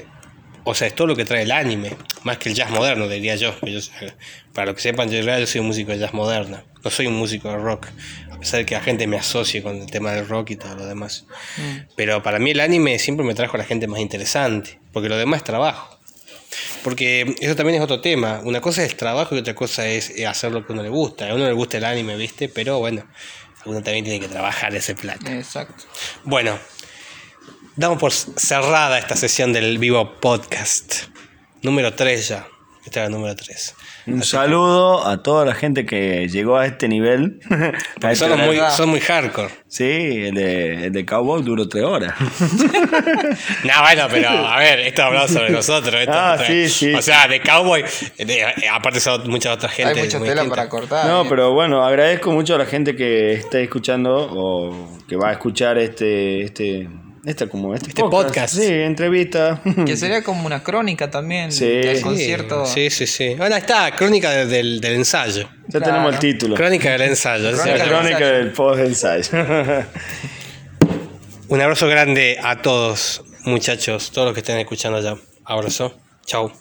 o sea, es todo lo que trae el anime, más que el jazz moderno, diría yo. Yo- para lo que sepan, yo, en realidad yo soy un músico de jazz moderna, no soy un músico de rock, a pesar de que la gente me asocie con el tema del rock y todo lo demás. Pero para mí el anime siempre me trajo a la gente más interesante, porque lo demás es trabajo. Porque eso también es otro tema. Una cosa es trabajo y otra cosa es eh, hacer lo que a uno le gusta. A uno le gusta el anime, ¿viste? Pero bueno, uno también tiene que trabajar ese plata. Exacto. Bueno, damos por cerrada esta sesión del Vivo Podcast. Número 3 ya. Esta era la número 3. Un saludo a toda la gente que llegó a este nivel. A este Son muy, son muy hardcore. Sí, el de, el de Cowboy duró tres horas. No, bueno, pero a ver, esto hablamos sobre nosotros. esto- Ah, esto- sí, sí. O sea, de Cowboy, de- eh, aparte son mucha otra gente. Hay mucha muy tela distinta. para cortar. No, ¿eh? pero bueno, agradezco mucho a la gente que está escuchando o que va a escuchar este este este como este, Este podcast. Sí, entrevista. Que sería como una crónica también Sí. del Sí, concierto. Sí, sí, sí. Bueno, ahí está, crónica de- del, del ensayo. Ya tenemos el título. Crónica del ensayo. La sí. crónica del post ensayo. Un abrazo grande a todos, muchachos, todos los que estén escuchando allá. Abrazo. Chau.